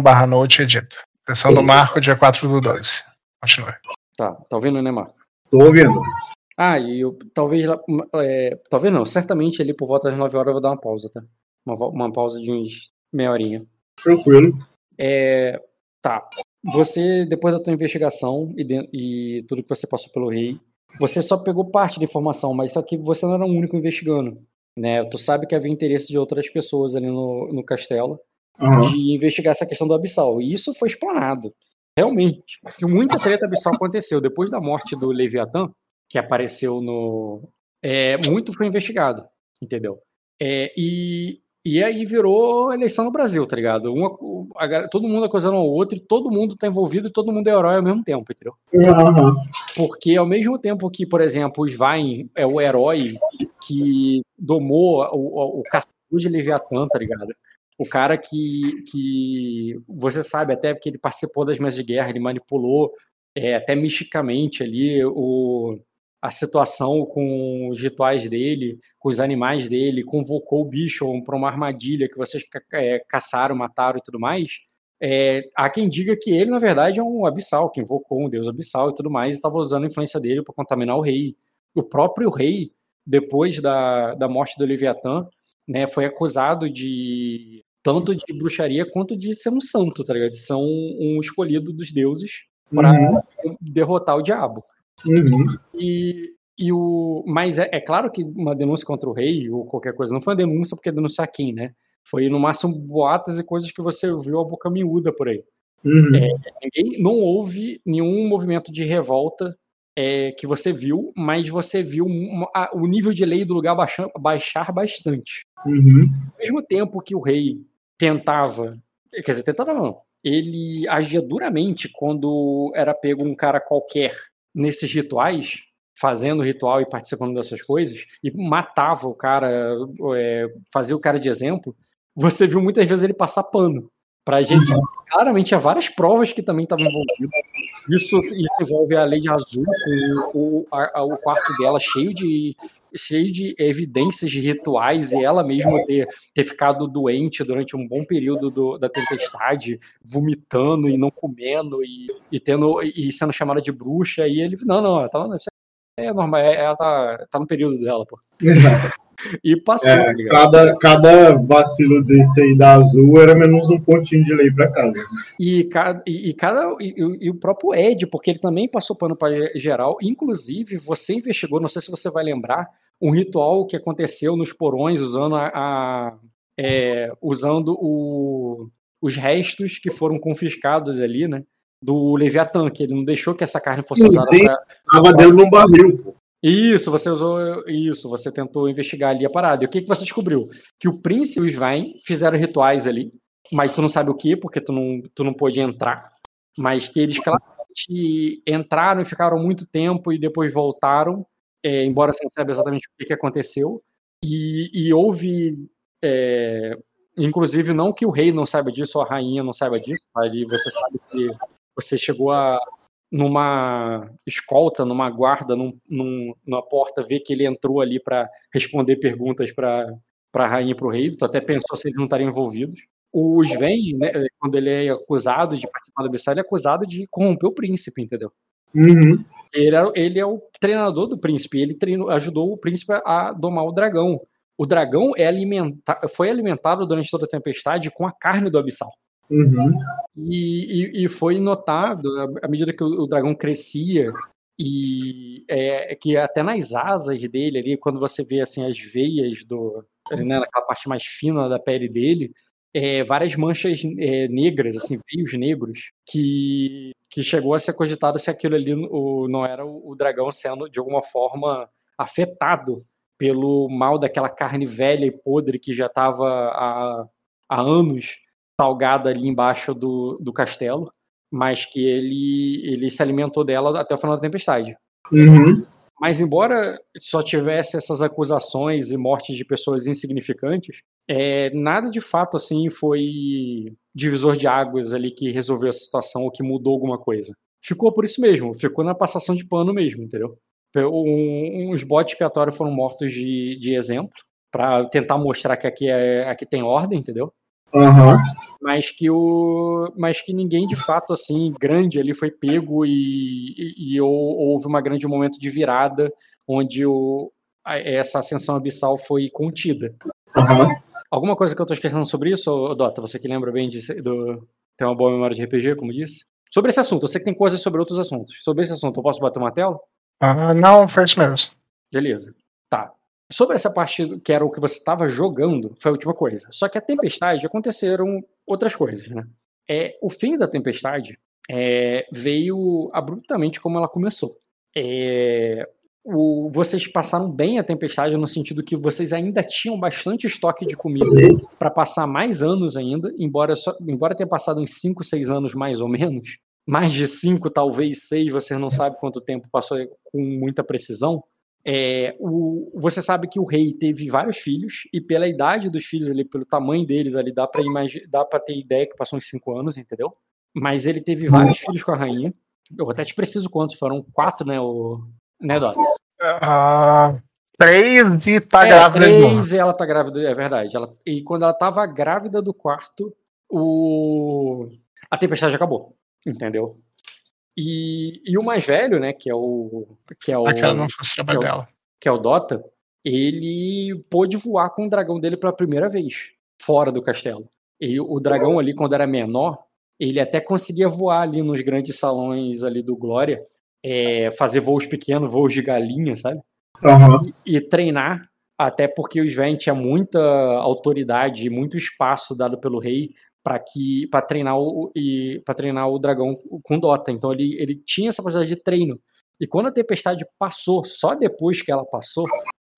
barra note edito. Sessão do Marco, dia 4 do 12. Continue. Tá, tá ouvindo, né, Marco? Tô ouvindo. Ah, e eu, talvez, é, talvez não, certamente ali por volta das 9 horas eu vou dar uma pausa, tá? Uma, uma pausa de uns meia horinha. Tranquilo. É, tá, você, depois da tua investigação e, de, e tudo que você passou pelo rei, você só pegou parte da informação, mas só que você não era o único investigando, né? Tu sabe que havia interesse de outras pessoas ali no, no castelo uhum. de investigar essa questão do abissal, e isso foi explanado. Realmente, muita treta abissal aconteceu depois da morte do Leviatã, que apareceu no. É, muito foi investigado, entendeu? É, e, e aí virou eleição no Brasil, tá ligado? Uma, a, todo mundo acusando o outro e todo mundo tá envolvido e todo mundo é herói ao mesmo tempo, entendeu? Uhum. Porque ao mesmo tempo que, por exemplo, o Svein é o herói que domou o, o, o caçador de Leviatã, tá ligado? O cara que, que você sabe até porque ele participou das mesas de guerra, ele manipulou é, até misticamente ali o, a situação com os rituais dele, com os animais dele, convocou o bicho para uma armadilha que vocês é, caçaram, mataram e tudo mais. É, há quem diga que ele, na verdade, é um abissal, que invocou um deus abissal e tudo mais, e estava usando a influência dele para contaminar o rei. O próprio rei, depois da, da morte do Leviatã, né, foi acusado de tanto de bruxaria quanto de ser um santo, tá ligado? De ser um, um escolhido dos deuses para uhum. derrotar o diabo. Uhum. E, e o, mas é, é, claro que uma denúncia contra o rei ou qualquer coisa não foi uma denúncia porque denunciar quem, né? Foi no máximo boatos e coisas que você ouviu a boca miúda por aí. Uhum. É, ninguém, não houve nenhum movimento de revolta é, que você viu, mas você viu uma, a, o nível de lei do lugar baixar, baixar bastante. Uhum. Ao mesmo tempo que o rei tentava, quer dizer, tentava não, ele agia duramente quando era pego um cara qualquer nesses rituais, fazendo ritual e participando dessas coisas, e matava o cara, é, fazia o cara de exemplo, você viu muitas vezes ele passar pano. Pra gente, uhum. claramente, há várias provas que também estavam envolvidas. Isso, isso envolve a Lady Azul, com o, a, o quarto dela cheio de cheio de evidências de rituais e ela mesma ter, ter ficado doente durante um bom período do, da tempestade, vomitando e não comendo e, e tendo e sendo chamada de bruxa e ele não não tá, isso é normal é, ela tá, tá no período dela pô e passou é, tá cada, cada vacilo desse aí da azul era menos um pontinho de lei para casa e cada e, e cada e, e, o próprio Ed porque ele também passou pano para geral inclusive você investigou não sei se você vai lembrar um ritual que aconteceu nos porões usando a, a é, usando o, os restos que foram confiscados ali, né? Do Leviatã, que ele não deixou que essa carne fosse usada sim. pra. Tava dentro de um barril, pô. Isso, você usou isso, você tentou investigar ali a parada. E o que, que você descobriu? Que o príncipe e o Svein fizeram rituais ali, mas tu não sabe o que, porque tu não, tu não pôde entrar. Mas que eles claramente entraram e ficaram muito tempo e depois voltaram é, embora você não saiba exatamente o que, que aconteceu. E, e houve, é, inclusive, não que o rei não saiba disso ou a rainha não saiba disso, ali você sabe que você chegou a numa escolta, numa guarda, num, num, numa porta, ver que ele entrou ali para responder perguntas para a rainha e para o rei. Tu até pensou se eles não estariam envolvidos. O Sven, né, quando ele é acusado de participar do Abissal, ele é acusado de corromper o príncipe, entendeu? Uhum. Ele, era, ele é o treinador do príncipe, ele treinou, ajudou o príncipe a domar o dragão. O dragão é alimenta, foi alimentado durante toda a tempestade com a carne do abissal. Uhum. E, e, e, foi notado, à medida que o, dragão crescia, e é, que até nas asas dele ali, quando você vê assim as veias do, né, naquela parte mais fina da pele dele, é, várias manchas é, negras, assim, veios negros, que, que chegou a ser cogitado se aquilo ali o, não era o, o dragão sendo, de alguma forma, afetado pelo mal daquela carne velha e podre que já estava há, há anos salgada ali embaixo do, do castelo, mas que ele, ele se alimentou dela até o final da tempestade. Uhum. Mas embora só tivesse essas acusações e mortes de pessoas insignificantes, é, nada de fato assim foi divisor de águas ali que resolveu essa situação ou que mudou alguma coisa. Ficou por isso mesmo, ficou na passação de pano mesmo, entendeu? Um, uns botes expiatórios foram mortos de, de exemplo, para tentar mostrar que aqui, é, aqui tem ordem, entendeu? Aham. mas que o mas que ninguém de fato assim grande ali foi pego e, e, e hou- houve uma grande momento de virada onde o, a- essa ascensão abissal foi contida. Aham. Alguma coisa que eu estou esquecendo sobre isso, Dota? Você que lembra bem disso, do tem uma boa memória de RPG, como disse? Sobre esse assunto, eu sei que tem coisas sobre outros assuntos. Sobre esse assunto, eu posso bater uma tela? Ah, não, foi isso mesmo. Beleza. Sobre essa parte que era o que você estava jogando, foi a última coisa. Só que a tempestade aconteceram outras coisas, né? É, o fim da tempestade é, veio abruptamente como ela começou. É, o- vocês passaram bem a tempestade no sentido que vocês ainda tinham bastante estoque de comida para passar mais anos ainda, embora, só- embora tenha passado uns 5, 6 anos mais ou menos. Mais de 5, talvez 6, você não sabe quanto tempo passou com muita precisão. É, o- você sabe que o rei teve vários filhos, e pela idade dos filhos ali, pelo tamanho deles ali, dá pra ter ideia que passou uns 5 anos, entendeu? Mas ele teve vários filhos com a rainha. Eu até te preciso quantos, foram quatro, né, o... né, Dota? Ah, três e tá é, grávida três e ela tá grávida, é verdade. Ela, e quando ela tava grávida do quarto, o, a tempestade acabou, entendeu? E, e o mais velho, né, que é o... Que é o Aquela não fosse trabalho eu- dela. que é o Dota, ele pôde voar com o dragão dele pela primeira vez, fora do castelo. E o dragão ali, quando era menor, ele até conseguia voar ali nos grandes salões ali do Glória, é, fazer voos pequenos, voos de galinha, sabe? Aham. E treinar, até porque o Sven tinha muita autoridade, e muito espaço dado pelo rei para que para treinar o e para treinar o dragão com Dota. Então ele, ele tinha essa possibilidade de treino. E quando a tempestade passou, só depois que ela passou,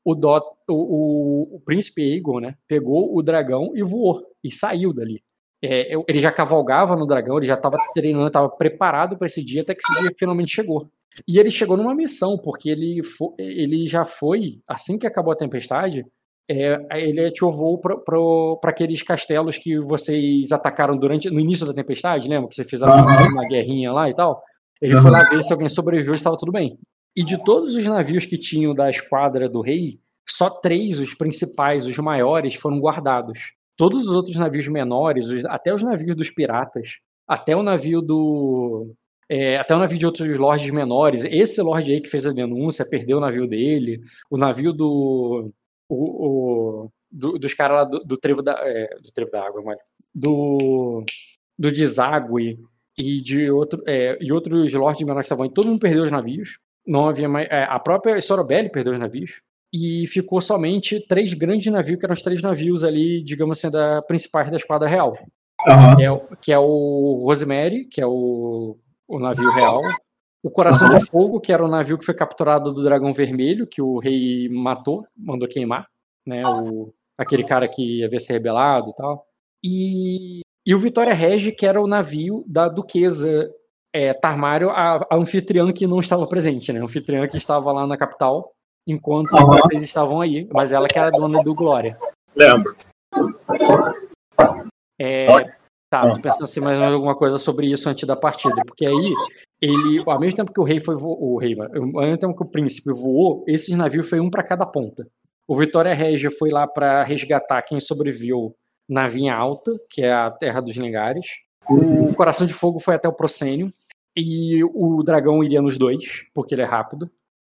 o, Dot, o, o, o príncipe Aegon, né, pegou o dragão e voou e saiu dali. É, ele já cavalgava no dragão, ele já estava treinando, estava preparado para esse dia, até que esse dia finalmente chegou. E ele chegou numa missão, porque ele, fo- ele já foi, assim que acabou a tempestade, é, ele ativou para aqueles castelos que vocês atacaram durante no início da tempestade, lembra? Que você fez a- Aham. uma guerrinha lá e tal. Ele foi lá ver se alguém sobreviveu e estava tudo bem. E de todos os navios que tinham da esquadra do rei, só três, os principais, os maiores, foram guardados. Todos os outros navios menores, os- até os navios dos piratas, até o navio do. é, até o navio de outros lords menores. Esse lord aí que fez a denúncia perdeu o navio dele. O navio do. O, o- do- dos caras lá do, do trevo da. é, do trevo da água, mano. Do. Do deságue e de outro, é, e outros lords menores que estavam aí. Todo mundo perdeu os navios. Não havia mais. é, a própria Sorobelli perdeu os navios. E ficou somente três grandes navios, que eram os três navios ali, digamos assim, da, principais da Esquadra Real. Aham. Que é, o- que é o Rosemary, que é o, o navio real. O Coração de Fogo, que era o navio que foi capturado do Dragão Vermelho, que o rei matou, mandou queimar. Né, o, aquele cara que havia se rebelado e tal. E, e o Vitória Regi, que era o navio da duquesa é, Tarmário, a, a anfitriã que não estava presente, né? A anfitriã que estava lá na capital, enquanto Aham. vocês estavam aí, mas ela que era dona do Glória. Lembro. É, tá, tô pensando assim mais alguma coisa sobre isso antes da partida, porque aí ele, ao mesmo tempo que o rei foi o rei, ao mesmo tempo que o príncipe voou, esses navios foi um para cada ponta. O Vitória Régia foi lá para resgatar quem sobreviveu na Vinha Alta, que é a terra dos Lengares. O Coração de Fogo foi até o Procênio e o dragão iria nos dois, porque ele é rápido.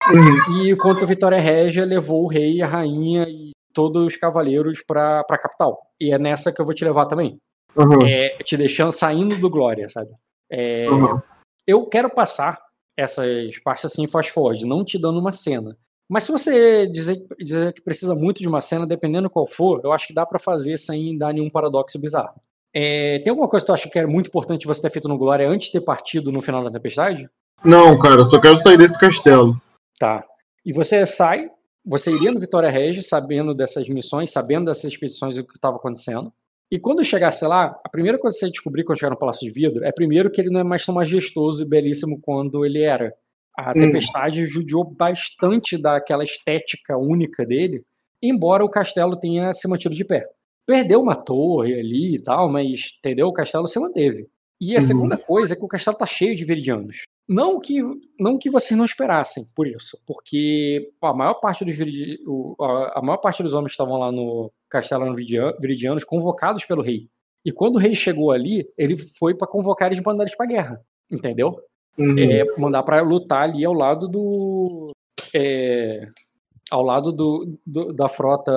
Uhum. E enquanto o Vitória Régia levou o rei, a rainha e todos os cavaleiros para a capital. E é nessa que eu vou te levar também. Uhum. É, te deixando saindo do Glória, sabe? É, Uhum. Eu quero passar essas partes assim em fast forward, não te dando uma cena. Mas se você dizer, dizer que precisa muito de uma cena, dependendo qual for, eu acho que dá pra fazer sem dar nenhum paradoxo bizarro. É, tem alguma coisa que tu acha que era muito importante você ter feito no Glória antes de ter partido no final da tempestade? Não, cara, eu só quero sair desse castelo. Tá. E você sai, você iria no Vitória Regia sabendo dessas missões, sabendo dessas expedições e o que estava acontecendo. E quando chegasse lá, a primeira coisa que você descobrir quando chegar no Palácio de Vidro é primeiro que ele não é mais tão majestoso e belíssimo quando ele era. A tempestade judiou bastante daquela estética única dele, embora o castelo tenha se mantido de pé. Perdeu uma torre ali e tal, mas entendeu? O castelo se manteve. E a Uhum. segunda coisa é que o castelo tá cheio de viridianos. Não que, não que vocês não esperassem por isso, porque a maior parte dos, viridi- a, maior parte dos homens que estavam lá no castelo eram viridia- viridianos convocados pelo rei. E quando o rei chegou ali, ele foi para convocar eles e mandar eles pra guerra. Entendeu? Uhum. É, mandar para lutar ali ao lado do. é, ao lado do, do- da frota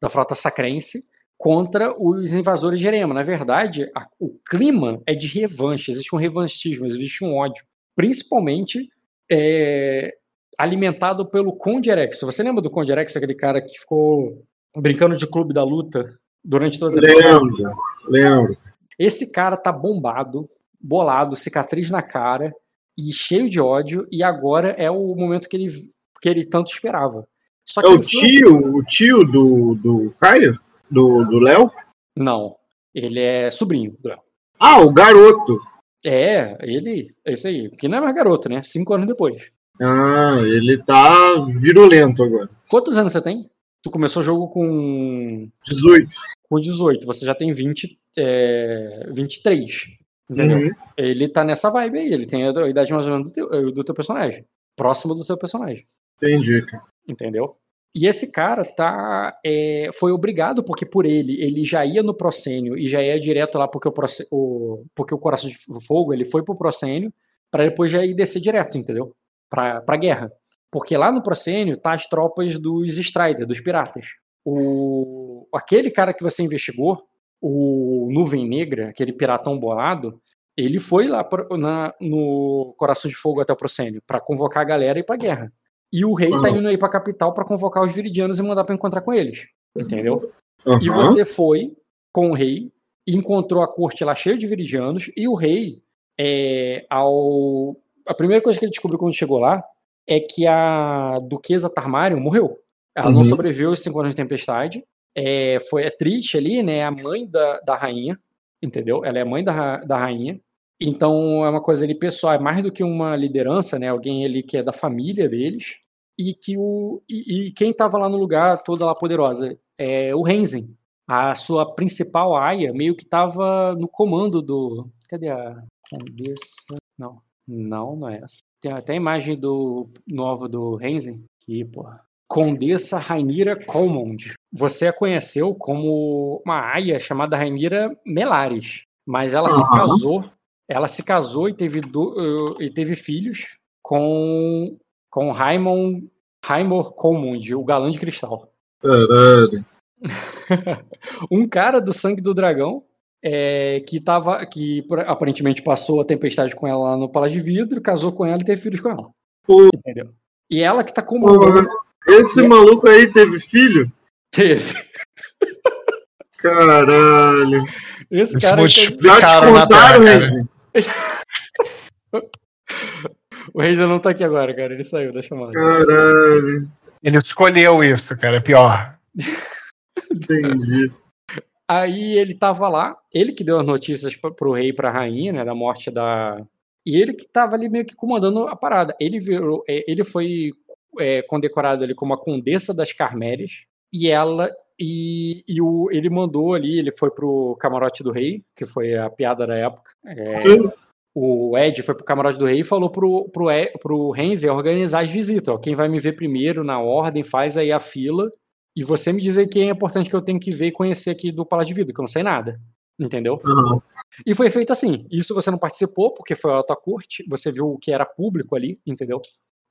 da frota sacrense contra os invasores de Erema. Na verdade, a- o clima é de revanche, existe um revanchismo, existe um ódio, principalmente é, alimentado pelo Conde. Você lembra do Conde aquele cara que ficou brincando de clube da luta durante toda a? Lembro, lembro. Esse cara tá bombado, bolado, cicatriz na cara e cheio de ódio, e agora é o momento que ele, que ele tanto esperava. Só que É o foi- tio, o tio do, do Caio? Do do Léo? Não, ele é sobrinho do Léo. Ah, o garoto. É, ele, é isso aí, que não é mais garoto, né? Cinco anos depois. Ah, ele tá virulento agora. Quantos anos você tem? Tu começou o jogo com, 18. com 18, você já tem 20, é, 23. Entendeu? Uhum. Ele tá nessa vibe aí, ele tem a idade mais ou menos do teu, do teu personagem. Próximo do teu personagem. Entendi, cara. entendeu? E esse cara tá é, foi obrigado porque por ele ele já ia no proscênio e já ia direto lá porque o, o- porque o coração de fogo ele foi pro proscênio para depois já ir descer direto, entendeu? Para para guerra. Porque lá no proscênio tá as tropas dos Strider, dos piratas. O aquele cara que você investigou, o Nuvem Negra, aquele piratão bolado, ele foi lá pro- na- no Coração de Fogo até o proscênio para convocar a galera e ir pra guerra. E o rei tá Aham. indo aí pra capital pra convocar os viridianos e mandar pra encontrar com eles. Entendeu? E Aham. você foi com o rei, encontrou a corte lá cheia de viridianos, e o rei, é, ao. A primeira coisa que ele descobriu quando chegou lá é que a duquesa Tarmarion morreu. Ela não Uhum. sobreviveu aos cinco anos de tempestade. É, foi é triste ali, né? A mãe da, da rainha, entendeu? Ela é a mãe da, da rainha. Então é uma coisa ali pessoal, é mais do que uma liderança, né? Alguém ali que é da família deles. E que o. E, e quem estava lá no lugar, toda lá poderosa, é o Renzen. A sua principal aia meio que estava no comando do. Cadê a Condessa? Não. Não, não é essa. Tem até a imagem do novo do Renzen. Aqui, porra. Condessa Rainira Colmond. Você a conheceu como uma aia chamada Rainira Melares. Mas ela se Aham. casou. Ela se casou e teve, do, eh, e teve filhos com, com Raimon, Raimor Colmond, o galã de cristal Caralho. um cara do sangue do dragão é, que tava que aparentemente passou a tempestade com ela lá no Palácio de Vidro, casou com ela e teve filhos com ela. Pô. Entendeu? E ela que tá comandando. Esse maluco aí teve filho? Teve. Caralho. Esse cara Já te multiplicaram na contaram, Terra? O Reis não tá aqui agora, cara. Ele saiu da chamada. Caralho. Ele escolheu isso, cara. É pior. Entendi. Aí ele tava lá, ele que deu as notícias pro rei e pra rainha, né, da morte da. E ele que tava ali meio que comandando a parada. Ele virou, é, ele foi é, condecorado ali como a Condessa das Carmélias, e ela. E, e o, ele mandou ali, ele foi pro camarote do rei, que foi a piada da época. É, o Ed foi pro camarote do rei e falou pro, pro, pro Renzi organizar as visitas. Ó, quem vai me ver primeiro na ordem, faz aí a fila. E você me dizer quem é importante que eu tenho que ver e conhecer aqui do Palácio de Vidro, que eu não sei nada. Entendeu? Aham. E foi feito assim. Isso você não participou, porque foi a alta corte, você viu o que era público ali, entendeu?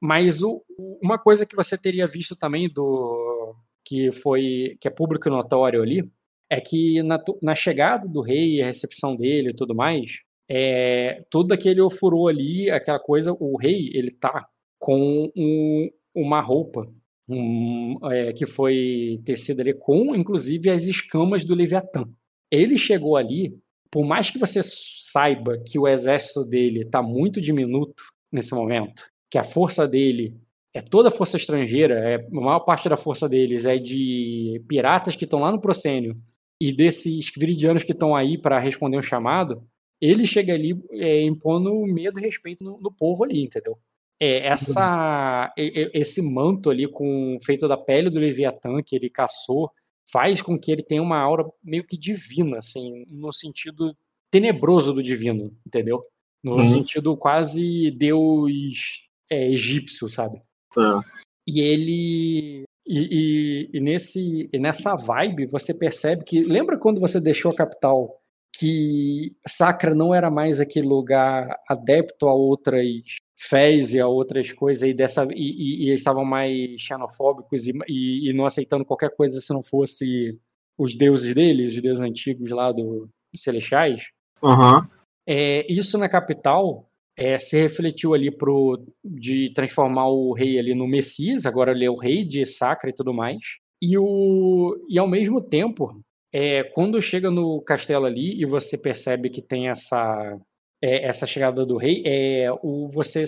Mas o- uma coisa que você teria visto também do. Que foi. que é público e notório ali, é que na, na chegada do rei, a recepção dele e tudo mais, é, todo aquele ofurô ali, aquela coisa, o rei, ele tá com um- uma roupa um, é, que foi tecida ali com, inclusive, as escamas do Leviatã. Ele chegou ali, por mais que você saiba que o exército dele tá muito diminuto nesse momento, que a força dele é toda força estrangeira, é, a maior parte da força deles é de piratas que estão lá no Procênio e desses viridianos que estão aí para responder um chamado, ele chega ali é, impondo medo e respeito no, no povo ali, entendeu? É, essa, esse manto ali com feito da pele do Leviatã que ele caçou faz com que ele tenha uma aura meio que divina, assim, no sentido tenebroso do divino, entendeu? No Uhum. sentido quase deus é, egípcio, sabe? Tá. E ele. E, e- e nesse, e nessa vibe você percebe que. Lembra quando você deixou a capital que Sacra não era mais aquele lugar adepto a outras fés e a outras coisas e dessa e, e, e estavam mais xenofóbicos e, e, não aceitando qualquer coisa se não fosse os deuses deles, os deuses antigos lá do celestiais. Uhum. É, isso na capital é, se refletiu ali pro de transformar o rei ali no Messias, agora ele é o rei de Sacra e tudo mais. E, o, e ao mesmo tempo, é, quando chega no castelo ali e você percebe que tem essa é, essa chegada do rei, é, o, você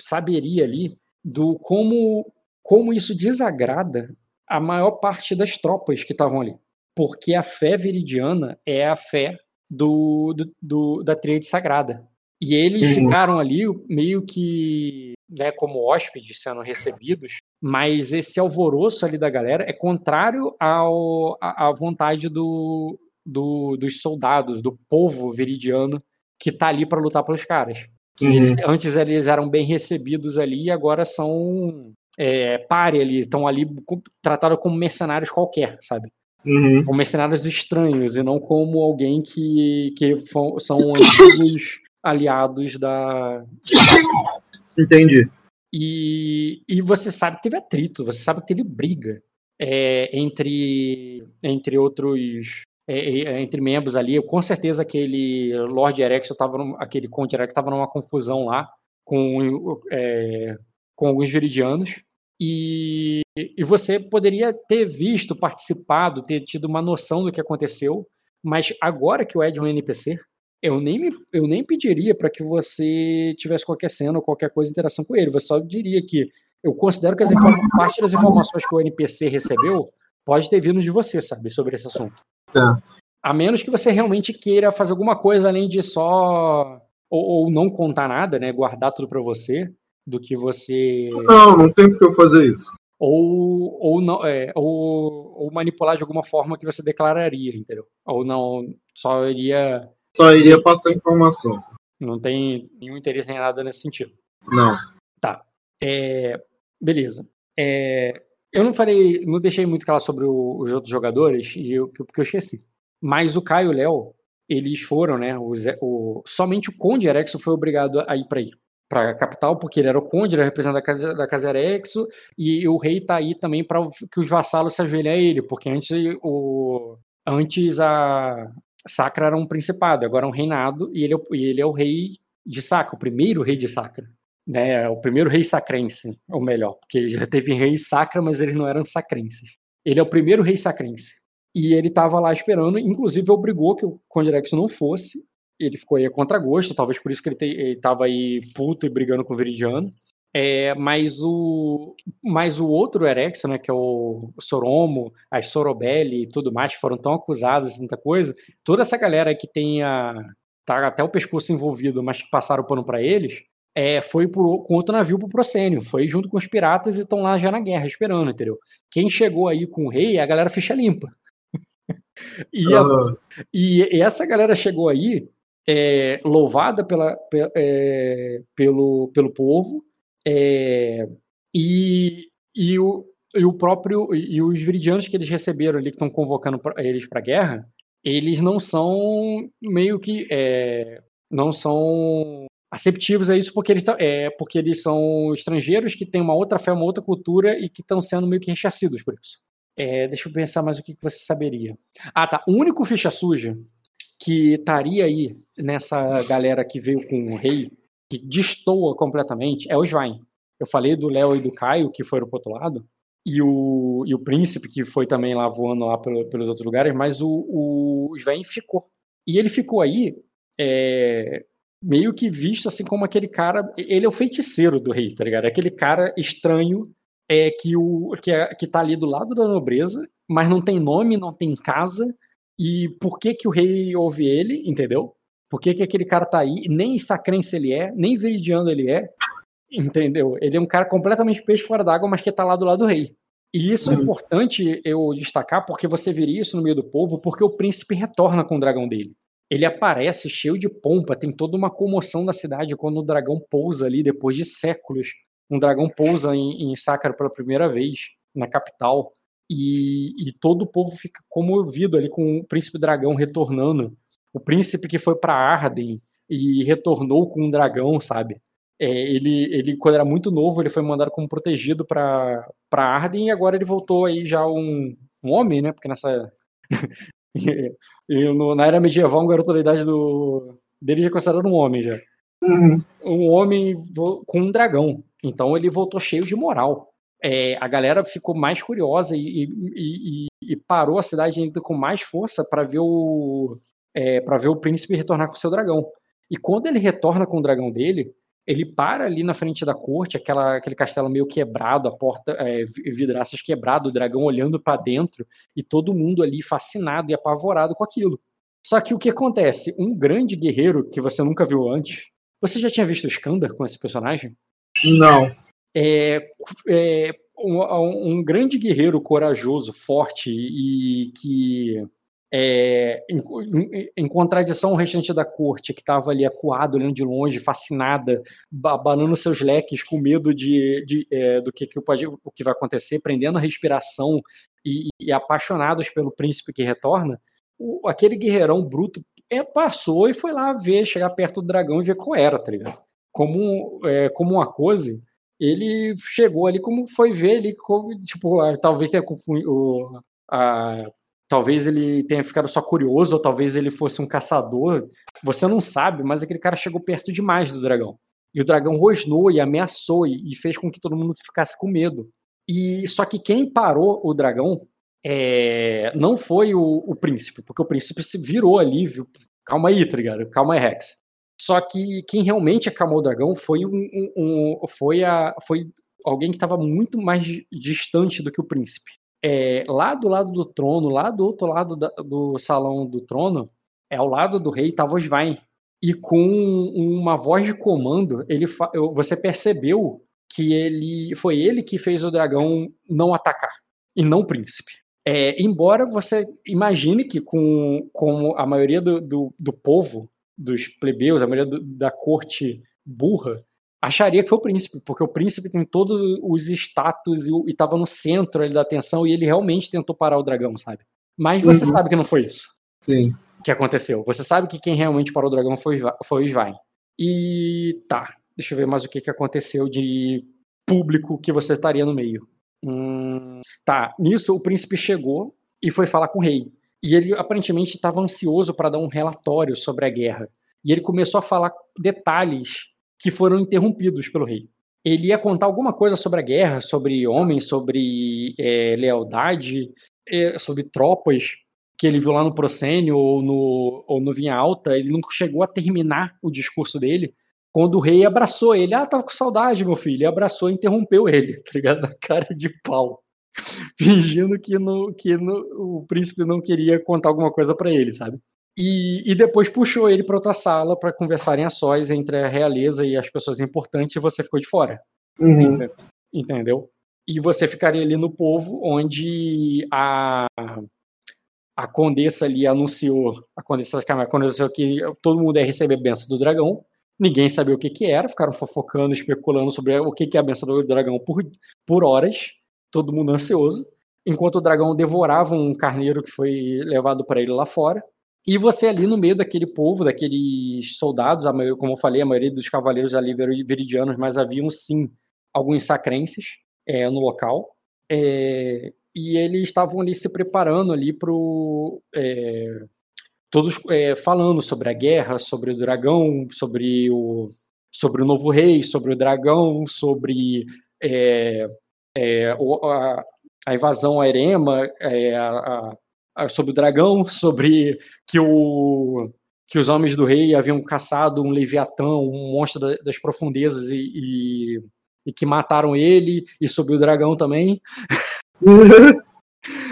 saberia ali do como, como isso desagrada a maior parte das tropas que estavam ali. Porque a fé viridiana é a fé do, do, do da tríade sagrada. E eles uhum. ficaram ali meio que né, como hóspedes sendo recebidos, mas esse alvoroço ali da galera é contrário ao, à, à vontade do, do, dos soldados, do povo viridiano que tá ali para lutar pelos caras. Que uhum. eles, antes eles eram bem recebidos ali e agora são é, pare ali, estão ali tratados como mercenários qualquer, sabe? Uhum. Como mercenários estranhos e não como alguém que, que são antigos aliados da. Entendi. E, e você sabe que teve atrito, você sabe que teve briga é, entre, entre outros é, é, é, entre membros ali. Com certeza aquele Lord estava aquele Conde Erexo estava numa confusão lá com, é, com alguns viridianos. E, e você poderia ter visto, participado, ter tido uma noção do que aconteceu, mas agora que o Ed é um NPC, eu nem, me, eu nem pediria para que você tivesse qualquer cena ou qualquer coisa interação com ele. Você só diria que eu considero que as parte das informações que o NPC recebeu pode ter vindo de você, sabe, sobre esse assunto. É. A menos que você realmente queira fazer alguma coisa além de só. Ou, ou não contar nada, né? Guardar tudo para você, do que você. Não, não tem porque eu fazer isso. Ou, ou, não, é, ou, ou manipular de alguma forma que você declararia, entendeu? Ou não, só iria. Só iria passar informação. Não tem nenhum interesse em nada nesse sentido. Não. Tá. É, beleza. É, eu não falei, não deixei muito claro sobre o, os outros jogadores, e eu, porque eu esqueci. Mas o Caio e o Léo, eles foram, né? O, o, somente o Conde Erexo foi obrigado a ir para ir para a capital, porque ele era o conde, era o representante da casa, da casa Erexo, e o rei tá aí também para que os vassalos se ajoelhem a ele, porque antes o antes a Sacra era um principado, agora é um reinado, e ele, é e ele é o rei de Sacra, o primeiro rei de Sacra né, o primeiro rei sacrense, ou melhor, porque já teve rei sacra, mas eles não eram sacrenses. Ele é o primeiro rei sacrense. E ele estava lá esperando, inclusive obrigou que o Conde Rex não fosse. Ele ficou aí a contragosto, talvez por isso que ele estava aí puto e brigando com o Viridiano. É, mas o mas o outro Erexo, né, que é o Soromo, as Sorobelli e tudo mais, que foram tão acusados, tanta coisa, toda essa galera que tem a, tá até o pescoço envolvido, mas que passaram o pano para eles, é, foi por, com outro navio pro Procênio, foi junto com os piratas e estão lá já na guerra, esperando, entendeu? Quem chegou aí com o rei é a galera ficha limpa. e, a, e, e, essa galera chegou aí, é, louvada pela, é, pelo, pelo povo, é, e, e, o, e o próprio e os viridianos que eles receberam ali, que estão convocando pra, eles para guerra, eles não são meio que é, não são aceptivos a isso porque eles, é, porque eles são estrangeiros que têm uma outra fé, uma outra cultura e que estão sendo meio que rechaçados por isso. É, deixa eu pensar mais o que, que você saberia. Ah, tá. O único ficha suja que estaria aí nessa galera que veio com o rei, que destoa completamente, é o Svain. Eu falei do Léo e do Caio, que foram pro outro lado, e o, e o príncipe, que foi também lá voando lá pelo, pelos outros lugares, mas o, o ficou. E ele ficou aí é, meio que visto assim como aquele cara. Ele é o feiticeiro do rei, tá ligado? É aquele cara estranho é, que, o, que, é, que tá ali do lado da nobreza, mas não tem nome, não tem casa. E por que que o rei ouve ele, entendeu? Por que, que aquele cara tá aí? Nem sacrense ele é, nem veridiano ele é, entendeu? Ele é um cara completamente peixe fora d'água, mas que tá lá do lado do rei. E isso é uhum. importante eu destacar, porque você veria isso no meio do povo, porque o príncipe retorna com o dragão dele ele aparece cheio de pompa, tem toda uma comoção na cidade quando o dragão pousa ali, depois de séculos. Um dragão pousa em, em Sakura pela primeira vez, na capital, e, e, todo o povo fica comovido ali com o príncipe dragão retornando o príncipe que foi para Arden e retornou com um dragão, sabe? É, ele, ele, quando era muito novo, ele foi mandado como protegido para Arden e agora ele voltou aí já um, um homem, né? Porque nessa. no, na era medieval, um garoto da idade do, dele já é considerado um homem já. Uhum. Um homem com um dragão. Então ele voltou cheio de moral. É, a galera ficou mais curiosa e, e, e, e, parou a cidade ainda com mais força para ver o é, para ver o príncipe retornar com seu dragão. E quando ele retorna com o dragão dele, ele para ali na frente da corte, aquela, aquele castelo meio quebrado, a porta, é, vidraças quebrado, o dragão olhando para dentro e todo mundo ali fascinado e apavorado com aquilo. Só que o que acontece? Um grande guerreiro que você nunca viu antes. Você já tinha visto o Skandar com esse personagem? Não. É, é um, um, grande guerreiro corajoso, forte e que é, em, em, contradição ao restante da corte, que estava ali acuado, olhando de longe, fascinada, abanando seus leques, com medo de, de é, do que, que pode, o que vai acontecer, prendendo a respiração e, e apaixonados pelo príncipe que retorna, o, aquele guerreirão bruto é, passou e foi lá ver, chegar perto do dragão e ver qual era, tá ligado? Como, é, como uma coisa, ele chegou ali como foi ver ali, como, tipo, talvez tenha confundido. A, talvez ele tenha ficado só curioso, ou talvez ele fosse um caçador. Você não sabe, mas aquele cara chegou perto demais do dragão. E o dragão rosnou e ameaçou e, fez com que todo mundo ficasse com medo. E só que quem parou o dragão é, não foi o, o, príncipe, porque o príncipe se virou ali, viu? Calma aí, tá ligado? Calma aí, Rex. Só que quem realmente acalmou o dragão foi um, um, um foi a foi alguém que estava muito mais distante do que o príncipe é, lá do lado do trono, lá do outro lado da, do salão do trono, é ao lado do rei estava Osvain. E com uma voz de comando, ele você percebeu que ele foi ele que fez o dragão não atacar e não o príncipe. É, embora você imagine que com, com a maioria do, do, do povo, dos plebeus, a maioria do, da corte burra, acharia que foi o príncipe, porque o príncipe tem todos os status e estava no centro ali, da atenção e ele realmente tentou parar o dragão, sabe? Mas você uhum. sabe que não foi isso. Sim. Que aconteceu. Você sabe que quem realmente parou o dragão foi, foi o Svain. E tá, deixa eu ver mais o que, que aconteceu de público que você estaria no meio. Hum, tá, nisso o príncipe chegou e foi falar com o rei. E ele aparentemente estava ansioso para dar um relatório sobre a guerra. E ele começou a falar detalhes que foram interrompidos pelo rei. Ele ia contar alguma coisa sobre a guerra, sobre homens, sobre é, lealdade, é, sobre tropas que ele viu lá no Procênio ou no, ou no Vinha Alta. Ele nunca chegou a terminar o discurso dele quando o rei abraçou ele. Ah, tava com saudade, meu filho. E abraçou e interrompeu ele, tá ligado? Na cara de pau. Fingindo que, no, que no, o príncipe não queria contar alguma coisa para ele, sabe? E, e, depois puxou ele para outra sala para conversarem a sós entre a realeza e as pessoas importantes e você ficou de fora. Uhum. Entendeu? E você ficaria ali no povo, onde a, a condessa ali anunciou, a condessa anunciou que todo mundo ia receber a benção do dragão. Ninguém sabia o que, que era, ficaram fofocando, especulando sobre o que, que é a benção do dragão por, por horas, todo mundo ansioso. Enquanto o dragão devorava um carneiro que foi levado para ele lá fora. E você ali no meio daquele povo, daqueles soldados, como eu falei, a maioria dos cavaleiros ali viridianos, mas haviam sim alguns sacrenses é, no local. É, e eles estavam ali se preparando ali para é, todos é, falando sobre a guerra, sobre o dragão, sobre o sobre o novo rei, sobre o dragão, sobre é, é, a, a, invasão a Erema, a, ah, sobre o dragão, sobre que, o, que os homens do rei haviam caçado um leviatão, um monstro das profundezas e, e, e que mataram ele, e sobre o dragão também.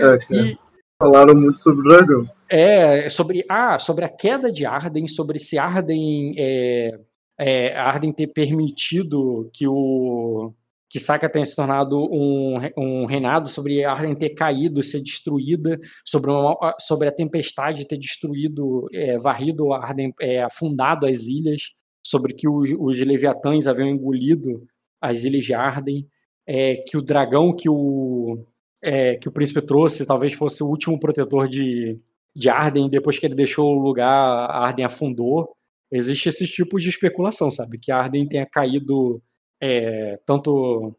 é, e, falaram muito sobre o dragão. É, sobre, ah, sobre a queda de Arden, sobre se Arden, é, é, Arden ter permitido que o que Saka tenha se tornado um, um reinado, sobre a Arden ter caído, ser destruída, sobre, uma, sobre a tempestade ter destruído, é, varrido Arden, é, afundado as ilhas, sobre que os, os Leviatãs haviam engolido as ilhas de Arden, é, que o dragão que o, é, que o príncipe trouxe talvez fosse o último protetor de, de Arden, depois que ele deixou o lugar, a Arden afundou. Existe esse tipo de especulação, sabe? Que a Arden tenha caído é, tanto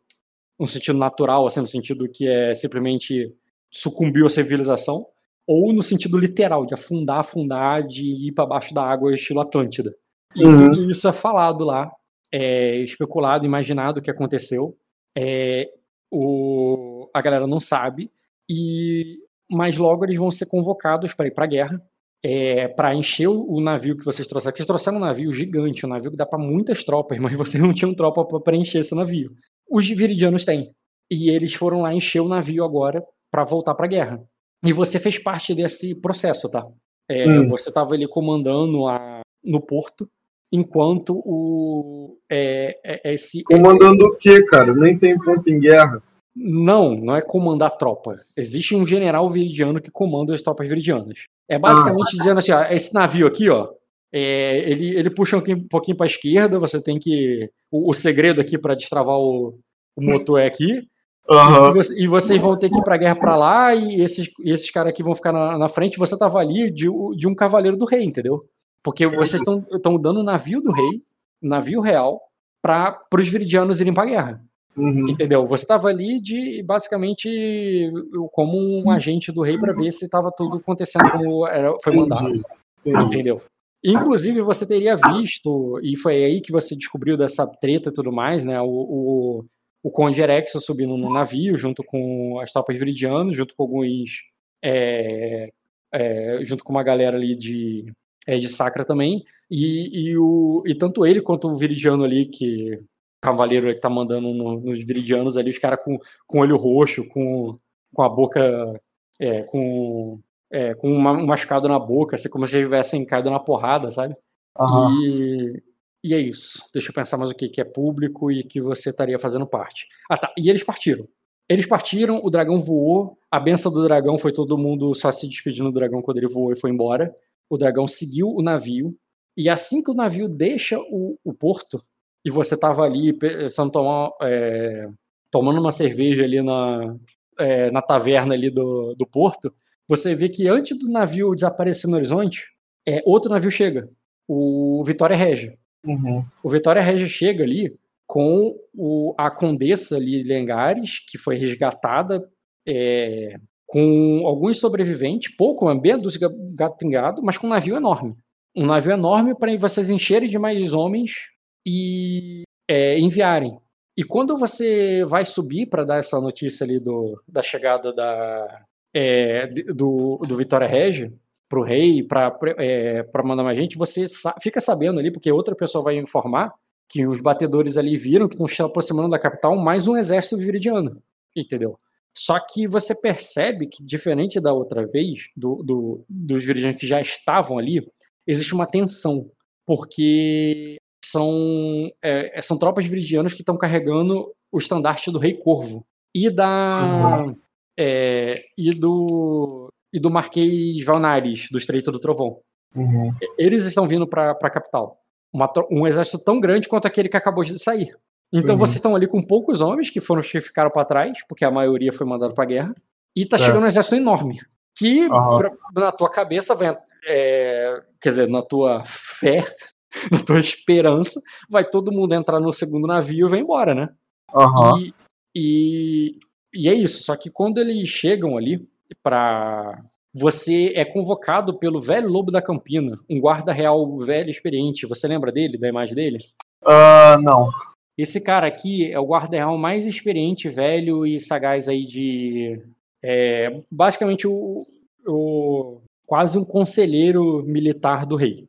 no sentido natural, assim, no sentido que é simplesmente sucumbiu à civilização, ou no sentido literal, de afundar, afundar, de ir para baixo da água, estilo Atlântida. E uhum. tudo isso é falado lá, é especulado, imaginado o que aconteceu. É, o, a galera não sabe, e mas logo eles vão ser convocados para ir para a guerra, é, para encher o, navio que vocês trouxeram. Vocês trouxeram um navio gigante, um navio que dá para muitas tropas, mas vocês não tinham tropa para preencher esse navio. Os viridianos têm. E eles foram lá encher o navio agora para voltar para a guerra. E você fez parte desse processo, tá? É, hum. Você estava ali comandando a, no porto, enquanto o é, é, esse comandando o quê, cara? Nem tem ponto em guerra. Não, não é comandar tropa. Existe um general viridiano que comanda as tropas viridianas. É basicamente ah. dizendo assim: ó, esse navio aqui, ó, é, ele, ele puxa um pouquinho para a esquerda. Você tem que. O, o segredo aqui para destravar o, o, motor é aqui. Uhum. E, e, vocês vão ter que ir para a guerra para lá. E esses, esses caras aqui vão ficar na, na, frente. Você tava ali de, de um cavaleiro do rei, entendeu? Porque vocês estão dando o navio do rei, navio real, para os viridianos irem para a guerra. Uhum. Entendeu? Você estava ali de basicamente como um agente do rei para ver se estava tudo acontecendo como era, foi mandado. Entendi. Entendeu? Inclusive, você teria visto, e foi aí que você descobriu dessa treta e tudo mais, né? O, o, o Conde Erex subindo no navio, junto com as tropas viridianas, junto com alguns. É, é, junto com uma galera ali de, é, de Sacra também. E, e, o, e tanto ele quanto o viridiano ali, que cavaleiro que tá mandando no, nos viridianos ali, os caras com, com olho roxo, com, com a boca. É, com, é, com uma, um machucado na boca, assim, como se tivessem caído na porrada, sabe? Uhum. E, e é isso. Deixa eu pensar mais o que, que é público e que você estaria fazendo parte. Ah, tá. E eles partiram. Eles partiram, o dragão voou, a benção do dragão foi todo mundo só se despedindo do dragão quando ele voou e foi embora. O dragão seguiu o navio, e assim que o navio deixa o, o porto, e você tava ali pensando tomar, é, tomando uma cerveja ali na, é, na taverna ali do, do porto, você vê que antes do navio desaparecer no horizonte, é, outro navio chega, o Vitória Regia. Uhum. O Vitória Regia chega ali com o, a condessa ali Lengares, que foi resgatada é, com alguns sobreviventes, pouco, bem dos gato pingado, mas com um navio enorme. Um navio enorme para vocês encherem de mais homens e é, enviarem. E quando você vai subir para dar essa notícia ali do, da chegada da, é, do, do Vitória Regia para o rei, para é, mandar mais gente, você sa fica sabendo ali, porque outra pessoa vai informar que os batedores ali viram que estão se aproximando da capital mais um exército viridiano, entendeu? Só que você percebe que, diferente da outra vez, do, do, dos viridianos que já estavam ali, existe uma tensão, porque são, é, são tropas viridianas que estão carregando o estandarte do Rei Corvo e da uhum. é, e do e do Marquês Valnares do Estreito do Trovão. Uhum. Eles estão vindo para a capital. Uma, um exército tão grande quanto aquele que acabou de sair. Então uhum. vocês estão ali com poucos homens que foram que ficaram para trás, porque a maioria foi mandada para a guerra, e tá é. chegando um exército enorme que pra, na tua cabeça vem, é, quer dizer, na tua fé na tua esperança, vai todo mundo entrar no segundo navio e vai embora, né? Uhum. E, e, e é isso. Só que quando eles chegam ali para você é convocado pelo velho lobo da Campina, um guarda real velho experiente. Você lembra dele, da imagem dele? Uh, não. Esse cara aqui é o guarda real mais experiente, velho e sagaz aí de. É, basicamente o, o, quase um conselheiro militar do rei.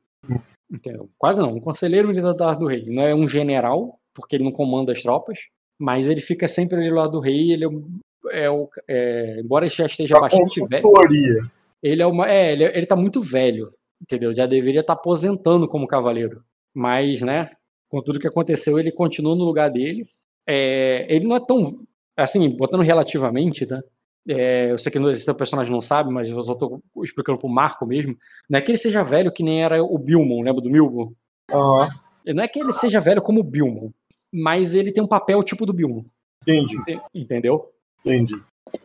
Entendeu? Quase não, um conselheiro militar do rei. Não é um general, porque ele não comanda as tropas, mas ele fica sempre ali do lado do rei. Ele é, é, o, é embora ele já esteja bastante velho. Ele é uma, é, ele, ele tá muito velho, entendeu? Já deveria estar tá aposentando como cavaleiro, mas, né? Com tudo que aconteceu, ele continua no lugar dele. É, ele não é tão, assim, botando relativamente, tá? É, eu sei que esse personagem não sabe, mas eu só tô explicando pro Marco mesmo. Não é que ele seja velho que nem era o Bilmon, lembra do Bilmon? Uhum. Não é que ele seja velho como o Bilmon, mas ele tem um papel tipo do Bilmon. Entendi. Entendeu? Entendi.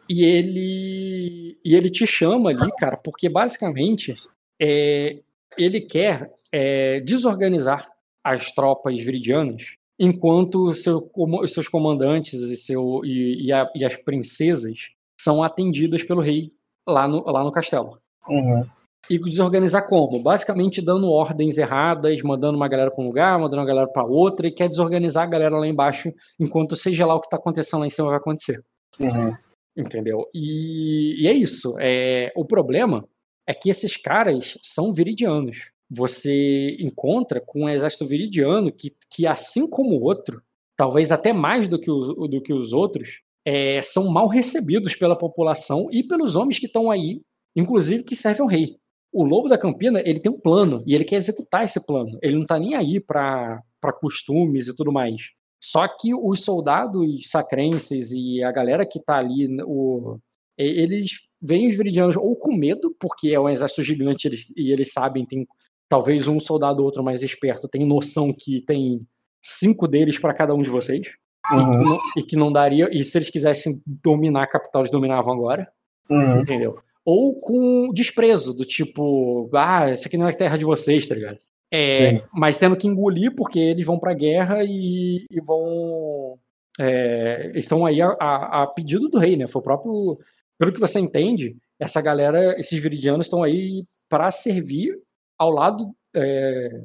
E ele e ele te chama ali, cara, porque basicamente é, ele quer é, desorganizar as tropas viridianas enquanto seu, os seus comandantes e, seu, e, e, a, e, as princesas são atendidas pelo rei lá no, lá no castelo. Uhum. E desorganizar como? Basicamente dando ordens erradas, mandando uma galera para um lugar, mandando uma galera para outra, e quer desorganizar a galera lá embaixo, enquanto seja lá o que está acontecendo lá em cima vai acontecer. Uhum. Entendeu? E, e, é isso. É, o problema é que esses caras são viridianos. Você encontra com um exército viridiano que, que assim como o outro, talvez até mais do que, o, do que os outros, é, são mal recebidos pela população e pelos homens que estão aí, inclusive que servem ao rei o Lobo da Campina, ele tem um plano e ele quer executar esse plano. Ele não tá nem aí para costumes e tudo mais. Só que os soldados sacrenses e a galera que tá ali, o, eles veem os viridianos ou com medo, porque é um exército gigante eles, e eles sabem, tem talvez um soldado ou outro mais esperto tem noção que tem cinco deles para cada um de vocês. Uhum. E, que não, e, que não, daria. E se eles quisessem dominar a capital, eles dominavam agora. Uhum. Entendeu? ou com desprezo, do tipo, ah, isso aqui não é terra de vocês, tá ligado? É, mas tendo que engolir porque eles vão pra guerra e, e vão. É, estão aí a, a, a, pedido do rei, né? Foi o próprio. Pelo que você entende, essa galera, esses viridianos estão aí para servir ao lado. É,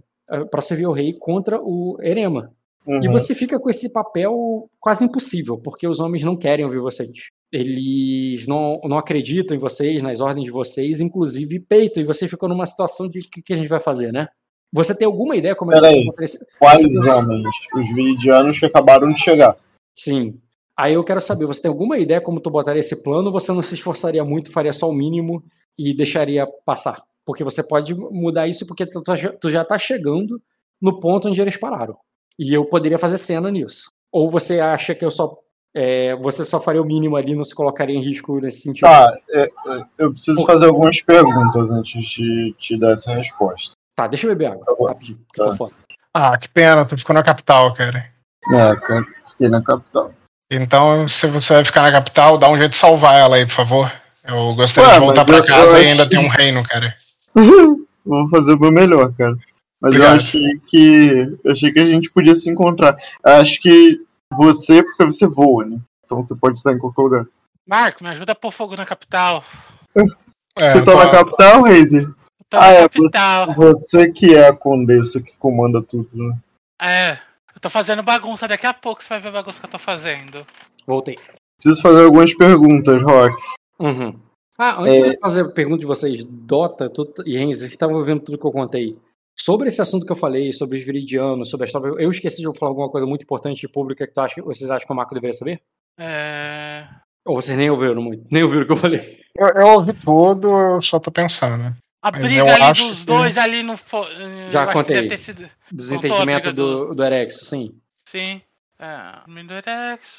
para servir o rei contra o Erema. Uhum. E você fica com esse papel quase impossível, porque os homens não querem ouvir vocês eles não, não acreditam em vocês, nas ordens de vocês, inclusive peitam, e você ficou numa situação de o que, que, a gente vai fazer, né? Você tem alguma ideia como é que isso acontece? Quais homens? Os viridianos que acabaram de chegar. Sim. Aí eu quero saber, você tem alguma ideia como tu botaria esse plano? Você não se esforçaria muito, faria só o mínimo e deixaria passar? Porque você pode mudar isso porque tu, tu já tá chegando no ponto onde eles pararam. E eu poderia fazer cena nisso. Ou você acha que eu só é, você só faria o mínimo ali, não se colocaria em risco nesse sentido? Tá, é, é eu preciso fazer algumas perguntas antes de te dar essa resposta. Tá, deixa eu beber água, tá rapidinho, tá. Ah, que pena, tu ficou na capital, cara. É, fiquei na capital. Então, se você vai ficar na capital, dá um jeito de salvar ela aí, por favor. Eu gostaria Ué, de voltar pra eu, casa eu e ainda ter um reino, cara. Vou fazer o meu melhor, cara. Mas Obrigado. eu achei que. Eu achei que a gente podia se encontrar. Acho que você, porque você voa, né? Então você pode estar em qualquer lugar. Marco, me ajuda a pôr fogo na capital. É, você tá na capital, Razer? Ah, é, capital. Você, você, que é a condessa que comanda tudo, né? É, eu tô fazendo bagunça, daqui a pouco você vai ver a bagunça que eu tô fazendo. Voltei. Preciso fazer algumas perguntas, Rock. Uhum. Ah, antes é... de fazer a pergunta de vocês, Dota tu, e Renzi, vocês estavam vendo tudo que eu contei. Sobre esse assunto que eu falei, sobre os viridianos, sobre a história, eu esqueci de falar alguma coisa muito importante e pública que tu acha, vocês acham que o Marco deveria saber? É... Ou vocês nem ouviram muito? Nem ouviram o que eu falei? Eu, eu ouvi tudo, eu só tô pensando, né? A briga ali dos que... dois ali não foi. Já contei. Sido... Desentendimento do, do, do Erex, sim. Sim. É, do Erex.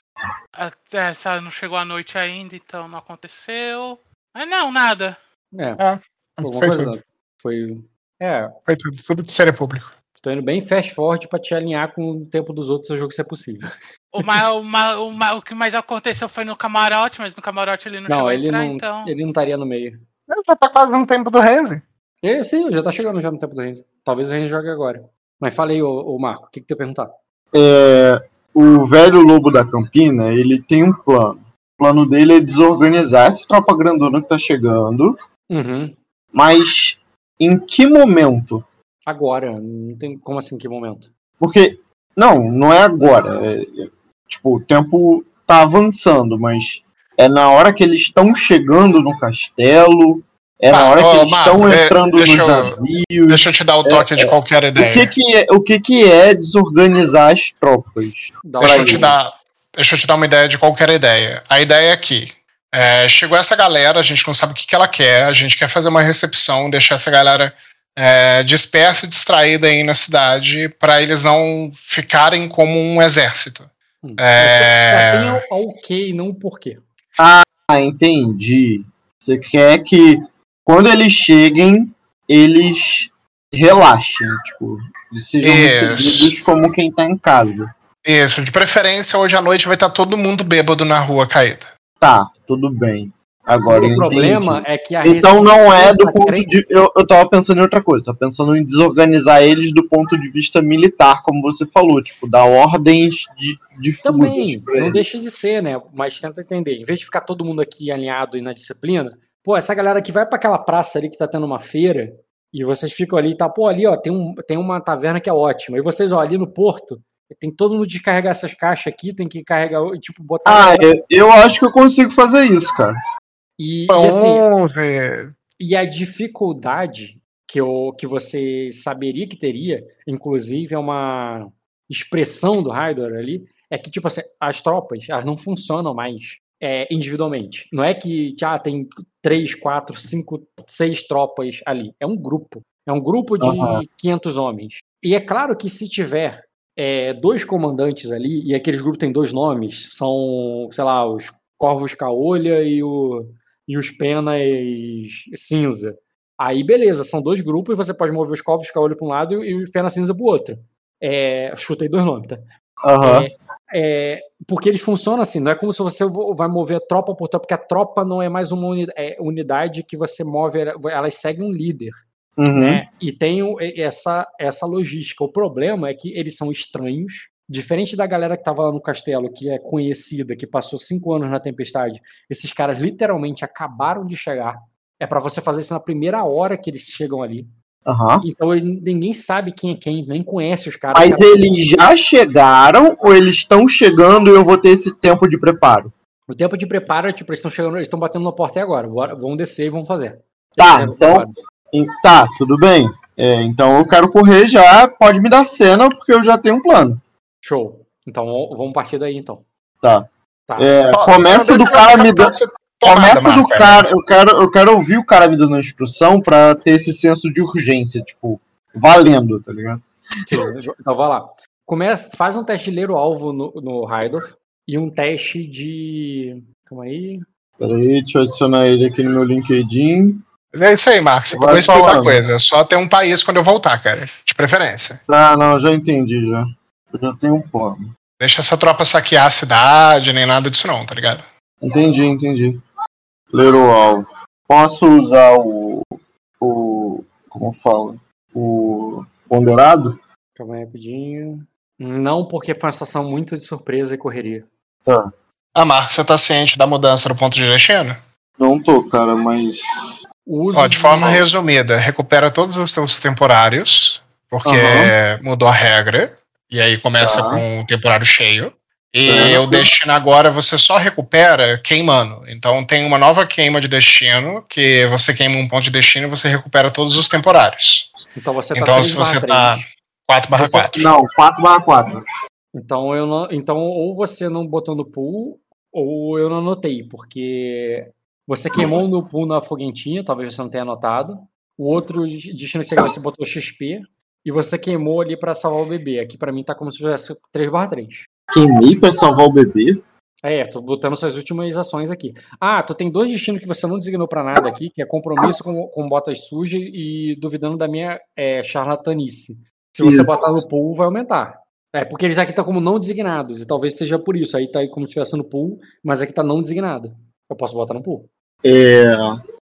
Até essa não chegou à noite ainda, então não aconteceu. Mas não, nada. É. é alguma coisa. Foi é. Foi tudo, tudo que seria público. Tô indo bem fast forward pra te alinhar com o tempo dos outros jogo se é possível. O, ma, o, ma, o, ma, o, que mais aconteceu foi no camarote, mas no camarote ele não, não chegou ele a entrar, não, então. Ele não estaria no meio. Ele já tá quase no tempo do Renzi. É, sim, já tá chegando já no tempo do Renzi. Talvez o Renzi jogue agora. Mas falei, ô, ô Marco, o que, que tu ia perguntar? É, o velho lobo da Campina, ele tem um plano. O plano dele é desorganizar essa tropa grandona que tá chegando. Uhum. Mas em que momento? Agora, não tem como assim, em que momento? Porque, não, não é agora. É, é, tipo, o tempo tá avançando, mas é na hora que eles estão chegando no castelo, é na hora que eles estão entrando nos eu, navios. Deixa eu te dar o toque é, de qualquer ideia. O que, que, é, o que, que é desorganizar as tropas? Deixa eu, te dar, deixa eu te dar uma ideia de qualquer ideia. A ideia é que é, chegou essa galera, a gente não sabe o que, que ela quer, a gente quer fazer uma recepção, deixar essa galera é, dispersa e distraída aí na cidade para eles não ficarem como um exército. Hum, é... Você tem o ok, não o porquê. Ah, entendi. Você quer que quando eles cheguem, eles relaxem, tipo, eles sejam Isso. recebidos como quem tá em casa. Isso, de preferência hoje à noite vai estar todo mundo bêbado na rua caída. Tá, tudo bem. Agora o problema entendi. é que a Então não é do ponto crente... de. Eu, eu tava pensando em outra coisa, tava pensando em desorganizar eles do ponto de vista militar, como você falou, tipo, dar ordens de, difusas. Também, não deixa de ser, né? Mas tenta entender. Em vez de ficar todo mundo aqui alinhado e na disciplina, pô, essa galera que vai para aquela praça ali que tá tendo uma feira, e vocês ficam ali e tá, pô, ali, ó, tem, um, tem uma taverna que é ótima. E vocês, ó, ali no porto, tem todo mundo descarregar essas caixas aqui, tem que carregar, tipo, botar. Ah, eu, eu acho que eu consigo fazer isso, cara. E, e, assim, e a dificuldade que, eu, que você saberia que teria, inclusive é uma expressão do Raidor ali, é que tipo assim, as tropas elas não funcionam mais é, individualmente. Não é que ah, tem três, quatro, cinco, seis tropas ali. É um grupo. É um grupo de uhum. 500 homens. E é claro que se tiver é, dois comandantes ali, e aqueles grupos têm dois nomes, são, sei lá, os Corvos Caolha e o e os penas cinza. Aí, beleza, são dois grupos e você pode mover os covos de olho para um lado e os penas cinza para o outro. É, chutei dois nomes, tá? Uhum. É, é, porque eles funcionam assim, não é como se você vai mover a tropa por tropa, porque a tropa não é mais uma unidade, é, unidade que você move, elas seguem um líder. Uhum. Né? E tem essa, essa logística. O problema é que eles são estranhos, Diferente da galera que tava lá no castelo, que é conhecida, que passou cinco anos na tempestade, esses caras literalmente acabaram de chegar. É para você fazer isso na primeira hora que eles chegam ali. Uhum. Então ninguém sabe quem é quem, nem conhece os caras. Mas eles já chegaram ou eles estão chegando e eu vou ter esse tempo de preparo? O tempo de preparo é tipo, eles estão chegando, eles estão batendo na porta aí agora. Vão descer e vão fazer. Tá, então. Tá, tudo bem. É, então eu quero correr já. Pode me dar cena, porque eu já tenho um plano. Show. Então vamos partir daí então. Tá. tá. É, começa do cara me dando. Começa do cara, eu quero, eu quero ouvir o cara me dando a instrução pra ter esse senso de urgência, tipo, valendo, tá ligado? Sim, então vai lá. Come, faz um teste de ler o alvo no, no Raidor e um teste de. Calma aí. Peraí, deixa eu adicionar ele aqui no meu LinkedIn. É isso aí, Marcos. Você acabou de explicar coisa. Só tem um país quando eu voltar, cara. De preferência. Ah, não, já entendi já. Eu já tenho um plano. Deixa essa tropa saquear a cidade, nem nada disso não, tá ligado? Entendi, entendi. Ler o alvo. Posso usar o. o. como fala? O. ponderado? Calma aí rapidinho. Não, porque foi uma situação muito de surpresa e correria. Tá. Ah, Marcos, você tá ciente da mudança do ponto de destino? Não tô, cara, mas. Ó, de forma de... resumida, recupera todos os seus temporários, porque uhum. mudou a regra. E aí começa tá. com o temporário cheio. E certo. o destino agora você só recupera queimando. Então tem uma nova queima de destino, que você queima um ponto de destino e você recupera todos os temporários. Então você tá Então se você tá 4 barra 4. Não, 4 barra 4. Então eu não. Então, ou você não botou no pool, ou eu não anotei, porque você queimou no pool na foguentinha, talvez você não tenha anotado. O outro destino que você, você botou XP, e você queimou ali para salvar o bebê. Aqui para mim tá como se tivesse 3/3. Queimei para salvar o bebê? É, tô botando suas últimas ações aqui. Ah, tu tem dois destinos que você não designou para nada aqui, que é compromisso com, com botas sujas e duvidando da minha é, charlatanice. Se você isso. botar no pool, vai aumentar. É, porque eles aqui estão como não designados, e talvez seja por isso. Aí tá aí como se estivesse no pool, mas aqui tá não designado. Eu posso botar no pool. É.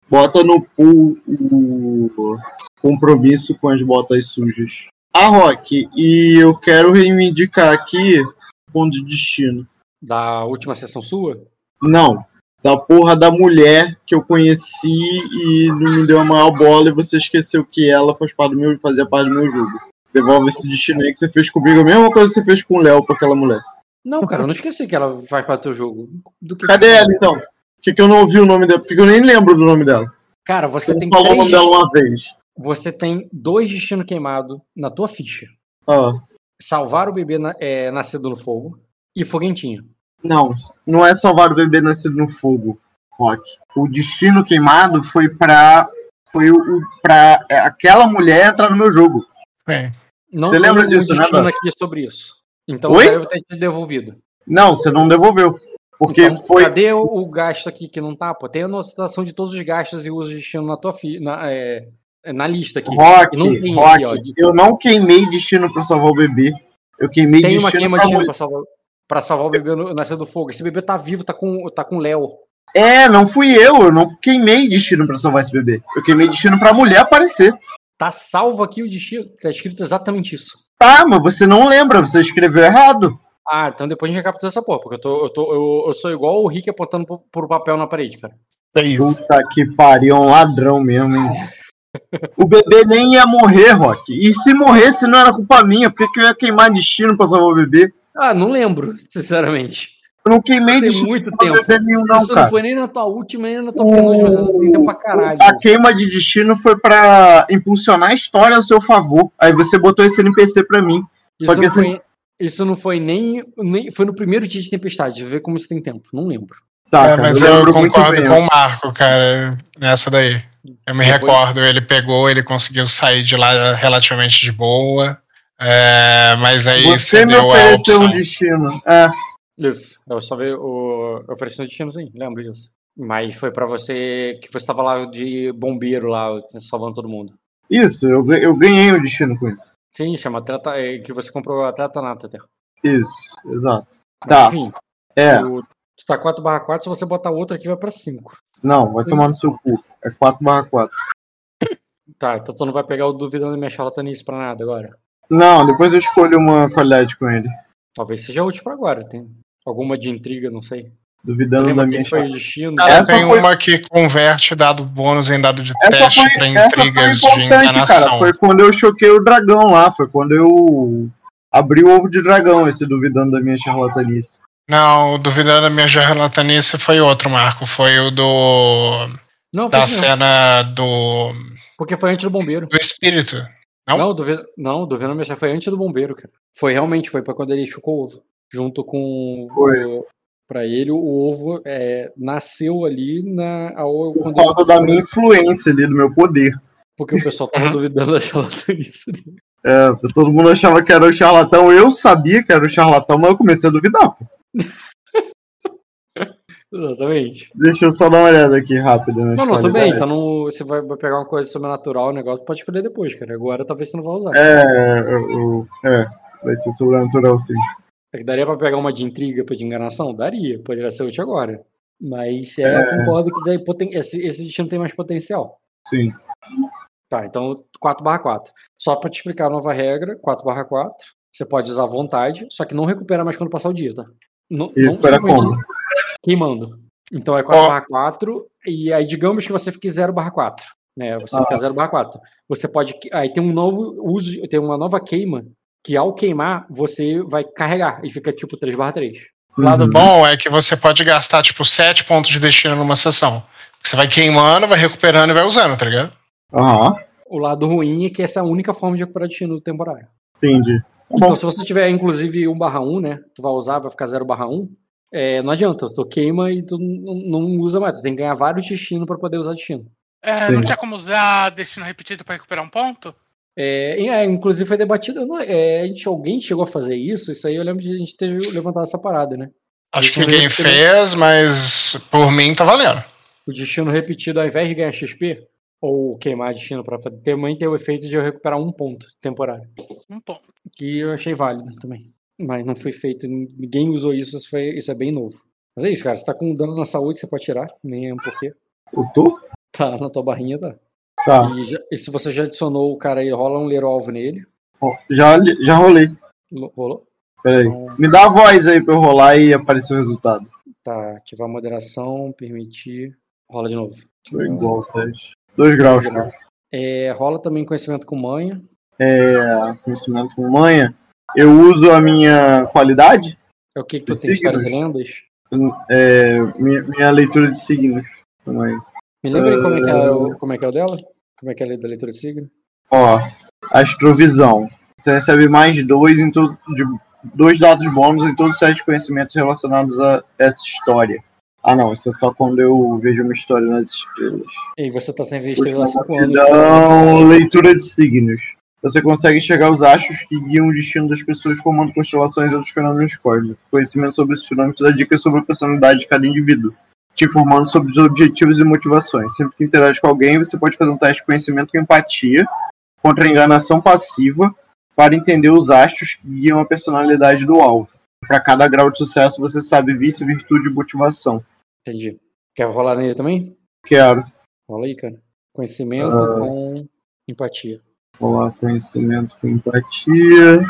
Bota no pool o compromisso com as botas sujas. Ah, Rock, e eu quero reivindicar aqui o ponto de destino. Da última sessão sua? Não, da porra da mulher que eu conheci e não me deu a maior bola e você esqueceu que ela faz parte do meu, fazia parte do meu jogo. Devolve esse destino aí que você fez comigo, a mesma coisa que você fez com o Léo com aquela mulher. Não, cara, eu não esqueci que ela faz parte do teu jogo. Do que Cadê ela, então? Por que, que eu não ouvi o nome dela? Por que, que eu nem lembro do nome dela? Cara, você, você tem falou três... o nome dela uma vez você tem dois destinos queimados na tua ficha. Ah. Salvar o bebê na, é, nascido no fogo e foguentinho. Não, não é salvar o bebê nascido no fogo, Rock. O destino queimado foi pra. Foi o, pra é, aquela mulher entrar no meu jogo. É. Não você lembra disso, né? Não aqui sobre isso. Então Oi? eu devo ter te devolvido. Não, você não devolveu. Porque então, foi. Cadê o, o, gasto aqui que não tá? Pô, tem a anotação de todos os gastos e uso de destino na tua ficha. É, é na lista aqui. Rock, Rock, aqui, eu não queimei destino para salvar o bebê. Eu queimei tem destino uma queima de destino para salvar, pra salvar o bebê no, nascer do fogo. Esse bebê tá vivo, tá com tá com Léo. É, não fui eu, eu não queimei destino pra salvar esse bebê. Eu queimei destino pra mulher aparecer. Tá salvo aqui o destino. Tá escrito exatamente isso. Tá, mas você não lembra, você escreveu errado. Ah, então depois a gente recapitula essa porra, porque eu, tô, eu, tô, eu, eu sou igual o Rick apontando pro, pro papel na parede, cara. Puta que pariu, é um ladrão mesmo, hein? o bebê nem ia morrer, Rock. E se morresse não era culpa minha, por que, que eu ia queimar destino pra salvar o bebê? Ah, não lembro, sinceramente. Eu não queimei Tem destino muito pra tempo. bebê nenhum, não, Isso cara. não foi nem na tua última, nem na tua penúltima. Você pra caralho. A queima de destino foi pra impulsionar a história ao seu favor. Aí você botou esse NPC pra mim. Isso, só que esse- foi, isso não foi nem, nem. Foi no primeiro dia de tempestade. Vê como isso tem tempo. Não lembro. Tá, É, cara, mas eu eu, concordo com o Marco, cara, nessa daí. Eu me Depois- recordo, ele pegou, ele conseguiu sair de lá relativamente de boa. é, mas aí Você me ofereceu um destino. É, Isso. Eu só vi o. Eu ofereci o destino sim, lembro disso. Mas foi pra você que você tava lá de bombeiro lá, salvando todo mundo. isso, eu, eu ganhei um destino com isso. Sim, chama atleta. é, Que você comprou atleta nata até. Isso, exato. Tá, Enfim, é. o, tu tá 4/4, se você botar outro aqui vai pra 5. Não, vai tomar no seu cu. É 4 barra 4. Tá, então tu não vai pegar o duvidando da minha charlatanice pra nada agora. Não, depois eu escolho uma qualidade com ele. Talvez seja útil pra agora. Tem alguma de intriga, não sei. Duvidando da minha foi destino? Cara, Essa tem foi- uma que converte dado bônus em dado de Essa teste foi, pra essa foi intrigas de importante, cara. enganação. Foi quando eu choquei o dragão lá. Foi quando eu abri o ovo de dragão, esse duvidando da minha charlatanice. Não, o duvidando da minha charlatanice foi outro, Marco. Foi o do. Não, foi da cena do. porque foi antes do bombeiro. do espírito. Não? Não, não, do Venom Machado foi antes do bombeiro, cara. Foi realmente, foi pra quando ele chucou o ovo. Junto com Foi. o. Pra ele, o ovo é, nasceu ali na. Ao, Por causa ele- da minha influência ali, do meu poder. Porque o pessoal tava duvidando da charlatanice dele. É, todo mundo achava que era o charlatão. Eu sabia que era o charlatão, mas eu comecei a duvidar, pô. Exatamente. Deixa eu só dar uma olhada aqui rápido. Não, não, tudo bem. Tá no, você vai, pegar uma coisa sobrenatural, o negócio pode escolher depois, cara. Agora talvez você não vá usar. É, é, vai ser sobrenatural sim. É que daria pra pegar uma de intriga pra de enganação? Daria, poderia ser útil agora. Mas é, eu concordo que daí esse, esse destino tem mais potencial. Sim. Tá, então 4/4. Só pra te explicar a nova regra, 4/4, você pode usar à vontade, só que não recupera mais quando passar o dia, tá? Não, E não recupera como? queimando. Então é 4/4 e aí digamos que você fique 0/4, né? Você Ah. fica 0/4. Você pode aí tem um novo uso, tem uma nova queima que ao queimar você vai carregar e fica tipo 3/3. O lado Uhum. bom é que você pode gastar, tipo, 7 pontos de destino numa sessão. Você vai queimando, vai recuperando e vai usando, tá ligado? Aham, O lado ruim é que essa é a única forma de recuperar destino temporário. entendi. Tá Então, bom. se você tiver, inclusive, 1/1, né? Tu vai usar, vai ficar 0/1. É, não adianta, tu queima e tu não usa mais. Tu tem que ganhar vários destinos pra poder usar destino. É, Sim. não tinha como usar destino repetido pra recuperar um ponto? É, é, inclusive foi debatido. não- é, a gente, alguém chegou a fazer isso? Isso aí eu lembro de a gente ter levantado essa parada, né? Acho que ninguém fez, mas por mim tá valendo. O destino repetido, ao invés de ganhar XP, ou queimar destino pra fazer, também tem o efeito de eu recuperar um ponto temporário. Um ponto. Que eu achei válido também. Mas não foi feito, ninguém usou isso, isso, foi, isso é bem novo. Mas é isso, cara. Você tá com dano na saúde, você pode tirar, nem é um porquê. Eu tô? Tá, na tua barrinha tá. Tá. E, já- e se você já adicionou o cara aí, rola um ler alvo nele. Já, já rolei. Lo- Rolou? Peraí. Então, Me dá a voz aí pra eu rolar e aparecer o resultado. tá, ativar a moderação, permitir. Rola de novo. Foi igual teste. Dois graus, cara. É, rola também conhecimento com manha. É, conhecimento com manha. Eu uso a minha qualidade, É o que que tu tem? Histórias lendas? é, minha, minha leitura de signos. Me lembra aí como é, que é o, como é que é o dela? Como é que é a lei da leitura de signo? Ó, astrovisão. Você recebe mais dois em todo, de, dois dados bônus em todos os sete conhecimentos relacionados a essa história. Ah não, isso é só quando eu vejo uma história nas estrelas. E você tá sem ver estrela há Última 5 anos. rapidão, leitura de signos. Você consegue enxergar os astros que guiam o destino das pessoas formando constelações e outros fenômenos cósmicos. Conhecimento sobre esses fenômenos dá dicas sobre a personalidade de cada indivíduo, te informando sobre os objetivos e motivações. Sempre que interage com alguém, você pode fazer um teste de conhecimento com empatia contra a enganação passiva para entender os astros que guiam a personalidade do alvo. Para cada grau de sucesso, você sabe vício, virtude e motivação. Entendi. Quer rolar nele também? Quero. Rola aí, cara. Conhecimento uh, com empatia. Rolar conhecimento com empatia.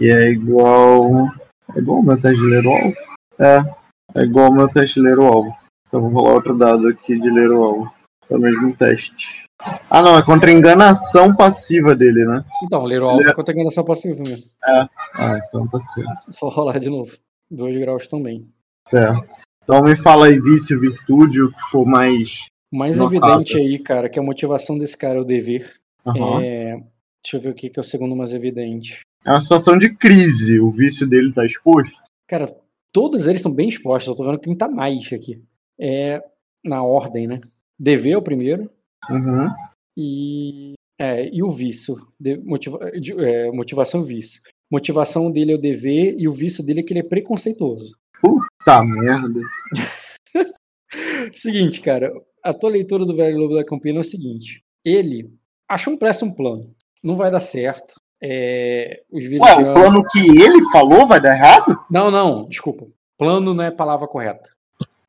E é igual. É igual o meu teste de ler o alvo? É. É igual o meu teste de ler o alvo. Então vou rolar outro dado aqui de ler o alvo. É o mesmo teste. Ah não, é contra a enganação passiva dele, né? Então, ler o alvo é... é contra a enganação passiva mesmo. É. Ah, então tá certo. Só rolar de novo. Dois graus também. Certo. Então me fala aí vício, virtude, o que for mais. Mais notável. evidente aí, cara, que a motivação desse cara é o dever. Uhum. É... Deixa eu ver o que é o segundo mais evidente. É uma situação de crise. O vício dele tá exposto? Cara, todos eles estão bem expostos. Eu tô vendo quem tá mais aqui. É na ordem, né? Dever é o primeiro. Uhum. E, é, e o vício. De, motiva, de, é, motivação e vício. Motivação dele é o dever e o vício dele é que ele é preconceituoso. Puta merda. seguinte, cara. A tua leitura do Velho Lobo da Campina é o seguinte. Ele achou um péssimo plano. Não vai dar certo. É, os Ué, o plano que ele falou vai dar errado? Não, não, desculpa. Plano não é palavra correta.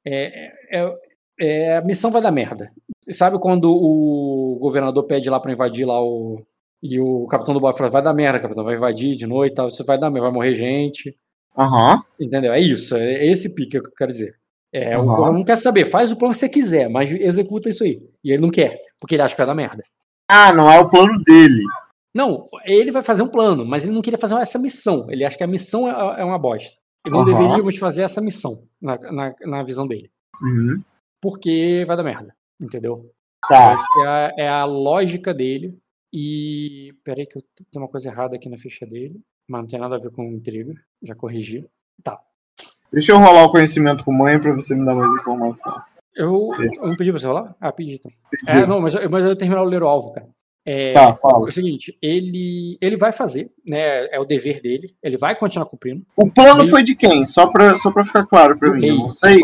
É, é, é, a missão vai dar merda. Sabe quando o governador pede lá para invadir lá o. E o capitão do bote fala: vai dar merda, capitão, vai invadir de noite tal, você vai dar merda, vai morrer gente. Aham. Uhum. Entendeu? É isso, é esse pique que eu quero dizer. É, uhum. O não quer saber, faz o plano que você quiser, mas executa isso aí. E ele não quer, porque ele acha que vai dar merda. Ah, não é o plano dele. Não, ele vai fazer um plano, mas ele não queria fazer essa missão. Ele acha que a missão é, é uma bosta. E não uhum. deveríamos fazer essa missão, na, na, na visão dele. Uhum porque vai dar merda, entendeu? Tá. Essa é a, é a lógica dele. E. Peraí, que eu tenho uma coisa errada aqui na ficha dele. Mas não tem nada a ver com intriga. Já corrigi. Tá. Deixa eu rolar o conhecimento com mãe pra você me dar mais informação. Eu, eu não pedi pra você rolar? Ah, pedi então. Pedi. É, não, mas, mas eu terminar o ler o alvo, cara. É, tá, fala. É o seguinte, ele, ele vai fazer, né? É o dever dele, ele vai continuar cumprindo. O plano ele... foi de quem? Só pra, só pra ficar claro pra mim. Rei, não sei.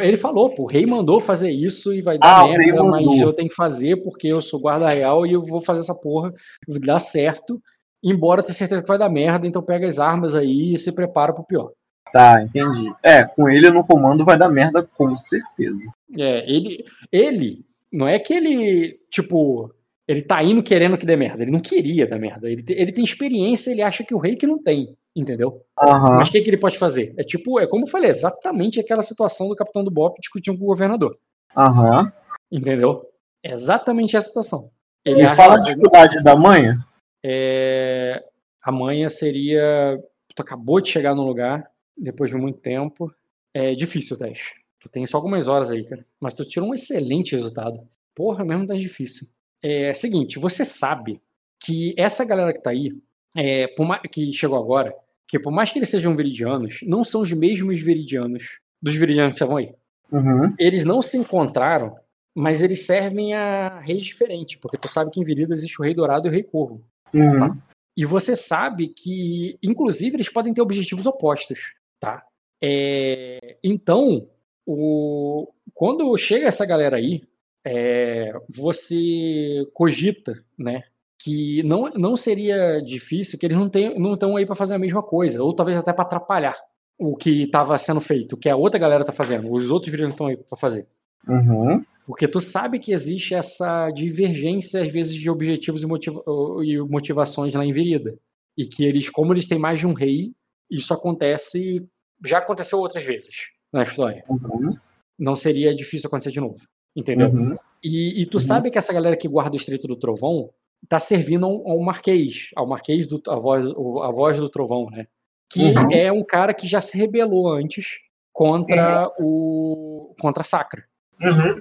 Ele falou, pô, o rei mandou fazer isso e vai dar ah, merda, mas eu tenho que fazer porque eu sou guarda real e eu vou fazer essa porra dar certo, embora eu tenha certeza que vai dar merda, então pega as armas aí e se prepara pro pior. Tá, entendi. É, com ele no comando vai dar merda com certeza. É, ele, ele, não é que ele, tipo, ele tá indo querendo que dê merda, ele não queria dar merda, ele, ele tem experiência, ele acha que o rei que não tem entendeu? Uhum. Mas o que, que, ele pode fazer? É tipo, é como eu falei, exatamente aquela situação do capitão do BOP discutindo com o governador. Aham. Uhum. Entendeu? É exatamente essa situação. Ele fala a dificuldade da manha? É... A manha seria. Tu acabou de chegar no lugar, depois de muito tempo. É difícil o teste. Tu tem só algumas horas aí, cara. Mas tu tira um excelente resultado. Porra, mesmo tá difícil. É seguinte, você sabe que essa galera que tá aí, é, mais, que chegou agora, que por mais que eles sejam veridianos, não são os mesmos veridianos dos veridianos que estavam aí. Uhum. Eles não se encontraram, mas eles servem a reis diferentes, porque tu sabe que em Virida existe o Rei Dourado e o Rei Corvo. Uhum. Tá? E você sabe que, inclusive, eles podem ter objetivos opostos, tá? É, então, o, quando chega essa galera aí, é, você cogita, né, que não, não seria difícil, que eles não estão não estão aí para fazer a mesma coisa, ou talvez até para atrapalhar o que estava sendo feito, o que a outra galera está fazendo, os outros vídeos estão aí para fazer. Uhum. Porque tu sabe que existe essa divergência, às vezes, de objetivos e, motiva e motivações lá em Virida. E que eles, como eles têm mais de um rei, isso acontece. Já aconteceu outras vezes na história. Uhum. Não seria difícil acontecer de novo. Entendeu? Uhum. E, e, tu uhum. sabe que essa galera que guarda o Estreito do Trovão está servindo ao, Marquês, ao Marquês do a voz, a voz do Trovão, né? Que uhum. é um cara que já se rebelou antes contra uhum. o contra a Sacra. Uhum.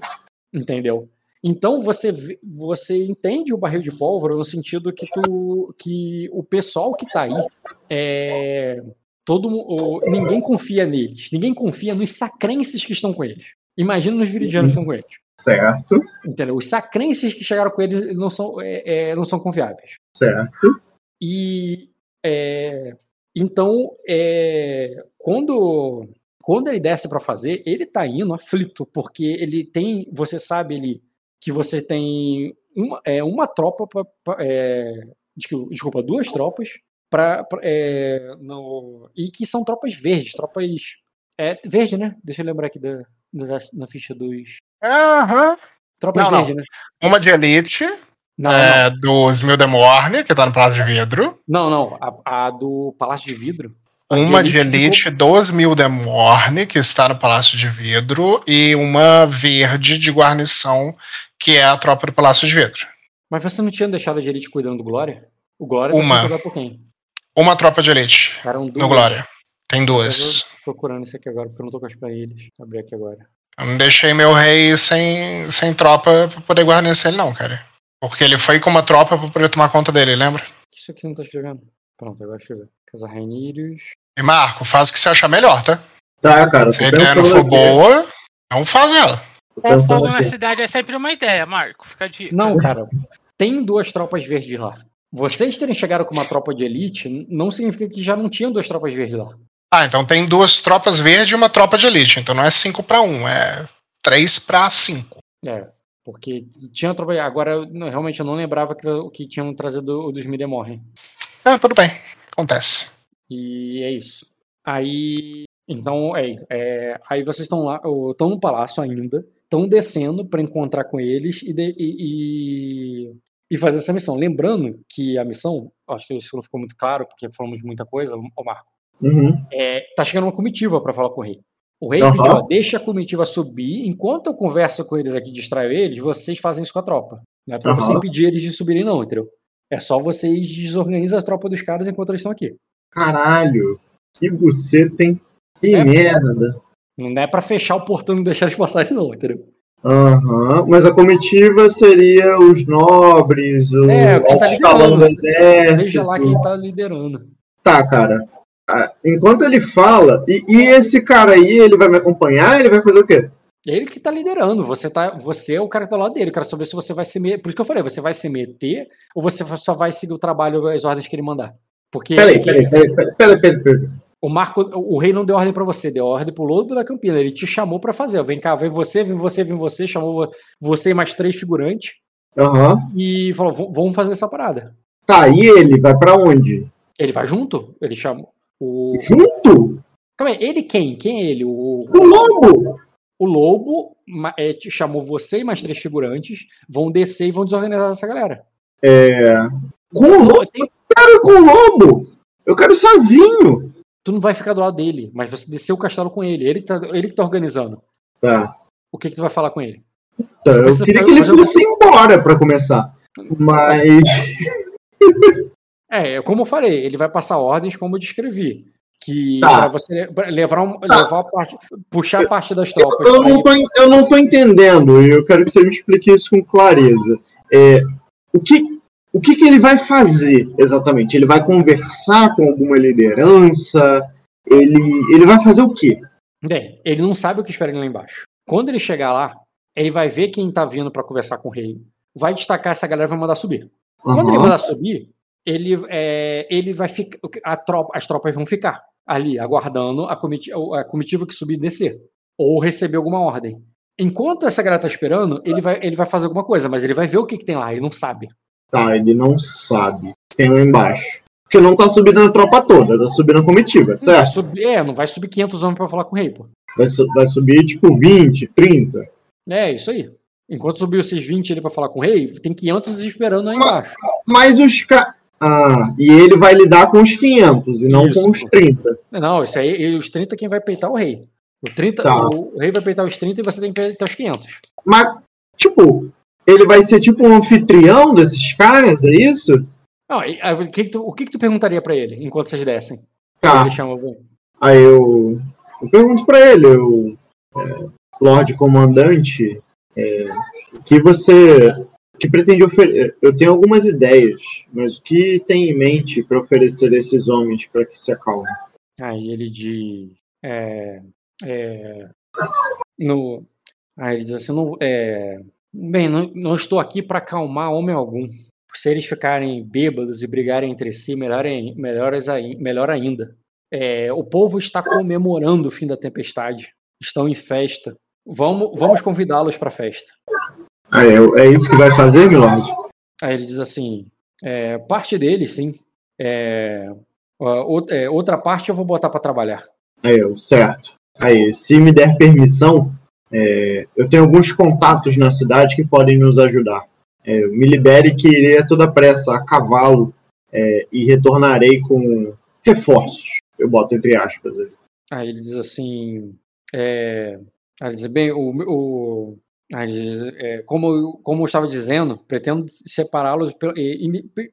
Entendeu? Então você você entende o barril de pólvora no sentido que tu que o pessoal que está aí é todo ninguém confia neles, ninguém confia nos sacrenses que estão com eles. Imagina nos viridianos que estão com eles. Certo. Entendeu? Os sacrenses que chegaram com ele não são, é, é, não são confiáveis. Certo. E é, então, é, quando, quando ele desce para fazer, ele tá indo aflito, porque ele tem, você sabe ele, que você tem uma, é, uma tropa, pra, é, desculpa, duas tropas, pra é, no, e que são tropas verdes, tropas. É verde, né? Deixa eu lembrar aqui da, na ficha dos. Aham. Tropa Não, verde, né? Uma de elite, Não, é, do Smildemorne, que tá no Palácio de Vidro. não, não, não. A, a do Palácio de Vidro. a Uma de ficou- elite dos Mildemorne, que está no Palácio de Vidro. E uma verde de guarnição, que é a tropa do Palácio de Vidro. Mas você não tinha deixado a de elite cuidando do Glória? O Glória Uma. tá sendo cuidado por quem? Uma tropa de elite Eram duas. no Glória. Tem duas. Procurando isso aqui agora, porque eu não tô com as planilhas. Vou abrir aqui agora. Eu não deixei meu rei sem, sem tropa pra poder guarnecer ele, não, cara. Porque ele foi com uma tropa pra poder tomar conta dele, lembra? Isso aqui não tá escrevendo. Pronto, agora escreveu. Casa Rainírios. E Marco, faz o que você achar melhor, tá? Tá, cara, Se a ideia não for aqui. boa, não faz ela. Fogo na cidade é sempre uma ideia, Marco. Fica a dica. Não, cara. Tem duas tropas verdes lá. Vocês terem chegado com uma tropa de elite não significa que já não tinham duas tropas verdes lá. Ah, então tem duas tropas verdes e uma tropa de elite. Então não é 5 pra 1, é 3 pra 5. É. Porque tinha tropa. Agora, eu realmente, eu não lembrava que, que tinham trazido o dos Midemorren. Ah, tudo bem. Acontece. E é isso. Aí. Então, é, é, aí vocês estão lá, estão no palácio ainda, estão descendo para encontrar com eles e, de- e, e, e fazer essa missão. Lembrando que a missão, acho que isso não ficou muito claro, porque falamos muita coisa, ô Marco, Uhum. é, tá chegando uma comitiva para falar com o rei. O rei Aham. pediu, ó, deixa a comitiva subir, enquanto eu converso com eles aqui, distraio eles, vocês fazem isso com a tropa. Não é pra você Aham. impedir eles de subirem, não, entendeu? É só vocês desorganizam a tropa dos caras enquanto eles estão aqui. Caralho, que buceta, hein? Que É, merda. Não é pra fechar o portão e não deixar eles passarem, não, entendeu? Aham, mas a comitiva seria os nobres, o É, quem tá do liderando. Veja lá exército. quem tá liderando. Tá, cara. Ah, Enquanto ele fala, e, e esse cara aí, ele vai me acompanhar? Ele vai fazer o quê? Ele que tá liderando. Você, tá, você é o cara que tá lá dele. Eu quero saber se você vai se meter. Por isso que eu falei, você vai se meter ou você só vai seguir o trabalho, as ordens que ele mandar? Porque Peraí, peraí, peraí, peraí, peraí, peraí, peraí. o Marco, o rei não deu ordem pra você, deu ordem pro Lobo da Campina. Ele te chamou pra fazer. Vem cá, vem você, vem você, vem você, chamou você e mais três figurantes Aham. e falou: "V- vamos fazer essa parada. Tá, e ele vai pra onde? Ele vai junto? Ele chamou. O... Junto? Calma aí, ele quem? Quem é ele? O, O lobo? o Lobo é, chamou você e mais três figurantes, vão descer e vão desorganizar essa galera. É. Com o lobo? Tem- Eu quero com o lobo! Eu quero sozinho! tu não vai ficar do lado dele, mas você desceu o castelo com ele. Ele que tá, ele que tá organizando. Tá. O que, que tu vai falar com ele? tá. Eu queria que ele fosse embora pra começar. Mas. É, como eu falei, ele vai passar ordens como eu descrevi. Que Tá. pra você levar, um- levar a parte, puxar a parte das tropas. Eu pra não, tô, eu não tô entendendo, e eu quero que você me explique isso com clareza. É, o que, o que, que ele vai fazer exatamente? Ele vai conversar com alguma liderança? Ele, ele vai fazer o quê? Bem, ele não sabe o que espera ele lá embaixo. Quando ele chegar lá, ele vai ver quem tá vindo pra conversar com o rei, vai destacar essa galera e vai mandar subir. Quando ele mandar subir, ele, é, ele vai ficar. tropa- as tropas vão ficar ali, aguardando a, comiti, a comitiva que subir e descer. Ou receber alguma ordem. Enquanto essa galera tá esperando, ele vai, ele vai fazer alguma coisa, mas ele vai ver o que, que tem lá, ele não sabe. Tá, ele não sabe. Tem um embaixo. Porque não tá subindo a tropa toda, tá subindo a comitiva, Não certo? subir, é, não vai subir 500 homens pra falar com o rei, pô. Vai, su- vai subir tipo 20, 30. É, isso aí. Enquanto subiu esses 20 ali pra falar com o rei, tem 500 esperando aí embaixo. Mas os ca... Ah, e ele vai lidar com os 500 e não Isso. com os 30. Não, isso aí, os 30 quem vai peitar é o rei. O, 30, Tá. o rei vai peitar os 30 e você tem que peitar os 500. Mas, tipo, ele vai ser tipo um anfitrião desses caras, é isso? Não, e, aí, o, que que tu, o que, que tu perguntaria pra ele enquanto vocês descem? Tá. Ele chama Aí eu, eu pergunto pra ele, eu, é, Lorde Comandante, é, o que você que pretende oferecer? Eu tenho algumas ideias, mas o que tem em mente para oferecer a esses homens para que se acalmem? Aí ele diz. É, é, no, aí ele diz assim: não, é, bem, não, não estou aqui para acalmar homem algum. Se eles ficarem bêbados e brigarem entre si, melhor, ai- melhor ainda. É, o povo está comemorando o fim da tempestade. Estão em festa. Vamos, vamos convidá-los para a festa. Ah, é, é isso que vai fazer, Milord? Aí ele diz assim: é, parte deles, sim. É, é, outra parte eu vou botar para trabalhar. Aí eu, certo. Aí, se me der permissão, é, eu tenho alguns contatos na cidade que podem nos ajudar. É, me libere que irei a toda pressa a cavalo é, e retornarei com reforços. Eu boto entre aspas. Ali. Aí ele diz assim, é, ele diz, bem, o, o como, como eu estava dizendo, pretendo separá-los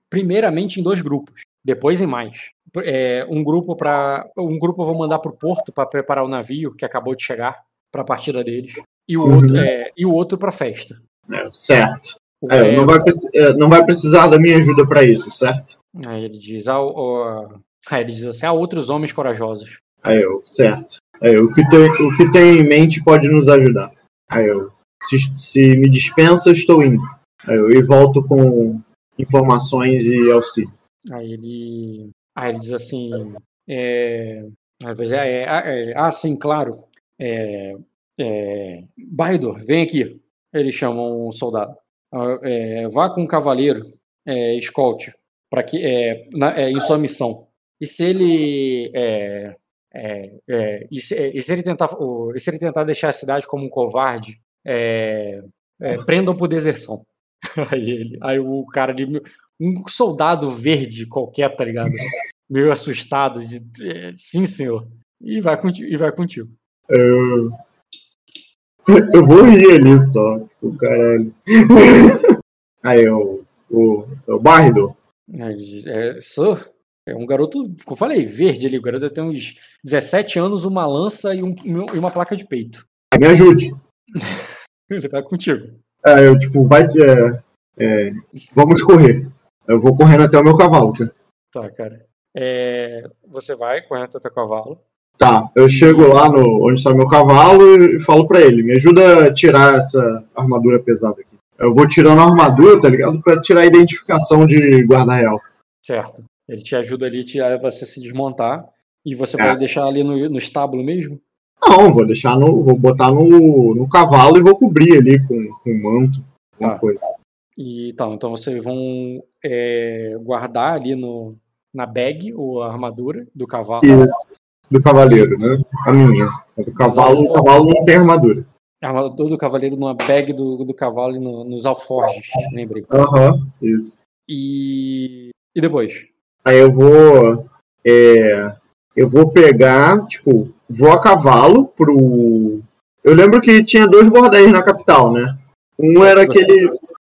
primeiramente em dois grupos, depois em mais. É, um grupo para um grupo eu vou mandar para o porto para preparar o navio que acabou de chegar para a partida deles e o uhum. outro é, e o outro para festa. É, certo. É, não, vai, é, não vai precisar da minha ajuda para isso, certo? Aí ele diz, ah, aí ele diz assim, há outros homens corajosos. Aí eu, certo. Aí eu, o que tem, o que tem em mente pode nos ajudar. Aí eu, se, se me dispensa, estou indo. Eu e volto com informações e auxílio. Aí ele, aí ele diz assim, é, é, é, ah, sim, claro. É, é, Baidor, vem aqui. Eles chamam um soldado. Ah, é, vá com um cavaleiro, é, escolte, para que é, na, é, em sua missão. E se ele é, é, é, e, se, e, se, ele tentar, e se ele tentar deixar a cidade como um covarde, é, é, prendam por deserção. aí, ele, aí o cara de um soldado verde qualquer, tá ligado? Meio assustado, de, é, sim, senhor. E vai contigo. E vai contigo. Eu, eu vou rir ali só, o caralho. Aí, o, o, o Bardo. É, sir, é um garoto, como eu falei, verde ali. O garoto tem uns 17 anos, uma lança e, um, e uma placa de peito. Me ajude. Ele vai contigo. É, eu, tipo, vai. É, é, vamos correr. Eu vou correndo até o meu cavalo, cara. Tá, cara. É, você vai correndo até o teu cavalo. Tá, eu chego lá no, onde está meu cavalo e falo para ele: me ajuda a tirar essa armadura pesada aqui. Eu vou tirando a armadura, tá ligado? Pra tirar a identificação de guarda real. Certo. Ele te ajuda ali a você se desmontar. E você é. vai deixar ali no, no estábulo mesmo? Não, vou deixar no. Vou botar no, no cavalo e vou cobrir ali com, com manto, alguma tá. coisa. E tá, então vocês vão é, guardar ali no, na bag ou a armadura do cavalo. Isso, do cavaleiro, né? A minha. do cavalo, o cavalo não tem armadura. A armadura do cavaleiro numa bag do, do cavalo e no, nos alforjes, lembrei. Aham, uhum, isso. E. E depois? Aí eu vou. É, eu vou pegar, tipo, vou a cavalo pro. Eu lembro que tinha dois bordéis na capital, né? Um era que aquele.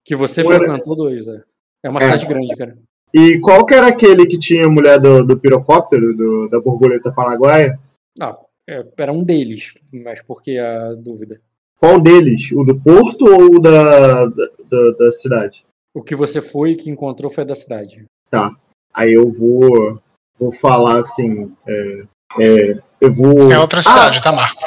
Que você um frequentou era... dois, é. É uma cidade é. grande, cara. E qual que era aquele que tinha a mulher do, do pirocóptero, do, da borboleta paraguaia? Ah, é, era um deles, mas por que a dúvida? Qual deles? O do porto ou o da, da, da cidade? O que você foi e que encontrou foi da cidade. Tá. Aí eu vou vou falar assim. É, é, eu vou. É outra cidade, ah, tá, Marco?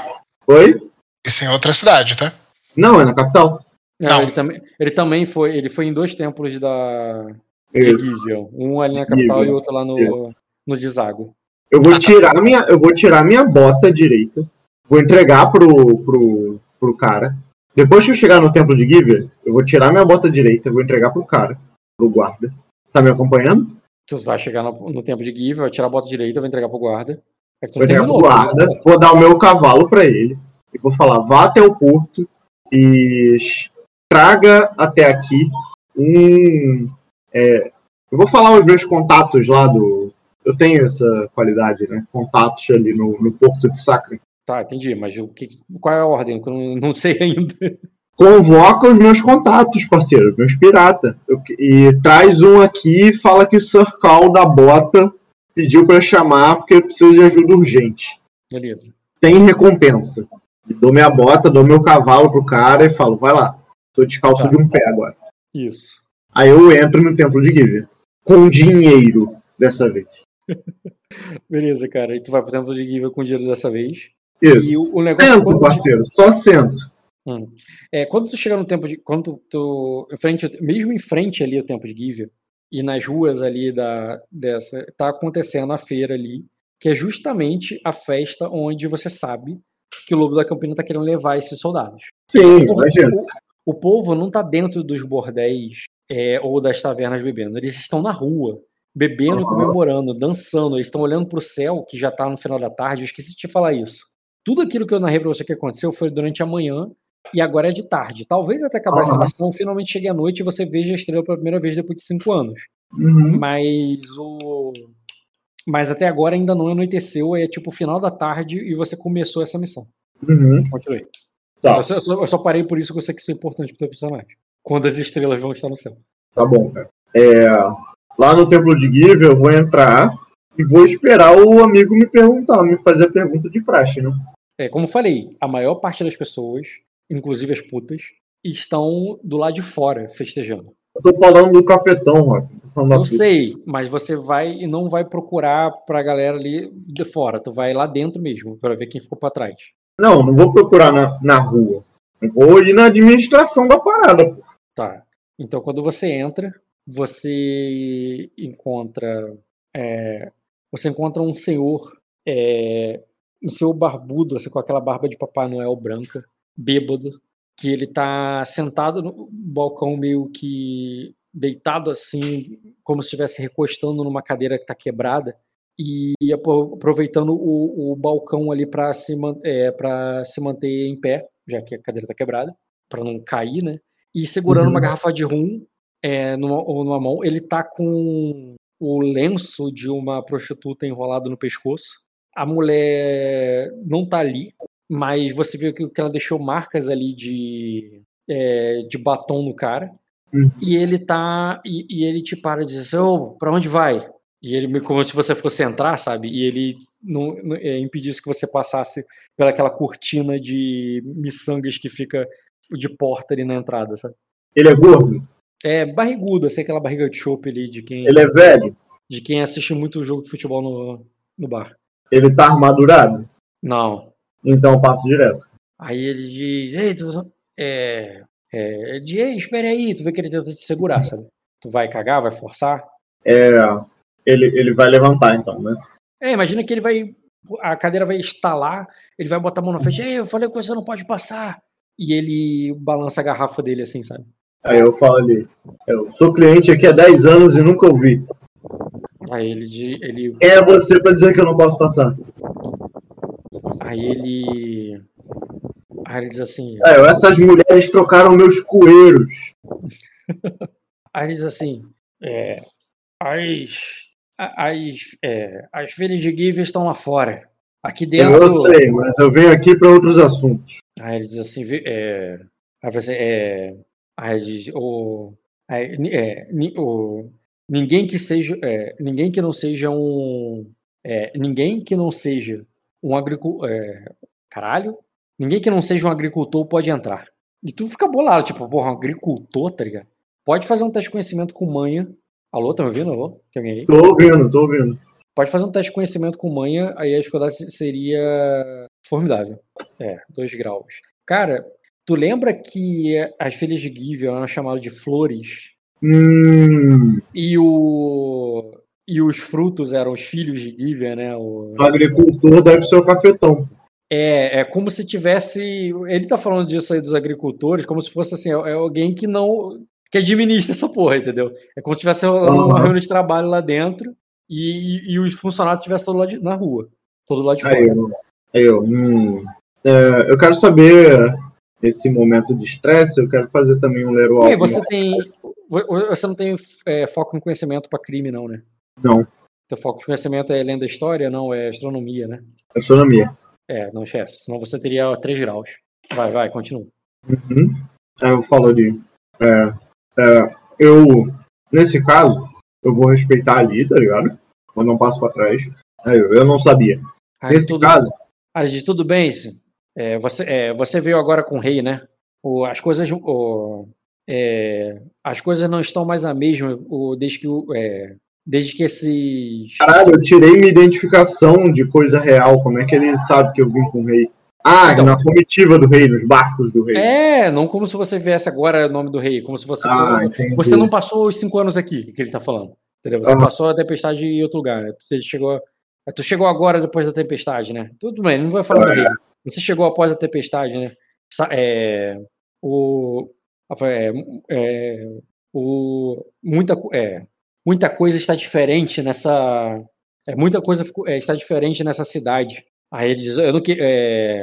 Oi? Isso é outra cidade, tá? Não, é na capital. Não, Ele, também, ele também foi. Ele foi em dois templos da. De. Um ali na capital Givion. e outro lá no, no Desago. Eu vou tirar minha, eu vou tirar minha bota direita, vou entregar pro, pro, pro cara. Depois que eu chegar no templo de Giver, eu vou tirar minha bota direita, vou entregar pro cara, pro guarda. Tá me acompanhando? Tu vai chegar no, no tempo de give, vai tirar a bota direita, vai entregar pro guarda. É que tu vou entregar pro guarda, né? vou dar o meu cavalo para ele. E vou falar, vá até o porto e traga até aqui um. É, eu vou falar os meus contatos lá do. Eu tenho essa qualidade, né? Contatos ali no, no Porto de Sacra. Tá, entendi, mas o que, qual é a ordem? Eu não, não sei ainda convoca os meus contatos, parceiro, meus pirata. Eu, e traz um aqui e fala que o Sir Cal da Bota pediu para chamar porque precisa de ajuda urgente. Beleza. Tem recompensa. dou minha bota, dou meu cavalo pro cara e falo, vai lá, tô descalço tá. de um pé agora. Isso. Aí eu entro no templo de Giver. Com dinheiro, dessa vez. Beleza, cara. E tu vai pro templo de Giver com dinheiro dessa vez. Isso. E o, o negócio sento, parceiro. Só sento. Hum. É, quando tu chega no tempo de. Quando tu. Frente, mesmo em frente ali ao tempo de Giver, e nas ruas ali da, dessa. Tá acontecendo a feira ali, que é justamente a festa onde você sabe que o Lobo da Campina tá querendo levar esses soldados. Sim, imagina. O, o, povo não tá dentro dos bordéis é, ou das tavernas bebendo. Eles estão na rua, bebendo, uhum. comemorando, dançando. Eles estão olhando pro céu, que já tá no final da tarde. Eu esqueci de te falar isso tudo aquilo que eu narrei pra você que aconteceu foi durante a manhã e agora é de tarde. Talvez até acabar uhum. essa missão, finalmente chegue à noite e você veja a estrela pela primeira vez depois de cinco anos. Uhum. Mas o. Mas até agora ainda não anoiteceu, é tipo final da tarde e você começou essa missão. Uhum. Continue. Tá. Eu, só, eu, só, eu, só, parei por isso que eu sei que isso é importante pro teu personagem. Quando as estrelas vão estar no céu. Tá bom, cara. É, lá no templo de Give eu vou entrar e vou esperar o amigo me perguntar, me fazer a pergunta de praxe, né? É, como falei, a maior parte das pessoas, inclusive as putas, estão do lado de fora festejando. Eu tô falando do cafetão, mano. Eu sei, mas você vai e não vai procurar pra galera ali de fora. Tu vai lá dentro mesmo, para ver quem ficou para trás. Não, não vou procurar na, na rua. Eu vou ir na administração da parada, pô. Tá. Então, quando você entra, você encontra. É, você encontra um senhor. É, um senhor barbudo, assim, com aquela barba de Papai Noel branca, bêbado, que ele tá sentado no balcão meio que deitado assim, como se estivesse recostando numa cadeira que tá quebrada e aproveitando o, o balcão ali para se, é, se manter em pé, já que a cadeira tá quebrada, para não cair, né? E segurando uhum. uma garrafa de rum é, numa, numa mão, ele tá com o lenço de uma prostituta enrolado no pescoço. A mulher não tá ali, mas você viu que ela deixou marcas ali de, é, de batom no cara. Uhum. E ele tá. E, e, ele te para e diz assim: Ô, oh, pra onde vai? E ele, como se você fosse entrar, sabe? E ele não, não é, impedisse que você passasse pelaquela cortina de miçangas que fica de porta ali na entrada, sabe? Ele é gordo? É barrigudo, assim, aquela barriga de chope ali de quem. Ele é velho? De quem assiste muito jogo de futebol no, no bar. Ele tá armadurado? Não. Então eu passo direto. Aí ele diz, ei, tu, é, é, de, ei, espere aí, tu vê que ele tenta te segurar, sabe? Tu vai cagar, vai forçar? É, ele, ele vai levantar então, né? É, imagina que ele vai, a cadeira vai estalar, ele vai botar a mão na frente, ei, eu falei que você não pode passar. E ele balança a garrafa dele assim, sabe? Aí eu falo ali, eu sou cliente aqui há 10 anos e nunca ouvi. Aí ele, ele... É você para dizer que eu não posso passar? Aí ele. Aí ele diz assim. É, essas mulheres trocaram meus coeiros. Aí ele diz assim. É, as. As, é, as filhas de Give estão lá fora. Aqui dentro. Eu sei, mas eu venho aqui para outros assuntos. Aí ele diz assim. É, aí você. É, aí ele diz. O, aí, é, o, ninguém que seja. É, ninguém que não seja um. É, ninguém que não seja um agricultor. É, caralho, ninguém que não seja um agricultor pode entrar. E tu fica bolado, tipo, porra, um agricultor, tá ligado? Pode fazer um teste de conhecimento com manha. Alô, tá me ouvindo? Alô? Tem alguém aí? Tô ouvindo, tô ouvindo. Pode fazer um teste de conhecimento com manha, aí a dificuldade seria formidável. É, dois graus. Cara, tu lembra que as filhas de Gideon eram chamadas de flores? Hum. E o e os frutos eram os filhos de Gibeon, né? O... o agricultor deve ser o cafetão. É, é como se tivesse. Ele tá falando disso aí dos agricultores, como se fosse assim, é alguém que não. que administra essa porra, entendeu? É como se tivesse uhum. uma reunião de trabalho lá dentro e, e, e os funcionários estivessem todo lá de, na rua. Todo lá de fora. Aí eu, eu, hum, é, eu quero saber esse momento de estresse, eu quero fazer também um Leroy. Você tem. Você não tem é, foco em conhecimento para crime, não, né? Não. Teu foco de conhecimento é lenda história? Não, é astronomia, né? Astronomia. É, não esquece. Senão você teria 3 graus. Vai, vai, continua. Uhum. Aí eu falo ali. É, é, eu, nesse caso, eu vou respeitar ali, tá ligado? Quando não passo pra trás. Aí eu, eu não sabia. Aí, nesse tudo, caso. Aí, tudo bem, é, você, é, você veio agora com o rei, né? O, as coisas. O, é, as coisas não estão mais a mesma o, desde que o, é, Desde que esses. Caralho, eu tirei minha identificação de coisa real. Como é que ele sabe que eu vim com o rei? Ah, então, na comitiva do rei, nos barcos do rei. É, não como se você viesse agora o nome do rei, como se você. Ah, for... Você não passou os cinco anos aqui, que ele tá falando. Entendeu? Você passou a tempestade em outro lugar. Né? Você chegou. Tu chegou agora depois da tempestade, né? Tudo bem, não vai falar do rei. Você chegou após a tempestade, né? É, o, é, é, o muita é, muita coisa está diferente nessa. É, muita coisa é, está diferente nessa cidade. Aí ele diz, eu não que. É...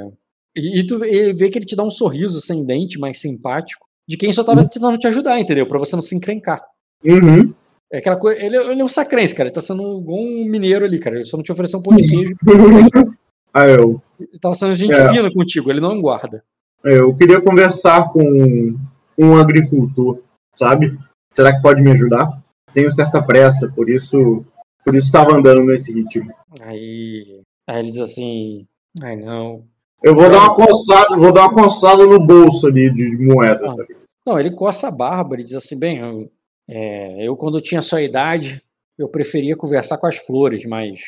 E, tu vê que ele te dá um sorriso sem dente, mais simpático, de quem só tava uhum. tentando te ajudar, entendeu? Pra você não se encrencar. Uhum. É aquela coisa. Ele, ele, é um sacrense, cara. Ele tá sendo um mineiro ali, cara. Ele só não te ofereceu um pão de queijo. ah, eu. Ele tava sendo gente é. fina contigo, ele não guarda. É, eu queria conversar com um agricultor, sabe? Será que pode me ajudar? Tenho certa pressa, por isso. Por isso estava andando nesse ritmo. Aí. Aí ele diz assim. Ai não. Eu vou dar uma coçada, vou dar uma coçada no bolso ali de moeda. Não, não ele coça a barba e diz assim, bem, eu, é, eu quando tinha sua idade, eu preferia conversar com as flores, mas.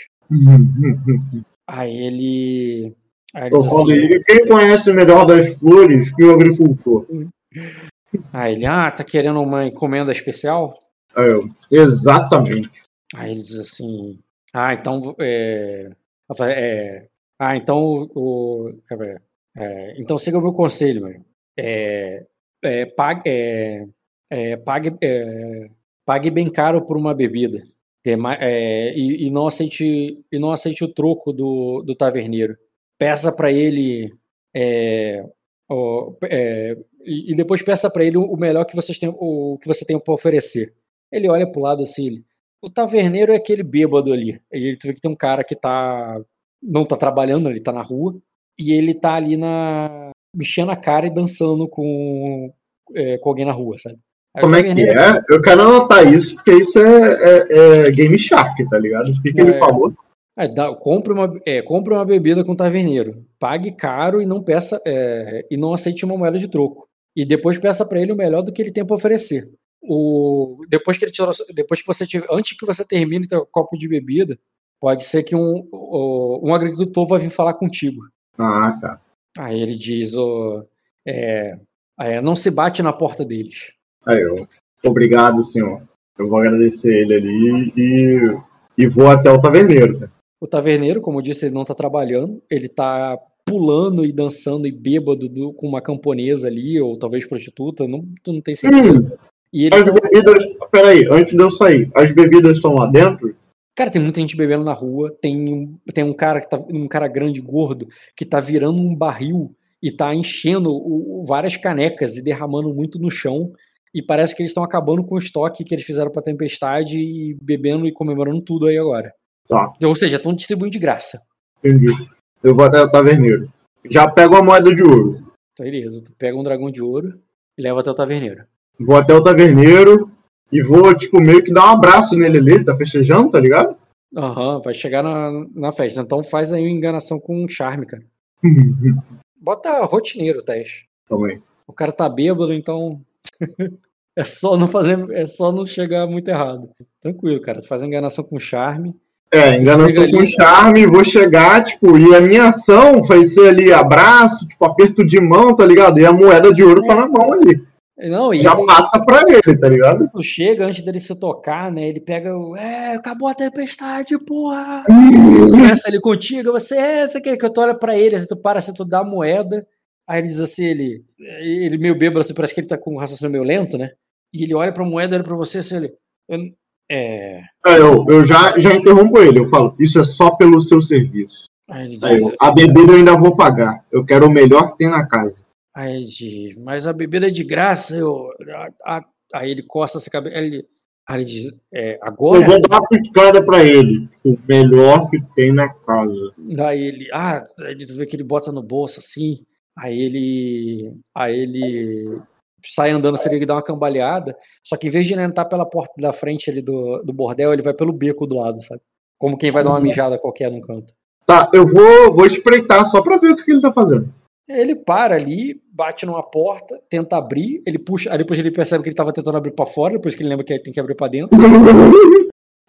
aí ele. Aí ele eu falei, assim, quem conhece melhor das flores que o agricultor? Aí ele, ah, tá querendo uma encomenda especial? É, exatamente. Aí ele diz assim, ah, então é, é, ah, então o, é, é, então siga o meu conselho, mano. É, é, pague, é, é, pague, é, pague bem caro por uma bebida. E, e, não aceite e não aceite o troco do, do taverneiro. Peça para ele e, e, depois peça para ele o melhor que vocês têm, o que você tem para oferecer. Ele olha pro lado assim, ele, o taverneiro é aquele bêbado ali. E ele vê que tem um cara que tá não tá trabalhando, ele tá na rua, e ele tá ali na. mexendo a cara e dançando com, é, com alguém na rua, sabe? Aí Como é que é? Eu quero anotar isso, porque isso é, é, é Game Shark, tá ligado? O que, que ele é. falou? É, dá, compre, uma, é, compre uma bebida com taverneiro. Pague caro e não peça é, e não aceite uma moeda de troco. E depois peça para ele o melhor do que ele tem para oferecer. O, depois que ele tirou, depois que você tiver, antes que você termine o copo de bebida, pode ser que um, um agricultor vai vir falar contigo. Ah, tá. Aí ele diz, oh, é, é, não se bate na porta deles. Aí eu, obrigado, senhor. Eu vou agradecer ele ali e, e vou até o taverneiro. O taverneiro, como eu disse, ele não está trabalhando, ele está pulando e dançando e bêbado do, com uma camponesa ali, ou talvez prostituta, não, tu não tem certeza. Hum, e as bebidas, peraí, antes de eu sair, as bebidas estão lá dentro? Cara, tem muita gente bebendo na rua, tem, tem um cara que tá, um cara grande, gordo, que tá virando um barril e tá enchendo o, várias canecas e derramando muito no chão. E parece que eles estão acabando com o estoque que eles fizeram pra tempestade e bebendo e comemorando tudo aí agora. Tá. Ou seja, estão distribuindo de graça. Entendi. Eu vou até o taverneiro. Já pego a moeda de ouro. Então, beleza. Tu pega um dragão de ouro e leva até o taverneiro. Vou até o taverneiro, e vou, tipo, meio que dar um abraço nele ali, tá festejando, tá ligado? Aham, uhum, vai chegar na, na festa. Então faz aí uma enganação com um charme, cara. Bota rotineiro o teste. Também. O cara tá bêbado, então. é só não fazer. É só não chegar muito errado. Tranquilo, cara. Tu faz a enganação com charme. É, enganação com charme, vou chegar, tipo, e a minha ação vai ser ali abraço, tipo, aperto de mão, tá ligado? E a moeda de ouro tá na mão ali. Não, Já ele, passa pra ele, tá ligado? Chega antes dele se tocar, né? Ele pega o. É, acabou a tempestade, porra! Começa ali contigo, você é, você quer que eu tu olha pra ele, assim, tu para, assim, tu dá a moeda. Aí ele diz assim, ele. Ele meio bêbado, assim, parece que ele tá com um raciocínio meio lento, né? E ele olha pra moeda, olha pra você, assim, ele. Eu, é. é eu, eu já, já interrompo ele, eu falo, isso é só pelo seu serviço. Aí diz, Aí eu, a bebida eu ainda vou pagar. Eu quero o melhor que tem na casa. Aí diz, mas a bebida é de graça. Eu, a, a, aí ele costa essa cabeça. Ele, aí ele diz, é, agora. Eu vou dar uma piscada pra ele. O melhor que tem na casa. Aí ele, ah, ele vê que ele bota no bolso assim. Aí ele. Aí ele sai andando, seria que dá uma cambaleada. Só que em vez de ele entrar pela porta da frente ali do, do bordel, ele vai pelo beco do lado, sabe? Como quem vai dar uma mijada qualquer num canto. Tá, eu vou, vou espreitar só pra ver o que ele tá fazendo. Ele para ali, bate numa porta, tenta abrir, ele puxa, aí depois ele percebe que ele estava tentando abrir para fora, depois que ele lembra que ele tem que abrir para dentro.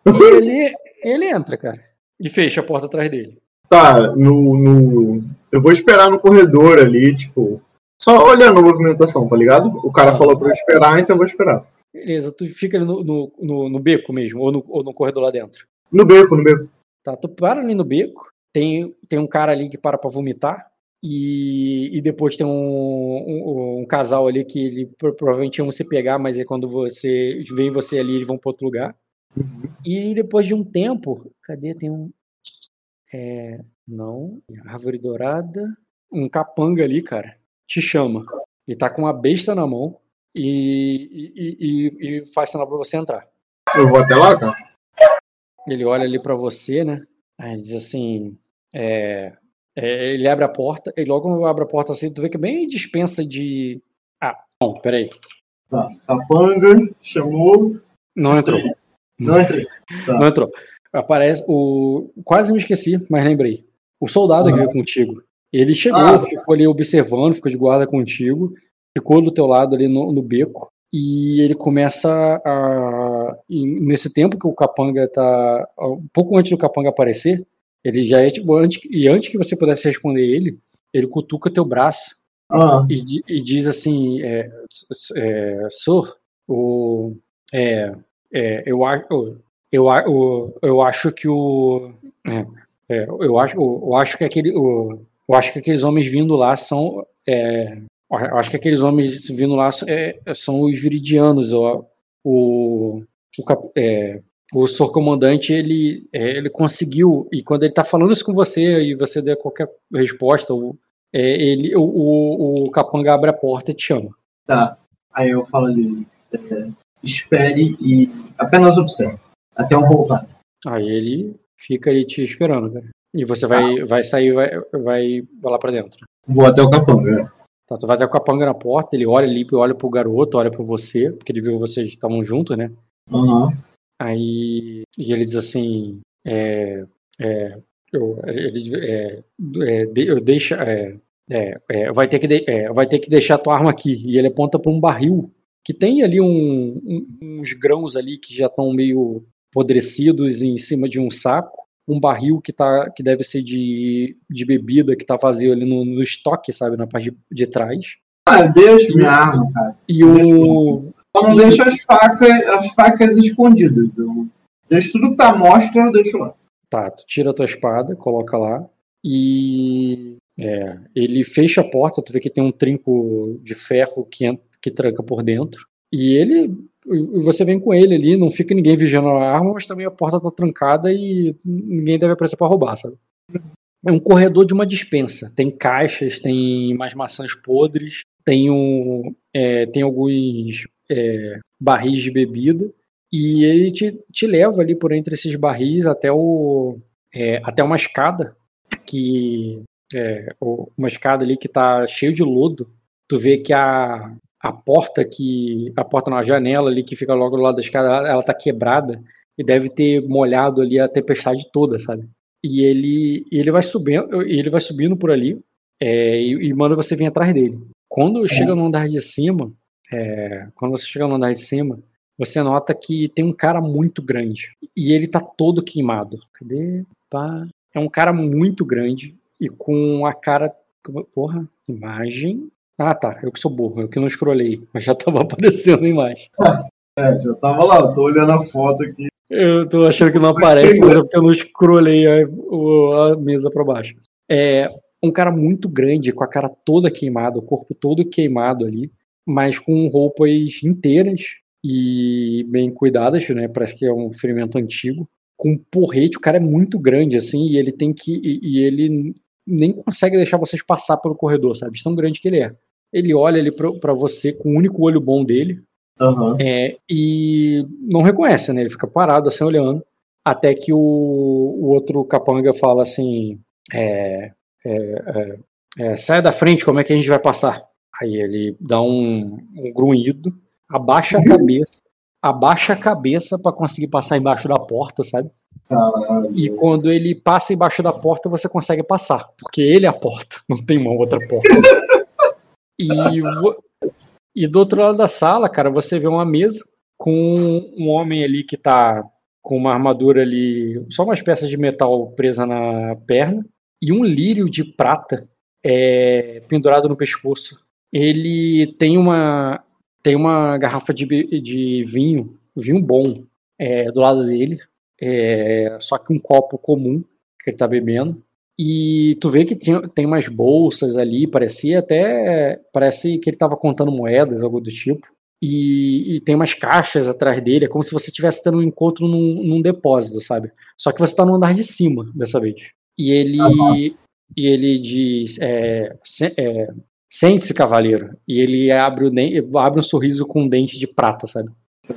e ele, ele entra, cara. E fecha a porta atrás dele. Tá, no, no. Eu vou esperar no corredor ali, tipo. Só olhando a movimentação, tá ligado? O cara falou pra eu esperar, então eu vou esperar. Beleza, tu fica ali no, no, no, no beco mesmo, ou no, ou no corredor lá dentro? No beco, no beco. Tá, tu para ali no beco, tem, tem um cara ali que para pra vomitar, e, e depois tem um, um, um, casal ali que ele, provavelmente iam se pegar, mas é quando você vem você ali, eles vão para outro lugar. Uhum. E depois de um tempo, cadê? Tem um. É, Não. Árvore dourada. Um capanga ali, cara, te chama. E tá com uma besta na mão e, e, e, e faz sinal pra você entrar. Eu vou até lá, cara. Ele olha ali para você, né? Aí diz assim: é, é, ele abre a porta, e logo abre a porta assim, tu vê que é bem dispensa de. Ah, não, peraí. Tá, capanga, chamou. Não entrou. Não entrei. Tá. Não entrou. Aparece o. Quase me esqueci, mas lembrei. O soldado Uhum. que veio contigo. Ele chegou, Ah. ficou ali observando, ficou de guarda contigo, ficou do teu lado ali no, no beco. E ele começa a. nesse tempo que o capanga tá. Um pouco antes do capanga aparecer, ele já é tipo. Antes, e antes que você pudesse responder ele, ele cutuca teu braço Ah, e, e diz assim, é, é, Sir, o, é, é, eu, acho, eu, o- eu acho que o, é, é, eu acho, eu acho que aquele, o, eu acho que aqueles homens vindo lá são, é, eu acho que aqueles homens vindo lá é, são os viridianos, o, o, o, cap- é, o Sr. Comandante, ele, é, ele conseguiu, e quando ele tá falando isso com você, e você der qualquer resposta, o, é, ele, o, o, o capanga abre a porta e te chama. tá. Aí eu falo ali, é, espere e apenas observe. Até eu voltar. Aí ele fica ali te esperando, cara. E você vai, vai sair, vai, vai, vai lá pra dentro. Vou até o capanga. né? Tá, tu vai até o capanga na porta, ele olha ali, olha pro garoto, olha pra você, porque ele viu que vocês estavam juntos, né? Aham. Aí e ele diz assim, é, é, eu, ele, é, é, de- eu deixa, é, é, vai ter que, de- vai ter que deixar tua arma aqui. E ele aponta para um barril que tem ali um- um- uns grãos ali que já estão meio apodrecidos em cima de um saco. Um barril que tá, que deve ser de, de bebida que tá vazio ali no, no estoque, sabe, na parte de, de trás. Ah, eu deixo minha arma, cara. E o, Só não deixo as facas, as facas escondidas. Eu deixo tudo que tá mostra, eu deixo lá. Tá, tu tira a tua espada, coloca lá e é, ele fecha a porta, tu vê que tem um trinco de ferro que, que tranca por dentro. E ele. e Você vem com ele ali, não fica ninguém vigiando a arma, mas também a porta tá trancada e ninguém deve aparecer pra roubar, sabe? É um corredor de uma dispensa. Tem caixas, tem mais maçãs podres, tem, um, é, tem alguns é, barris de bebida. E ele te, te leva ali por entre esses barris até o é, até uma escada que é, uma escada ali que tá cheio de lodo. Tu vê que a, a porta que a porta na janela ali que fica logo do lado da escada, ela, ela tá quebrada e deve ter molhado ali a tempestade toda, sabe? E ele ele vai subindo, ele vai subindo por ali é, e, e manda você vir atrás dele. Quando chega no andar de cima, é, quando você chega no andar de cima, você nota que tem um cara muito grande. E ele tá todo queimado. Cadê? Pá. É um cara muito grande e com a cara. Porra, imagem. Ah, tá. Eu que sou burro, eu que não escrolei, mas já tava aparecendo a imagem. É, já tava lá, eu tô olhando a foto aqui. Eu tô achando que não aparece, mas é porque eu não escrolei a, a mesa pra baixo. É um cara muito grande, com a cara toda queimada, o corpo todo queimado ali, mas com roupas inteiras e bem cuidadas, né? Parece que é um ferimento antigo. Com um porrete, o cara é muito grande, assim, e ele tem que. E, e ele nem consegue deixar vocês passar pelo corredor, sabe? Tão grande que ele é. Ele olha ali pra, pra você com o único olho bom dele, Aham. é, e não reconhece, né? Ele fica parado assim olhando. Até que o, o outro capanga fala assim: é, é, é, é, sai da frente, como é que a gente vai passar? Aí ele dá um, um grunhido, abaixa a cabeça, abaixa a cabeça para conseguir passar embaixo da porta, sabe? Caralho. E quando ele passa embaixo da porta, você consegue passar, porque ele é a porta, não tem uma outra porta. E, e do outro lado da sala, cara, você vê uma mesa com um homem ali que tá com uma armadura ali, só umas peças de metal presa na perna, e um lírio de prata é, pendurado no pescoço. Ele tem uma tem uma garrafa de, de vinho, vinho bom, é, do lado dele, é, só que um copo comum que ele tá bebendo. E tu vê que tinha, tem umas bolsas ali, parecia até. Parece que ele tava contando moedas, algo do tipo. E, e tem umas caixas atrás dele, é como se você estivesse tendo um encontro num, num depósito, sabe? Só que você tá no andar de cima dessa vez. e ele, e ele diz: é, é, Sente-se, cavaleiro. E ele abre, o abre um sorriso com um dente de prata, sabe?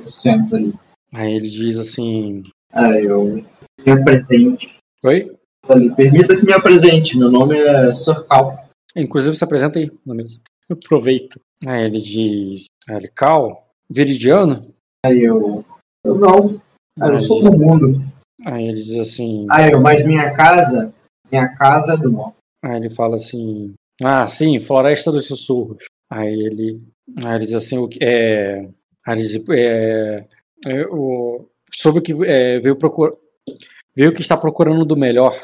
Senta ali. Aí ele diz assim: Ah, eu me apresente. Oi? Falei, permita que me apresente. Meu nome é Sorcal. Inclusive, se apresenta aí na mesa. Aproveita. Aí ele diz: Aí ele, Cal, Viridiano? Aí eu. Eu não. Ah, eu sou do mundo. Aí ele diz assim. Ah, eu, mas minha casa. Minha casa é do mal. Aí ele fala assim: Ah, sim, Floresta dos Sussurros. Aí ele. Aí ele diz assim: o que é. Aí ele diz, é, é, o, sobre o que é, veio procurar. Veio que está procurando do melhor.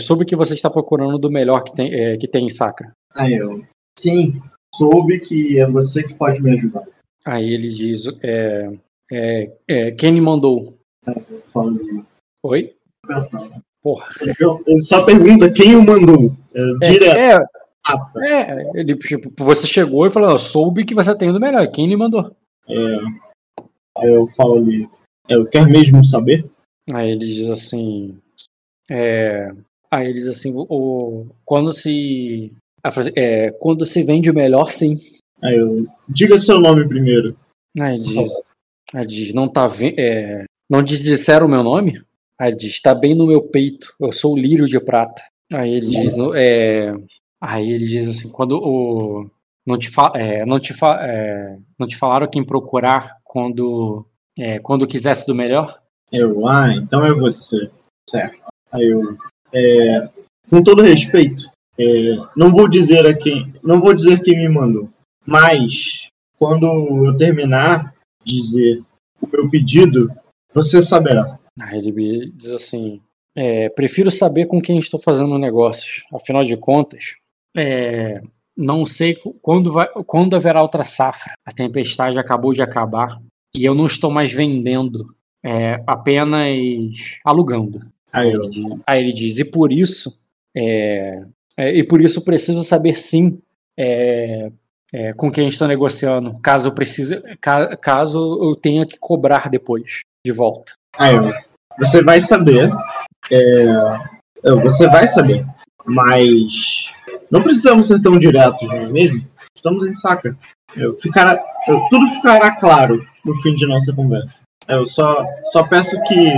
Sobre o que você está procurando do melhor que tem, é, que tem em Sacra. Aí eu. Sim, soube que é você que pode me ajudar. Aí ele diz: é, é, é, Quem me mandou? Oi? Porra. Eu, eu só pergunta quem o mandou. É, direto. É, é, ele, tipo, você chegou e falou: "Eu soube que você tem do melhor. Quem lhe mandou? É, aí eu falo ali. Eu quero mesmo saber? Aí ele diz assim. é, aí ele diz assim: o, o- quando se. é, quando se vende o melhor, sim. Aí eu. Diga seu nome primeiro. Aí ele diz, aí ele diz não tá vendo. É, não te disseram o meu nome? Aí ele diz, tá bem no meu peito, eu sou o lírio de prata. Aí ele diz, é, aí ele diz assim, quando o. Não te, fa, é, não, te fa, é, não te falaram quem procurar quando, é, quando quisesse do melhor? Eu, ah, então é você. Certo. Aí eu. é, com todo respeito, é, não vou dizer a quem. Não vou dizer quem me mandou. Mas quando eu terminar de dizer o meu pedido, você saberá. Aí ele diz assim: é, prefiro saber com quem estou fazendo negócios. Afinal de contas, é, não sei quando, vai, quando haverá outra safra. A tempestade acabou de acabar e eu não estou mais vendendo, é, apenas alugando. Aí ele diz, aí ele diz, e por isso, é, é, e por isso preciso saber sim é, é, com quem estou negociando, caso eu precise, ca- caso eu tenha que cobrar depois de volta. Aí. Você vai saber. você vai saber. Mas. Não precisamos ser tão diretos, não é mesmo? Estamos em saca. Eu, ficará, eu- tudo ficará claro no fim de nossa conversa. Eu só, só peço que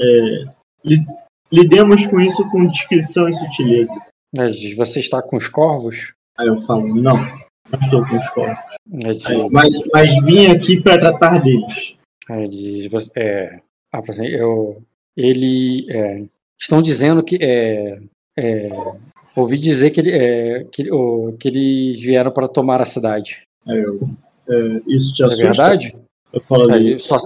é, li- lidemos com isso com discrição e sutileza. Ele diz, você está com os corvos? Aí eu falo, não, não estou com os corpos. Aí ele diz, Aí, mas, mas vim aqui para tratar deles. ele diz, você- é, ah, assim, eu, ele, é, estão dizendo que, é, é, ouvi dizer que, ele, é, que, o- que eles vieram para tomar a cidade. Aí eu, é, isso te É assusta? verdade? Eu falo ali, Aí, só,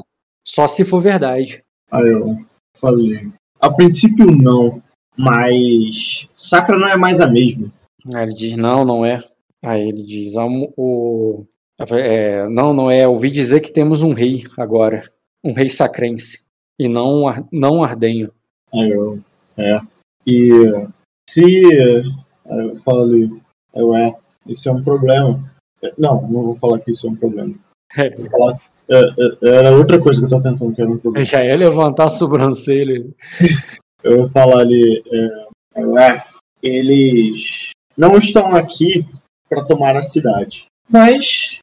só se for verdade. Aí eu falei. A princípio não, mas Sacra não é mais a mesma. Aí ele diz, não, não é. Aí ele diz, o, é, não, não é. Ouvi dizer que temos um rei agora, um rei sacrense, e não, não ardenho. Aí eu, é. E se aí eu falei, eu é, isso é um problema. Não, não vou falar que isso é um problema. É, Vou falar, é, é, era outra coisa que eu tô pensando que era um problema. já ia levantar a sobrancelha. Eu vou falar ali, é, eu é, eles não estão aqui para tomar a cidade. Mas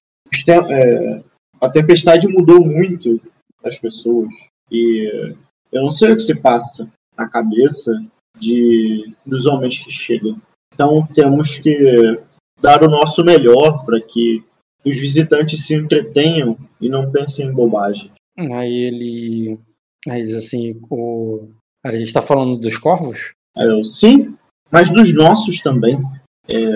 é, a tempestade mudou muito as pessoas. E é, eu não sei o que se passa na cabeça de dos homens que chegam. Então temos que dar o nosso melhor para que os visitantes se entretenham e não pensem em bobagem. Aí ele, aí diz assim, o, a gente está falando dos corvos? Eu, sim, mas dos nossos também. É,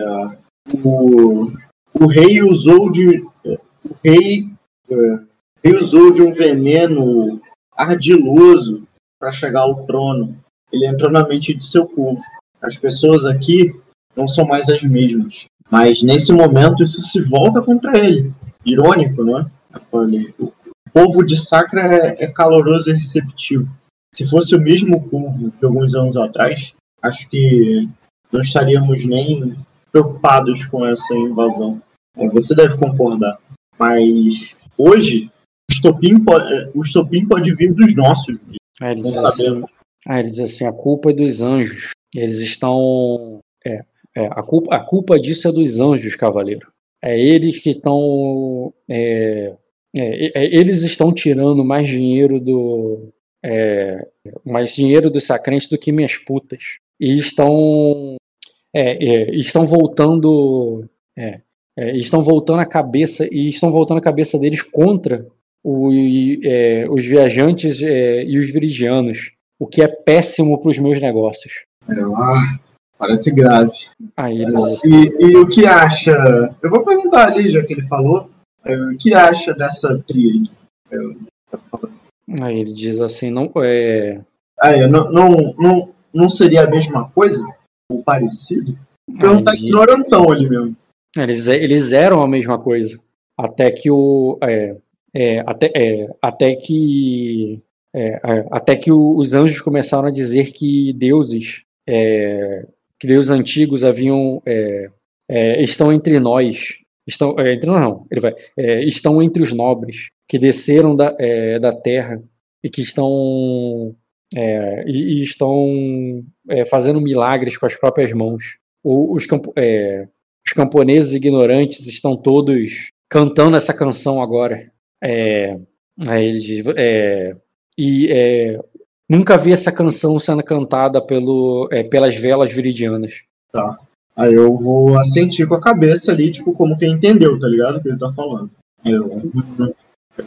o, o rei usou de. é, O rei, é, o rei usou de um veneno ardiloso para chegar ao trono. Ele entrou na mente de seu povo. As pessoas aqui não são mais as mesmas. Mas nesse momento isso se volta contra ele. Irônico, não é? Eu falei, o povo de Sacra é, é caloroso e receptivo. Se fosse o mesmo povo de alguns anos atrás, acho que não estaríamos nem preocupados com essa invasão. É, Você deve concordar. Mas hoje, o estopim, pode, é, o estopim pode vir dos nossos. Ele Não sabemos. Aí ele diz assim, a culpa é dos anjos. Eles estão. É, é, a, culpa, a culpa disso é dos anjos, cavaleiro. É eles que estão. É, é, é eles estão tirando mais dinheiro do. É, mais dinheiro dos sacrentes do que minhas putas. E estão. estão voltando. estão voltando a cabeça. E estão voltando a cabeça deles contra o, os viajantes e os viridianos. O que é péssimo para os meus negócios. É, ah, parece grave. Aí eles... e, e, o que acha? Eu vou perguntar ali, já que ele falou, é, o que acha dessa tríade? Aí ele diz assim, não é. Aí, não, não, não, não seria a mesma coisa? Ou parecido? Perguntar que não eram tão ali mesmo. Eles, eles eram a mesma coisa. Até que o. É, é, até, é, até que. É, até que os anjos começaram a dizer que deuses é, que deuses antigos haviam é, é, estão entre nós, estão é, entre nós não, ele vai, é, estão entre os nobres que desceram da, da terra e que estão e, e, estão fazendo milagres com as próprias mãos. O, os, os camponeses ignorantes estão todos cantando essa canção agora. É, ele, é, e é, Nunca vi essa canção sendo cantada pelo, é, pelas velas viridianas. Tá. Aí eu vou assentir com a cabeça ali, tipo, como quem entendeu, tá ligado? O que ele tá falando. Eu,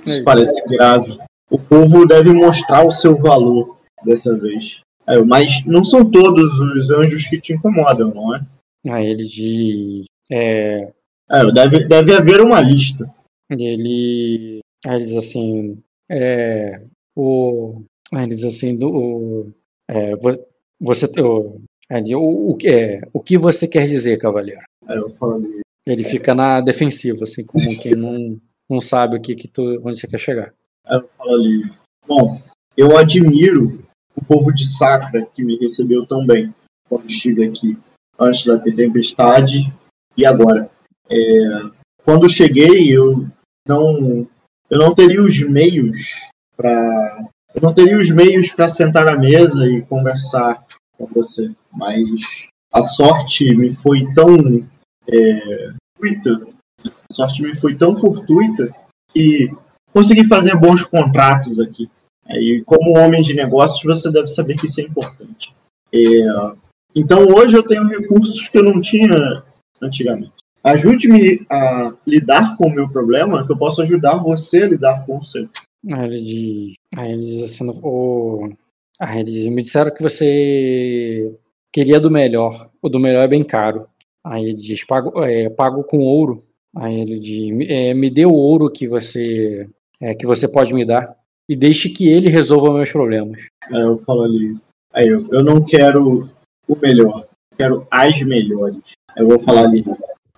isso parece grave. O povo deve mostrar o seu valor dessa vez. É, mas não são todos os anjos que te incomodam, não é? Aí ele de. É... é deve, deve haver uma lista. Ele. Aí ele diz assim. É, o, Aí ele diz assim, do, é, você, o, o, o, é, o que você quer dizer, cavaleiro? Aí eu Ele fica na defensiva, assim, como quem não, não sabe o que, que tu, onde você quer chegar. Aí eu falo ali, bom, eu admiro o povo de Sacra que me recebeu tão bem quando estive aqui, antes da tempestade e agora. É, quando cheguei, eu não, eu não teria os meios para eu não teria os meios para sentar à mesa e conversar com você, mas a sorte me foi tão é, fortuita, a sorte me foi tão fortuita que consegui fazer bons contratos aqui. E como homem de negócios, você deve saber que isso é importante. É, então hoje eu tenho recursos que eu não tinha antigamente. Ajude-me a lidar com o meu problema, que eu posso ajudar você a lidar com o seu. Aí ele, diz, aí ele diz assim, o, aí ele diz, me disseram que você queria do melhor, o do melhor é bem caro. Aí ele diz, pago, é, pago com ouro. Aí ele diz, é, me dê o ouro que você, é, que você pode me dar e deixe que ele resolva meus problemas. Aí eu falo ali, aí eu, eu não quero o melhor, eu quero as melhores. Eu vou falar ali.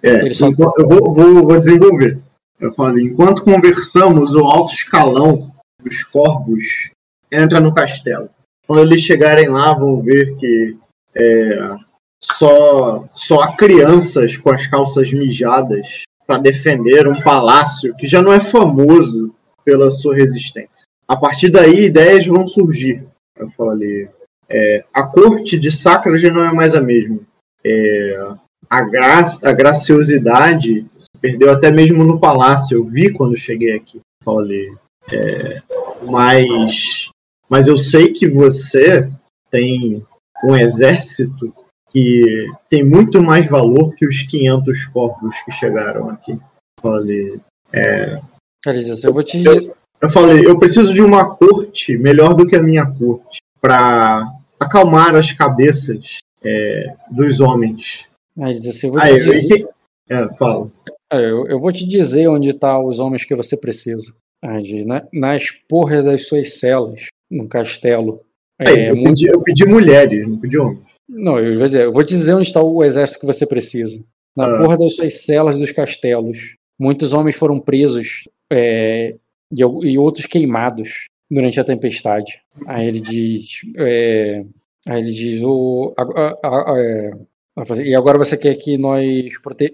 É, eu vou, vou, vou desenvolver. Eu falei, enquanto conversamos, o alto escalão dos corvos entra no castelo. Quando eles chegarem lá, vão ver que é, só, só há crianças com as calças mijadas para defender um palácio que já não é famoso pela sua resistência. A partir daí, ideias vão surgir. Eu falei, é, a corte de Sacra já não é mais a mesma. É, a, gra a graciosidade perdeu até mesmo no palácio. Eu vi quando cheguei aqui. Falei. É, mas, mas eu sei que você tem um exército que tem muito mais valor que os 500 corpos que chegaram aqui. Falei. É, eu vou te. Eu, eu falei, eu preciso de uma corte melhor do que a minha corte para acalmar as cabeças é, dos homens Aí assim, eu vou te dizer... É, fala. É, eu, eu, vou te dizer onde estão tá os homens que você precisa. Na, nas porras das suas celas, no castelo. É, eu, muito... pedi, eu, pedi, mulheres, não pedi homens. Não, eu vou dizer, eu vou te dizer onde está o exército que você precisa. Na ah. porra das suas celas dos castelos. Muitos homens foram presos é, e, e, outros queimados durante a tempestade. Aí ele diz. É, aí ele diz: o, a, a, a, é, e agora você quer que nós prote...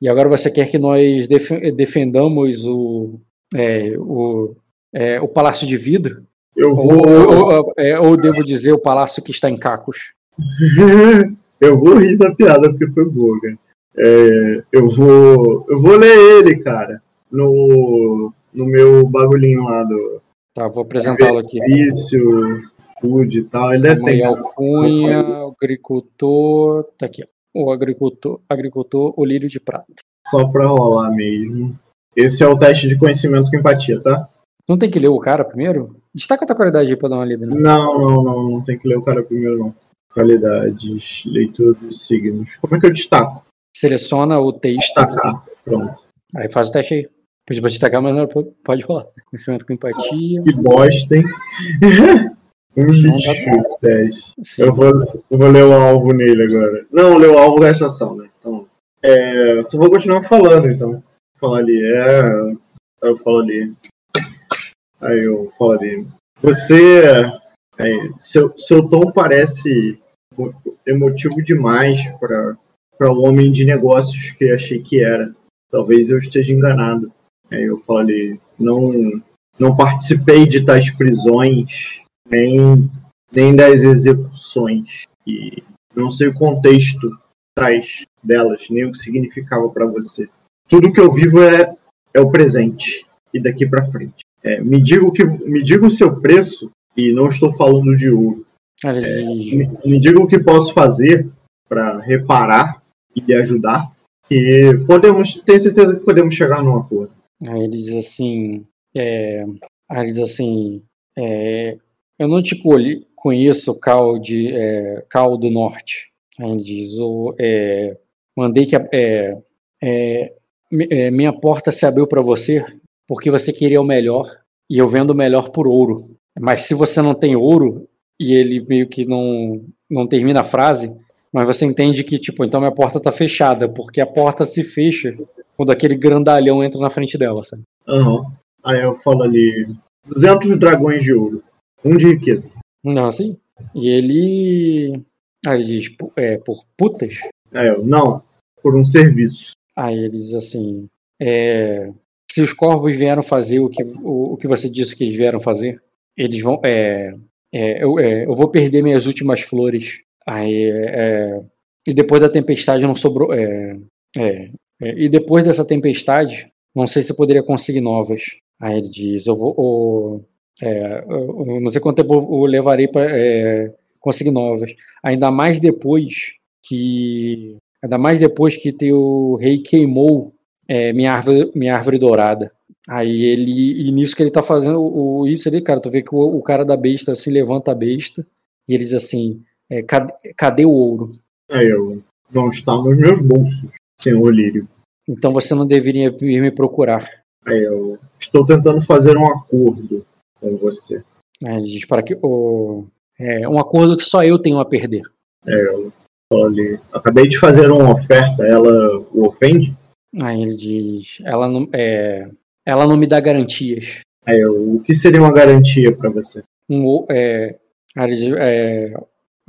É, e agora você quer que nós def... defendamos o, é, o, é, o Palácio de Vidro? Eu vou. Ou, ou, ou, é, ou, devo dizer o Palácio que está em Cacos? eu vou rir da piada porque foi boa, cara. É, eu vou. Eu vou ler ele, cara. No, no meu bagulhinho lá do. Tá, vou apresentá-lo aqui. Vício, food e tal. Ele deve ter. Cunha, o agricultor. Tá aqui, ó. O agricultor, agricultor, o lírio de prata. Só pra rolar mesmo. Esse é o teste de conhecimento com empatia, tá? Não tem que ler o cara primeiro? Destaca a tua qualidade aí pra dar uma lida. Né? Não, não, não. Não tem que ler o cara primeiro, não. Qualidades, leitura dos signos. Como é que eu destaco? Seleciona o texto. Destacar. Pronto. Aí faz o teste aí. Pedi pra destacar, mas não pode falar. Conhecimento com empatia. Que bosta, hein? Um bicho, 10. Eu vou, eu vou ler o alvo nele agora. Não, ler o alvo gasta ação, né? Então, é, só vou continuar falando, então. Falar ali, é. Aí eu falo ali. Aí eu falo ali. Você. É, seu, seu tom parece emotivo demais para o homem de negócios que achei que era. Talvez eu esteja enganado. Aí eu falo ali, não, não participei de tais prisões, nem, nem das execuções. E não sei o contexto atrás delas, nem o que significava para você. Tudo que eu vivo é, é o presente e daqui para frente. É, me diga o que me diga o seu preço e não estou falando de ouro. É, me, me diga o que posso fazer para reparar e ajudar. E podemos ter certeza que podemos chegar num acordo. Aí ele diz assim, é, aí ele diz assim, é, eu não te conheço, Cal, de, é, Cal do Norte. Aí ele diz, o, é, mandei que é, é, é, minha porta se abriu para você porque você queria o melhor e eu vendo o melhor por ouro. Mas se você não tem ouro e ele meio que não, não termina a frase, mas você entende que, tipo, então minha porta tá fechada, porque a porta se fecha quando aquele grandalhão entra na frente dela, sabe? Aham. Uhum. Aí eu falo ali, 200 dragões de ouro, um de riqueza. Não, assim? E ele... Aí ele diz, é, por putas? É, eu, não, por um serviço. Aí ele diz assim, é, se os corvos vieram fazer o que, o, o que você disse que eles vieram fazer, eles vão... É, é, eu, é, eu vou perder minhas últimas flores. Aí, é, e depois da tempestade não sobrou... É, é, é, e depois dessa tempestade, não sei se eu poderia conseguir novas. Aí ele diz: Eu vou. É, eu não sei quanto tempo eu levarei para é, conseguir novas. Ainda mais depois que. Ainda mais depois que teu rei queimou é, minha, árvore, minha árvore dourada. Aí ele. E nisso que ele tá fazendo o, isso ali, cara, tu vê que o, o cara da besta se levanta a besta e ele diz assim: é, cadê, cadê o ouro? É, eu. Não está nos meus bolsos senhor Lírio. Então você não deveria vir me procurar. É, eu estou tentando fazer um acordo com você. É, ele diz para que o é, um acordo que só eu tenho a perder. É, eu olha, acabei de fazer uma oferta, ela o ofende? Aí ele diz, ela não, é, ela não me dá garantias. É, o que seria uma garantia para você? Um, é, é,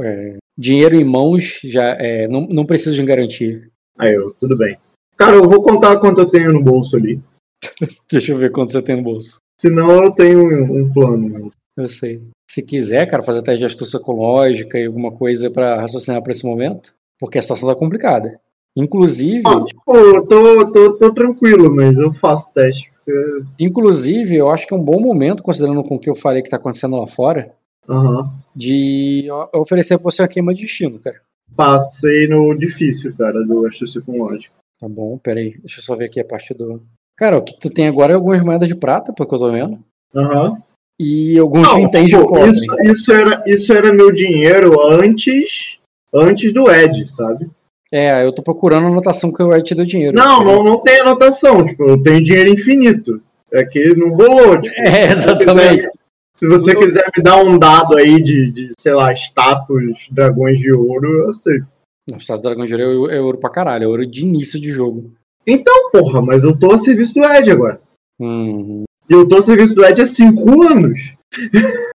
é, dinheiro em mãos já é, não, não preciso de garantia. Aí eu, tudo bem. Cara, eu vou contar quanto eu tenho no bolso ali. Deixa eu ver quanto você tem no bolso. Senão eu tenho um, um plano. Eu sei. Se quiser, cara, fazer teste de astúcia ecológica e alguma coisa para raciocinar para esse momento, porque a situação tá complicada. Inclusive. Ah, tipo, eu tô, tô, tô tranquilo, mas eu faço teste. Porque... Inclusive, eu acho que é um bom momento, considerando com o que eu falei que tá acontecendo lá fora, uhum. de oferecer pra você uma queima de destino, cara. Passei no difícil, cara, do astúcia com lógica. Tá bom, peraí. Deixa eu só ver aqui a parte do. Cara, o que tu tem agora é algumas moedas de prata, pelo que eu tô vendo. Aham. Uhum. E alguns Não, vinténs de cobre. Isso, isso, era, isso era meu dinheiro antes antes do Ed, sabe? É, eu tô procurando a anotação que o Ed te deu dinheiro. Não, não, não tem anotação. Tipo, eu tenho dinheiro infinito. É que não rolou. Tipo, é, exatamente. Se você quiser me dar um dado aí de, de sei lá, status dragões de ouro, eu sei. Não, status dragões de ouro é, é ouro pra caralho, é ouro de início de jogo. Então, porra, mas eu tô a serviço do Ed agora. Uhum. E eu tô a serviço do Ed há 5 anos.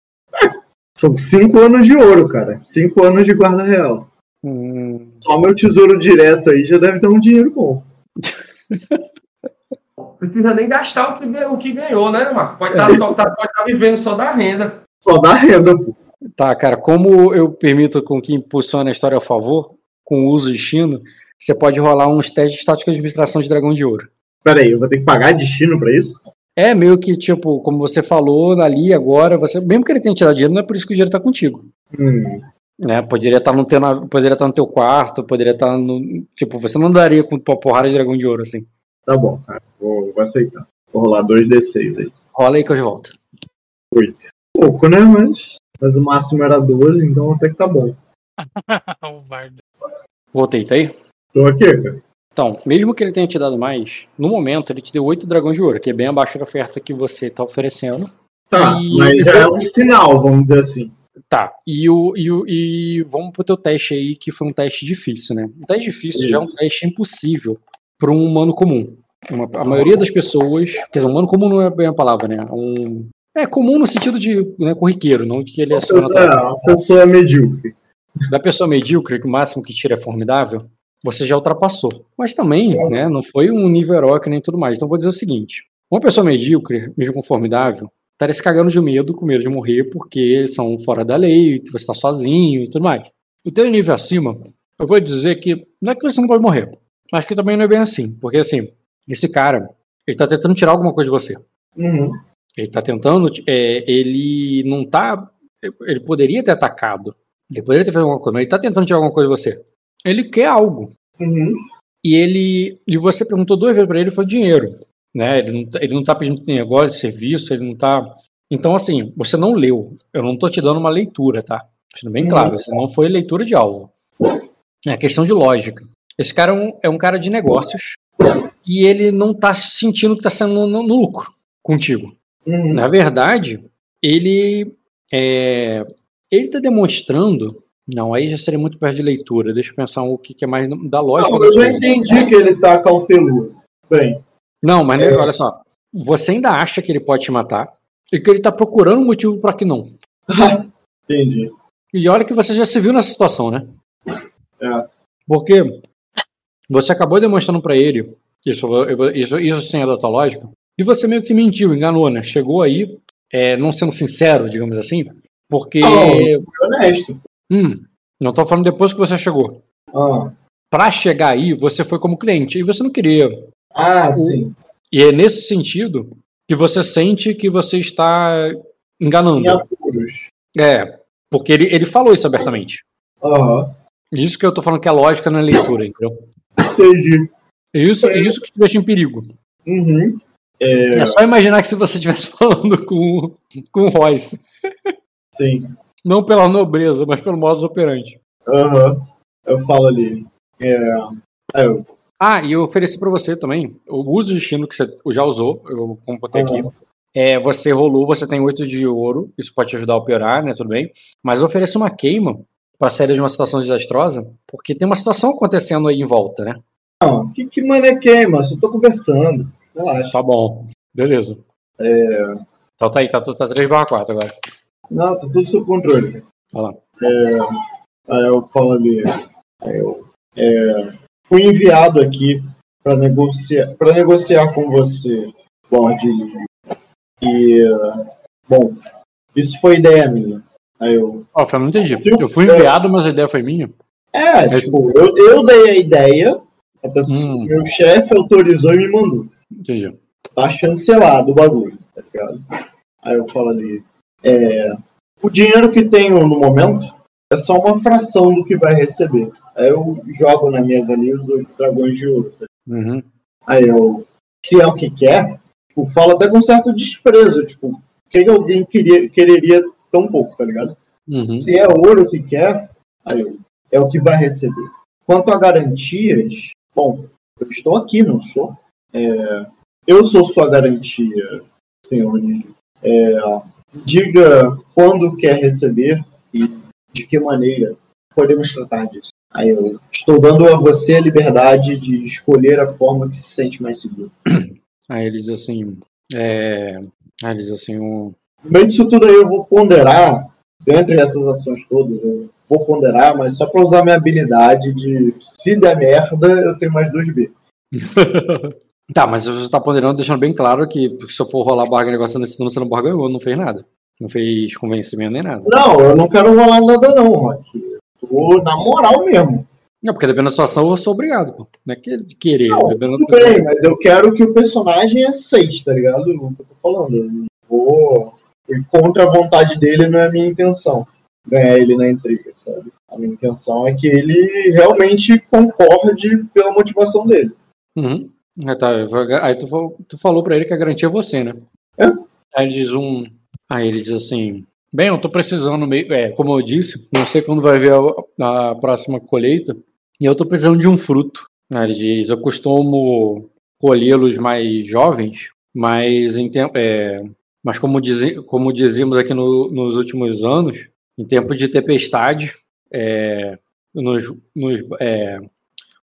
São 5 anos de ouro, cara. 5 anos de guarda real. Uhum. Só meu tesouro direto aí já deve dar um dinheiro bom. precisa nem gastar o que, o que ganhou, né, Marco? Pode estar tá, tá, tá vivendo só da renda. Só da renda, pô. Tá, cara, como eu permito com que impulsione a história a favor, com o uso de destino, você pode rolar uns testes de tática de administração de dragão de ouro. Peraí, eu vou ter que pagar destino pra isso? É meio que, tipo, como você falou ali agora, você, mesmo que ele tenha tirado dinheiro, não é por isso que o dinheiro tá contigo. Hum. Né? Poderia estar no teu, poderia estar no teu quarto, poderia estar no. Tipo, você não daria com uma porrada de dragão de ouro, assim. Tá bom, cara. Vou, vou aceitar. Vou rolar 2D6 aí. Rola aí que eu já volto. 8. Pouco, né? Mas, mas o máximo era 12, então até que tá bom. o Vardo. Voltei, tá aí? Tô aqui, cara. Então, mesmo que ele tenha te dado mais, no momento ele te deu 8 dragões de ouro, que é bem abaixo da oferta que você tá oferecendo. Tá, E- mas já é um sinal, vamos dizer assim. Tá, e, o, e, o, e vamos pro teu teste aí, que foi um teste difícil, né? Um teste difícil já é um Isso. teste impossível para um humano comum. Uma- a maioria das pessoas. Quer dizer, um humano comum não é bem a palavra, né? Um, é comum no sentido de né, corriqueiro, não de que ele é só é, uma pessoa medíocre. da pessoa medíocre, que o máximo que tira é formidável, você já ultrapassou. Mas também, né, não foi um nível heróico nem tudo mais. Então vou dizer o seguinte: uma pessoa medíocre, mesmo com formidável, estaria se cagando de medo, com medo de morrer, porque eles são fora da lei, você está sozinho e tudo mais. O teu nível acima, eu vou dizer que não é que você não pode morrer, mas que também não é bem assim. Porque assim, esse cara, ele tá tentando tirar alguma coisa de você. Uhum. Ele tá tentando. é, ele não tá. Ele poderia ter atacado. Ele poderia ter feito alguma coisa, mas ele tá tentando tirar alguma coisa de você. Ele quer algo. Uhum. E ele. E você perguntou duas vezes pra ele foi dinheiro. Né? Ele, não, tá- ele não tá pedindo negócio, serviço, ele não tá. Então, assim, você não leu. Eu não tô te dando uma leitura, tá? Deixando bem Uhum. claro. Isso não foi leitura de alvo. É questão de lógica. Esse cara é um, é um cara de negócios. E ele não tá sentindo que tá sendo no, no lucro contigo. Uhum. Na verdade, ele é, ele está demonstrando. Não, aí já seria muito perto de leitura. Deixa eu pensar o que, que é mais da lógica. Não, eu já coisa. entendi que ele tá cauteloso. Bem, Não, mas né, É. olha só. Você ainda acha que ele pode te matar e que ele está procurando um motivo para que não. entendi. E olha que você já se viu nessa situação, né? É. Porque você acabou demonstrando para ele, isso, isso, isso sim é da tua lógica, que você meio que mentiu, enganou, né? Chegou aí, é, não sendo sincero, digamos assim, porque. Não. Honesto. Hum, não tô falando depois que você chegou. Ah, Pra chegar aí, você foi como cliente e você não queria. ah sim. E é nesse sentido que você sente que você está enganando. É, porque ele, ele falou isso abertamente. Aham. Isso que eu tô falando que é lógica na leitura, entendeu? Entendi. Isso, isso que te deixa em perigo. Uhum. É. só imaginar que se você estivesse falando com, com o Royce, Sim. Não pela nobreza, mas pelo modus operandi. Aham. Eu falo ali. É. é, eu- Ah, e eu ofereci pra você também o uso de destino que você já usou, eu como botei aqui. É, você rolou, você tem 8 de ouro, isso pode te ajudar a operar, né? Tudo bem. Mas eu ofereço uma queima pra sair de uma situação desastrosa, porque tem uma situação acontecendo aí em volta, né? Não, que, que mané queima? Só tô conversando. Relaxa. Tá bom. Beleza. É. Então tá aí, tá, tá 3 barra 4 agora. Não, tá tudo sob controle. Vai lá. Aí eu falo ali. Aí eu. É, fui enviado aqui para negociar, negociar com você, Lord Lee. E. Bom, isso foi ideia minha. Aí eu. Ó, Fernando, não entendi. Eu- Eu fui enviado, mas a ideia foi minha. É, tipo, eu, eu dei a ideia, a pessoa- Hum. meu chefe autorizou e me mandou. Entendi. tá chancelado o bagulho, tá ligado? Aí eu falo ali, é, o dinheiro que tenho no momento é só uma fração do que vai receber. Aí eu jogo na mesa ali os oito dragões de ouro. Uhum. Aí eu, se é o que quer, tipo, falo até com certo desprezo, tipo, que alguém queria, quereria tão pouco, tá ligado? Uhum. Se é ouro que quer, aí eu, é o que vai receber. Quanto a garantias, bom, eu estou aqui, não sou? É, eu sou sua garantia, senhor. É, diga quando quer receber e de que maneira podemos tratar disso. Aí eu estou dando a você a liberdade de escolher a forma que se sente mais seguro. Aí ele diz assim. É... Aí ele diz assim: um... No meio disso tudo aí eu vou ponderar, dentre essas ações todas, eu vou ponderar, mas só para usar minha habilidade de se der merda, eu tenho mais 2B. Tá, mas você tá ponderando, deixando bem claro que se eu for rolar barra negociando esse turno, você não barganhou, não fez nada. Não fez convencimento nem nada. Não, eu não quero rolar nada não, Rock. Tô na moral mesmo. Não, porque dependendo da situação eu sou obrigado, pô. Não é que querer. Não, tudo bem, mas eu quero que o personagem aceite, tá ligado? O que eu tô falando. Eu não vou. Contra a vontade dele não é a minha intenção ganhar ele na intriga, sabe? A minha intenção é que ele realmente concorde pela motivação dele. Uhum. Aí, tá, aí tu, tu falou pra ele que a garantia é você, né? É. Aí ele diz um. Aí ele diz assim: Bem, eu tô precisando meio. É, como eu disse, não sei quando vai ver a, a próxima colheita. E eu tô precisando de um fruto. Aí ele diz: Eu costumo colhê-los mais jovens, mas em tempo. É, mas como, diz, como dizíamos aqui no, nos últimos anos, em tempo de tempestade, é, nos, nos, é,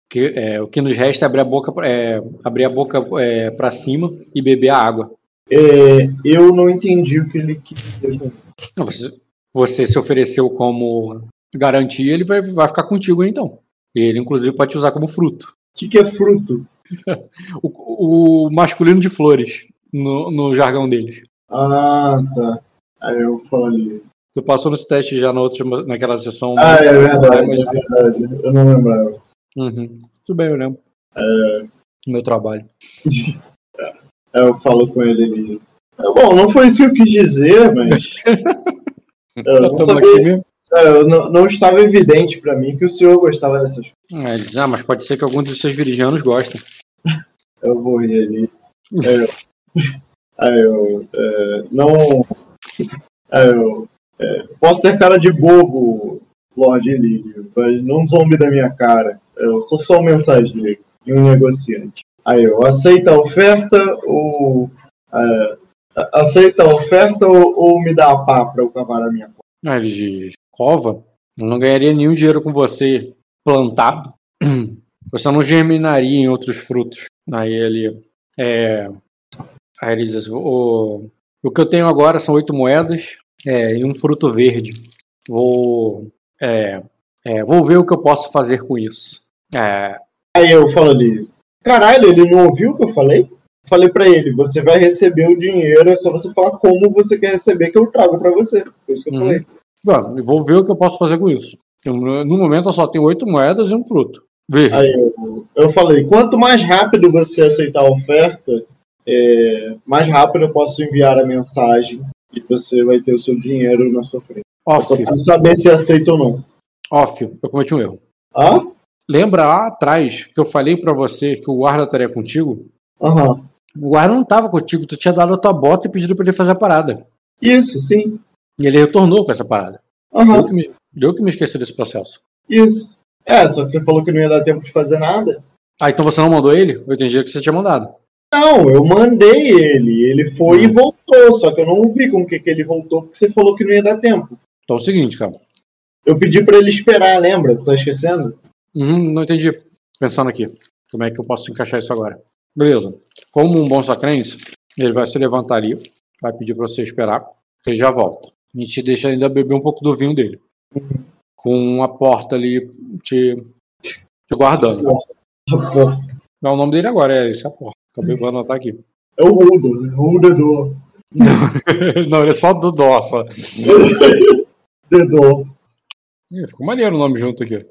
que, é, o que nos resta é abrir a boca, é, abrir a boca é, para cima e beber a água. É, eu não entendi o que ele quis dizer. Você, você se ofereceu como garantia, ele vai, vai ficar contigo então. Ele, inclusive, pode te usar como fruto. O que, que é fruto? o, o, masculino de flores, no, no jargão deles. Ah, tá. Aí eu falei. Tu passou nesse teste já na outra, naquela sessão. Ah, é verdade, mas... é verdade. Eu não lembrava. Uhum. Tudo bem, eu lembro. É... Meu trabalho. eu falo com ele. É, bom, não foi isso que eu quis dizer, mas. eu não, sabia... É, não, não, estava evidente para mim que o senhor gostava dessas coisas. É, ah, mas pode ser que algum dos seus viridianos gostem. eu vou rir ali. É, aí eu. É, não. Aí eu. É, posso ter cara de bobo, Lorde Lírio, mas não zombe da minha cara. Eu sou só um mensageiro e um negociante. Aí eu aceita a oferta ou. Uh, aceita a oferta ou, ou, me dá a pá pra eu cavar a minha cova? Ah, de cova? Eu não ganharia nenhum dinheiro com você plantado. Você não germinaria em outros frutos. Aí ele. É, aí ele diz: o, o que eu tenho agora são oito moedas é, e um fruto verde. Vou. É, é, vou ver o que eu posso fazer com isso. É... Aí eu falo ali, caralho, ele não ouviu o que eu falei? Falei para ele, você vai receber o dinheiro, é só você falar como você quer receber que eu trago para você. Foi isso que eu uhum. falei. Bom, vou ver o que eu posso fazer com isso. No momento eu só tenho oito moedas e um fruto. Verde. Aí eu, eu falei, quanto mais rápido você aceitar a oferta, é, mais rápido eu posso enviar a mensagem e você vai ter o seu dinheiro na sua frente. Off. Eu só preciso saber se aceita ou não. Off, eu cometi um erro. Ah? Lembra lá atrás que eu falei para você que o guarda estaria contigo? Aham. Uhum. O guarda não tava contigo, tu tinha dado a tua bota e pedido pra ele fazer a parada. Isso, sim. E ele retornou com essa parada. Uhum. Eu, que me, eu que me esqueci desse processo. Isso. É, só que você falou que não ia dar tempo de fazer nada. Ah, então você não mandou ele? Eu entendi que você tinha mandado. Não, eu mandei ele. Ele foi hum. e voltou. Só que eu não vi como que, que ele voltou, porque você falou que não ia dar tempo. Então é o seguinte, cara. Eu pedi para ele esperar, lembra? Tu tá esquecendo? Uhum, não entendi. Pensando aqui. Como é que eu posso encaixar isso agora? Beleza. Como um bom sacrense, ele vai se levantar ali, vai pedir para você esperar, que ele já volta. A gente deixa ainda beber um pouco do vinho dele. Uhum. Com a porta ali te, te guardando. Não, o nome dele agora é esse, a porta. Acabei de anotar aqui. É o Rudo, né? Rudo Dedô. Não, ele é só do Dó, só. Dedô. Ficou maneiro o nome junto aqui.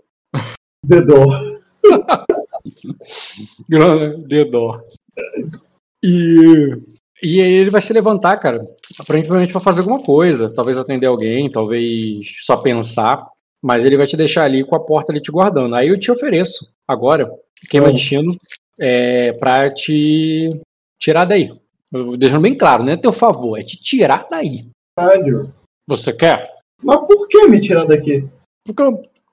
Dedó. Dedó. E, e aí ele vai se levantar, cara. Aparentemente para fazer alguma coisa. Talvez atender alguém, talvez só pensar. Mas ele vai te deixar ali com a porta ali te guardando. Aí eu te ofereço, agora, queima destino, é, pra te tirar daí. Deixando bem claro, não é teu favor, é te tirar daí. Caralho. Você quer? Mas por que me tirar daqui? Porque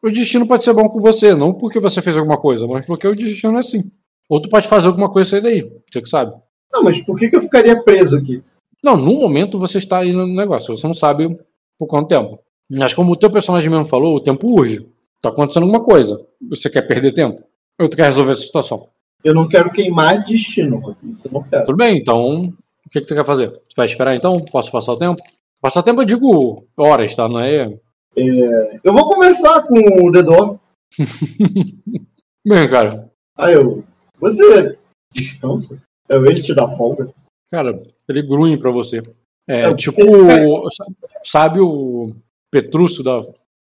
o destino pode ser bom com você, não porque você fez alguma coisa, mas porque o destino é assim. Ou tu pode fazer alguma coisa e sair daí, você que sabe. Não, mas por que, que eu ficaria preso aqui? Não, no momento você está aí no negócio, você não sabe por quanto tempo. Mas como o teu personagem mesmo falou, o tempo urge. Tá acontecendo alguma coisa. Você quer perder tempo? Ou tu quer resolver essa situação? Eu não quero queimar destino, isso eu não quero. Tudo bem, então o que, que tu quer fazer? Tu vai esperar então? Posso passar o tempo? Passar tempo eu digo horas, tá? Não é é, eu vou começar com o Dedó. Bem, cara. Aí eu. Você descansa? Eu ele te dá folga. Cara, ele grunhe pra você. É, é tipo, sabe o Petrúcio da.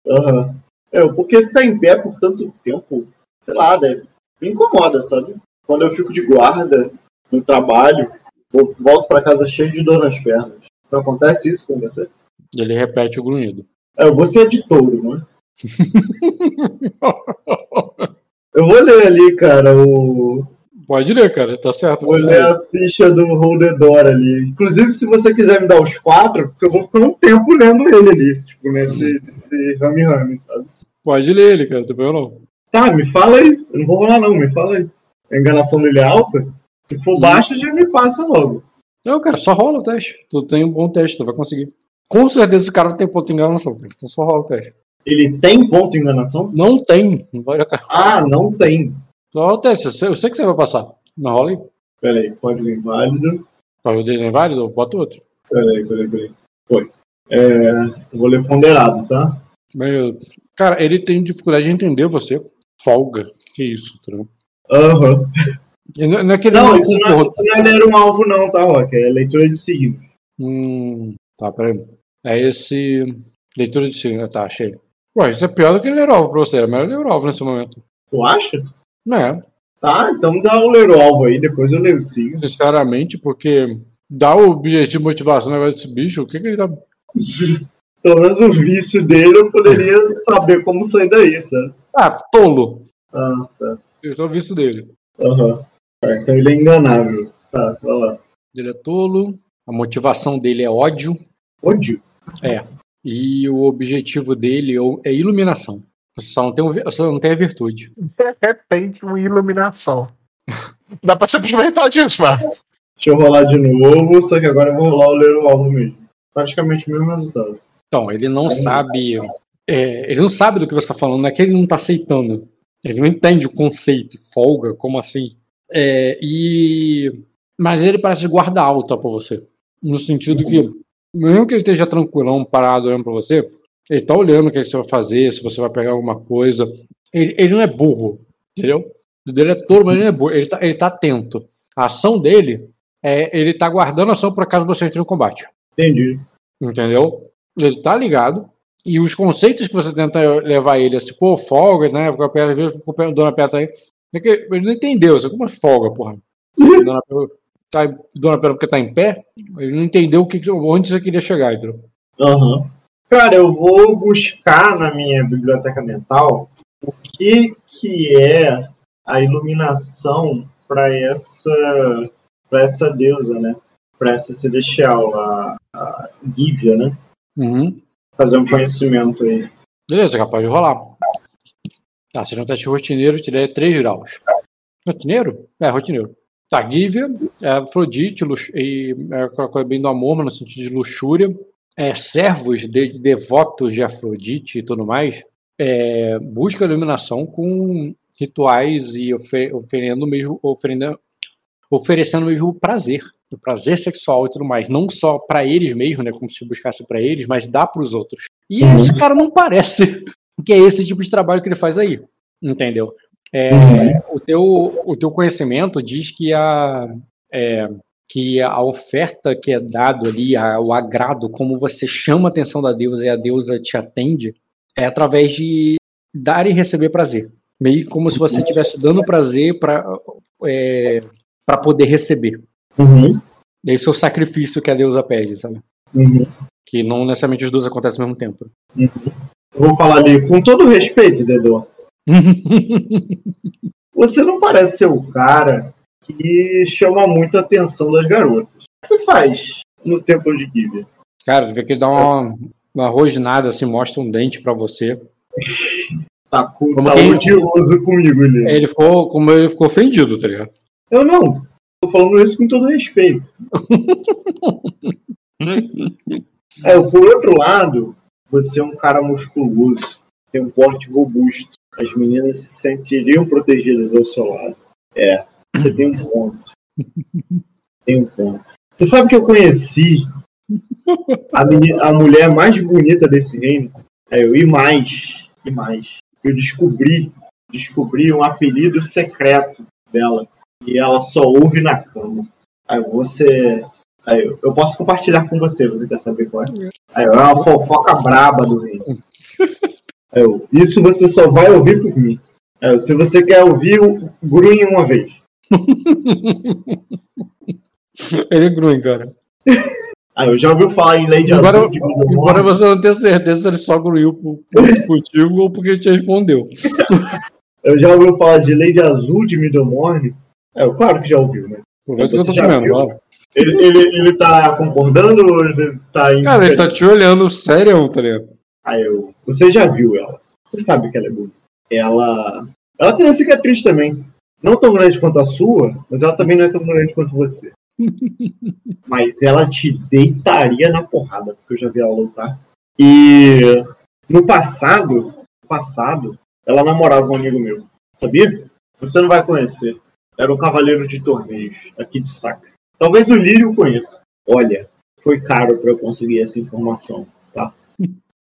Uhum. É, porque ficar em pé por tanto tempo, sei lá, deve, me incomoda, sabe? Quando eu fico de guarda no trabalho, eu volto para casa cheio de dor nas pernas. Não acontece isso com você? Ele repete o grunhido. É, você é de touro, não é? eu vou ler ali, cara, o, Pode ler, cara, tá certo. Vou ler a ficha do Holdedor ali. Inclusive, se você quiser me dar os quatro, porque eu vou ficar um tempo lendo ele ali, tipo, nesse, nesse Rami Rami, sabe? Pode ler ele, cara, não tem problema não. Tá, me fala aí. Eu não vou rolar não, me fala aí. A enganação dele é alta? Se for hum. baixa, já me passa logo. Não, cara, só rola o teste. Tu tem um bom teste, tu vai conseguir. Com certeza esse cara tem ponto de enganação. Então só rola o teste. Ele tem ponto de enganação? Não tem. Não vai... Ah, não tem. Só o teste, eu sei que você vai passar. Não rola aí. Peraí, código inválido. Código dele é inválido? Bota outro. Peraí, peraí, peraí. Foi. É, vou ler ponderado, tá? Cara, ele tem dificuldade de entender você. Folga. Que isso, tá Aham. Uhum. Não, é que não, isso, não, isso não é ler um alvo, não, tá, Rock? É leitura de signo. Hum, tá, peraí. É esse. Leitura de signo, tá, achei. Ué, isso é pior do que ler alvo pra você. É melhor ler alvo nesse momento. Tu acha? É. Tá, então dá o ler alvo aí, depois eu leio o signo. Sinceramente, porque dá o objetivo de motivação negócio desse bicho, o que, que ele tá. Pelo menos o vício dele eu poderia saber como sair daí, sabe? Ah, tolo. Ah, tá. Eu sou o vício dele. Aham. Uhum. então ele é enganável. Tá, vai lá. Ele é tolo, a motivação dele é ódio. Ódio? É. E o objetivo dele é iluminação. Só não tem, um, só não tem a virtude. De repente, uma iluminação. Dá pra se aproveitar disso, mano. Deixa eu rolar de novo, só que agora eu vou rolar o ler o alvo mesmo. Praticamente o mesmo resultado. Então, ele não é. sabe. É, ele não sabe do que você está falando, não é que ele não está aceitando. Ele não entende o conceito, folga, como assim. É, e Mas ele parece de guarda alta pra você. No sentido que, mesmo que ele esteja tranquilão, parado olhando pra você, ele tá olhando o que você vai fazer, se você vai pegar alguma coisa. Ele, ele não é burro, entendeu? O dele é todo, mas ele não é burro. Ele tá, ele tá atento. A ação dele é ele tá guardando a ação por acaso você entre no combate. Entendi. Entendeu? Ele tá ligado. E os conceitos que você tenta levar ele assim, pô, folga, né? Fica perto, dona Petra aí. É que ele não entendeu, assim, como é folga, porra? dona, tá, dona porque tá em pé, ele não entendeu o que, onde você queria chegar? Aham. Uhum. Cara, eu vou buscar na minha biblioteca mental o que, que é a iluminação para essa, pra essa deusa, né? Para essa celestial, a, a Gívia, né? Uhum. Fazer um conhecimento aí. Beleza, capaz de rolar. Tá, seja um teste rotineiro, tirei 3 graus. Rotineiro? É, rotineiro. Tá, Gívia, é Afrodite, e é aquela coisa bem do amor, mas no sentido de luxúria é, servos de, devotos de Afrodite e tudo mais é, busca a iluminação com rituais e ofer oferecendo mesmo oferecendo, oferecendo mesmo o prazer, o prazer sexual e tudo mais, não só para eles mesmos, né, como se buscasse para eles, mas dá para os outros. E uhum. esse cara não parece que é esse tipo de trabalho que ele faz aí, entendeu? É, uhum. o, teu, o teu conhecimento diz que a, é, que a oferta que é dado ali, a, o agrado, como você chama a atenção da deusa e a deusa te atende, é através de dar e receber prazer. Meio como se você estivesse dando prazer para é, para poder receber. Uhum. Esse é o sacrifício que a deusa pede, sabe? Uhum. Que não necessariamente os dois acontecem ao mesmo tempo. Uhum. Eu vou falar ali com todo respeito, Dedô. você não parece ser o cara que chama muito a atenção das garotas. O que você faz no Templo de Gibeon? Cara, tu vê que ele dá uma, uma rosnada, assim, mostra um dente para você. Tá, com, como tá quem... odioso comigo ele. Ele ficou, como ele ficou ofendido, tá ligado? Eu não. Tô falando isso com todo respeito. é, por outro lado, você é um cara musculoso, tem um porte robusto. As meninas se sentiriam protegidas ao seu lado. É, você tem um ponto. Tem um ponto. Você sabe que eu conheci a, menina, a mulher mais bonita desse reino? É eu, e mais, e mais. Eu descobri, descobri um apelido secreto dela. E ela só ouve na cama. Aí você Aí eu, eu posso compartilhar com você, você quer saber qual é? Aí eu, é uma fofoca braba do reino. Eu, isso você só vai ouvir por mim. Eu, se você quer ouvir, grunhe uma vez. Ele é grunhe, cara. Ah, eu já ouviu falar em Lady Agora, Azul de agora você não tem certeza se ele só grunhiu por- contigo ou porque ele te respondeu. Eu já ouviu falar de Lady Azul de Midomorne? É, eu, claro que já ouviu, né? Aproveita que eu tô comendo. Ele, ele, ele tá concordando ou ele tá indo? Cara, ele tá te olhando sério, tá ligado? Aí eu, você já viu ela. Você sabe que ela é bonita. Ela. Ela tem uma cicatriz também. Não tão grande quanto a sua, mas ela também não é tão grande quanto você. mas ela te deitaria na porrada, porque eu já vi ela lutar. E no passado, passado, ela namorava um amigo meu. Sabia? Você não vai conhecer. Era um cavaleiro de torneios, aqui de saca. Talvez o Lírio conheça. Olha, foi caro pra eu conseguir essa informação?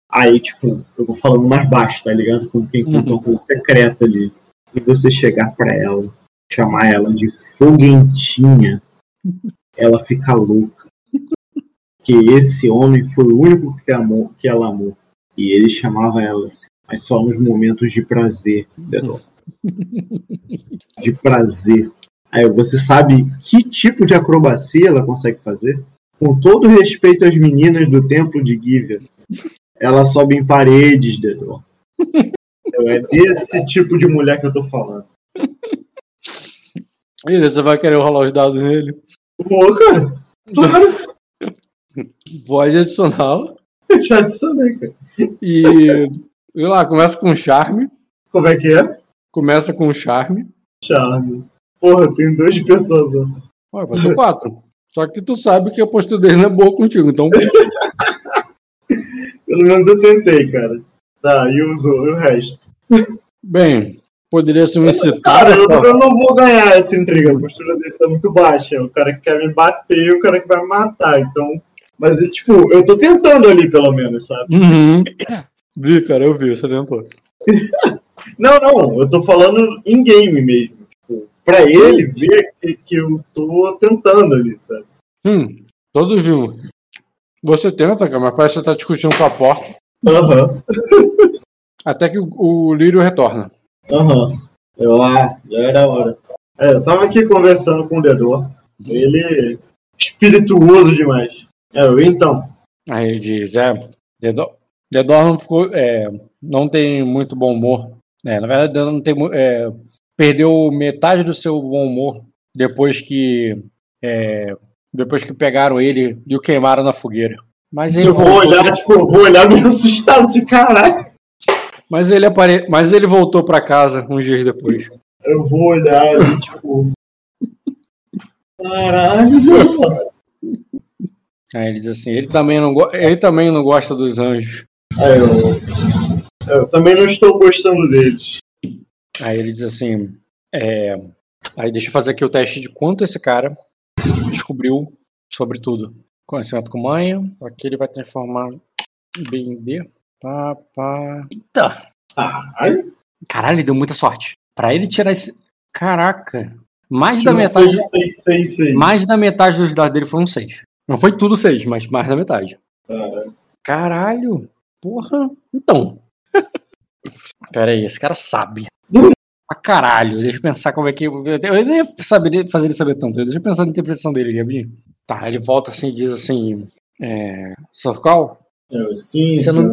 Aí, tipo, eu vou falando mais baixo, tá ligado? Como quem conta uma coisa secreta ali. E você chegar pra ela, chamar ela de foguentinha, ela fica louca. Que esse homem foi o único que, amou, que ela amou. E ele chamava ela assim, mas só nos momentos de prazer, Dedó. De prazer. Aí você sabe que tipo de acrobacia ela consegue fazer? Com todo respeito às meninas do templo de Gívea, ela sobe em paredes, Dedó. É desse tipo de mulher que eu tô falando. Ih, você vai querer rolar os dados nele. Pô, cara, claro, Pode adicioná-lo. eu já adicionei, cara. E. Sei lá, começa com charme. Como é que é? Começa com charme. Charme. Porra, tem duas pessoas, ó. Ué, vai ter quatro. Só que tu sabe que a postura dele não é boa contigo, então. Pelo menos eu tentei, cara. Tá, e usou e o resto. Bem, poderia ser um incitar Cara, eu, essa. eu não vou ganhar essa intriga. A postura dele tá muito baixa. O cara que quer me bater e o cara que vai me matar. Então. Mas, tipo, eu tô tentando ali, pelo menos, sabe? Uhum. Vi, cara, eu vi, você tentou. Não, não, eu tô falando em game mesmo. Tipo, pra ele ver que, que eu tô tentando ali, sabe? Hum, todos viu. Você tenta, cara, mas parece que você tá discutindo com a porta. Aham, Até que o, o Lírio retorna. aham. Eu, ah, já era hora. É, eu tava aqui conversando com o Dedor. Ele espirituoso demais. É, eu, então. Aí ele diz, é, Dedor, Dedor não ficou, é, não tem muito bom humor. É, na verdade, Dedor não tem, é, perdeu metade do seu bom humor depois que, é, depois que pegaram ele e o queimaram na fogueira. Mas ele Eu vou voltou, olhar, tipo, eu vou olhar meio assustado assim, caralho. mas ele apare, mas ele voltou para casa uns dias depois. Eu vou olhar e, tipo. Caralho. Aí ele diz assim, ele também não, go- ele também não gosta dos anjos. Aí eu. Eu também não estou gostando deles. Aí ele diz assim, é, aí deixa eu fazer aqui o teste de quanto esse cara descobriu sobre tudo. Conhecimento com manha, aqui ele vai transformar B em D. Pá, pá. Eita! Caralho. Caralho, ele deu muita sorte. Pra ele tirar esse. Caraca! Mais da metade. seis, seis, seis, seis. Mais da metade dos dados dele foram seis. Não foi tudo seis, mas mais da metade. Caralho. Caralho! Porra! Então. Pera aí, esse cara sabe. Pra caralho, deixa eu pensar como é que. Eu nem saber fazer ele saber tanto. Deixa eu pensar na interpretação dele, Gabriel. Tá, ele volta assim e diz assim. É. Sorcal? Eu, sim, Você não-.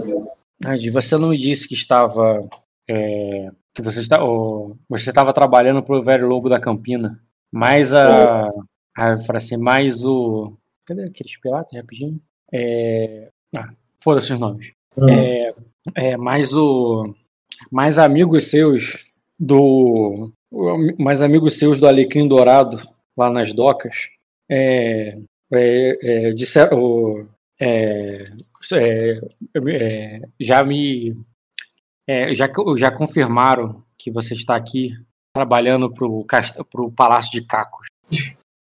Ah, você não me disse que estava. é, que você está. oh, você estava trabalhando pro velho lobo da Campina. Mas a. a assim, mais o. Cadê aqueles piratas rapidinho? É. Ah, foda-se os nomes. Ah, É, é, mais o. Mais amigos seus do. Mais amigos seus do Alecrim Dourado, lá nas docas, é, é, é, disseram. o- é, é, é, já me. é, já, já confirmaram que você está aqui trabalhando cast- pro Palácio de Cacos.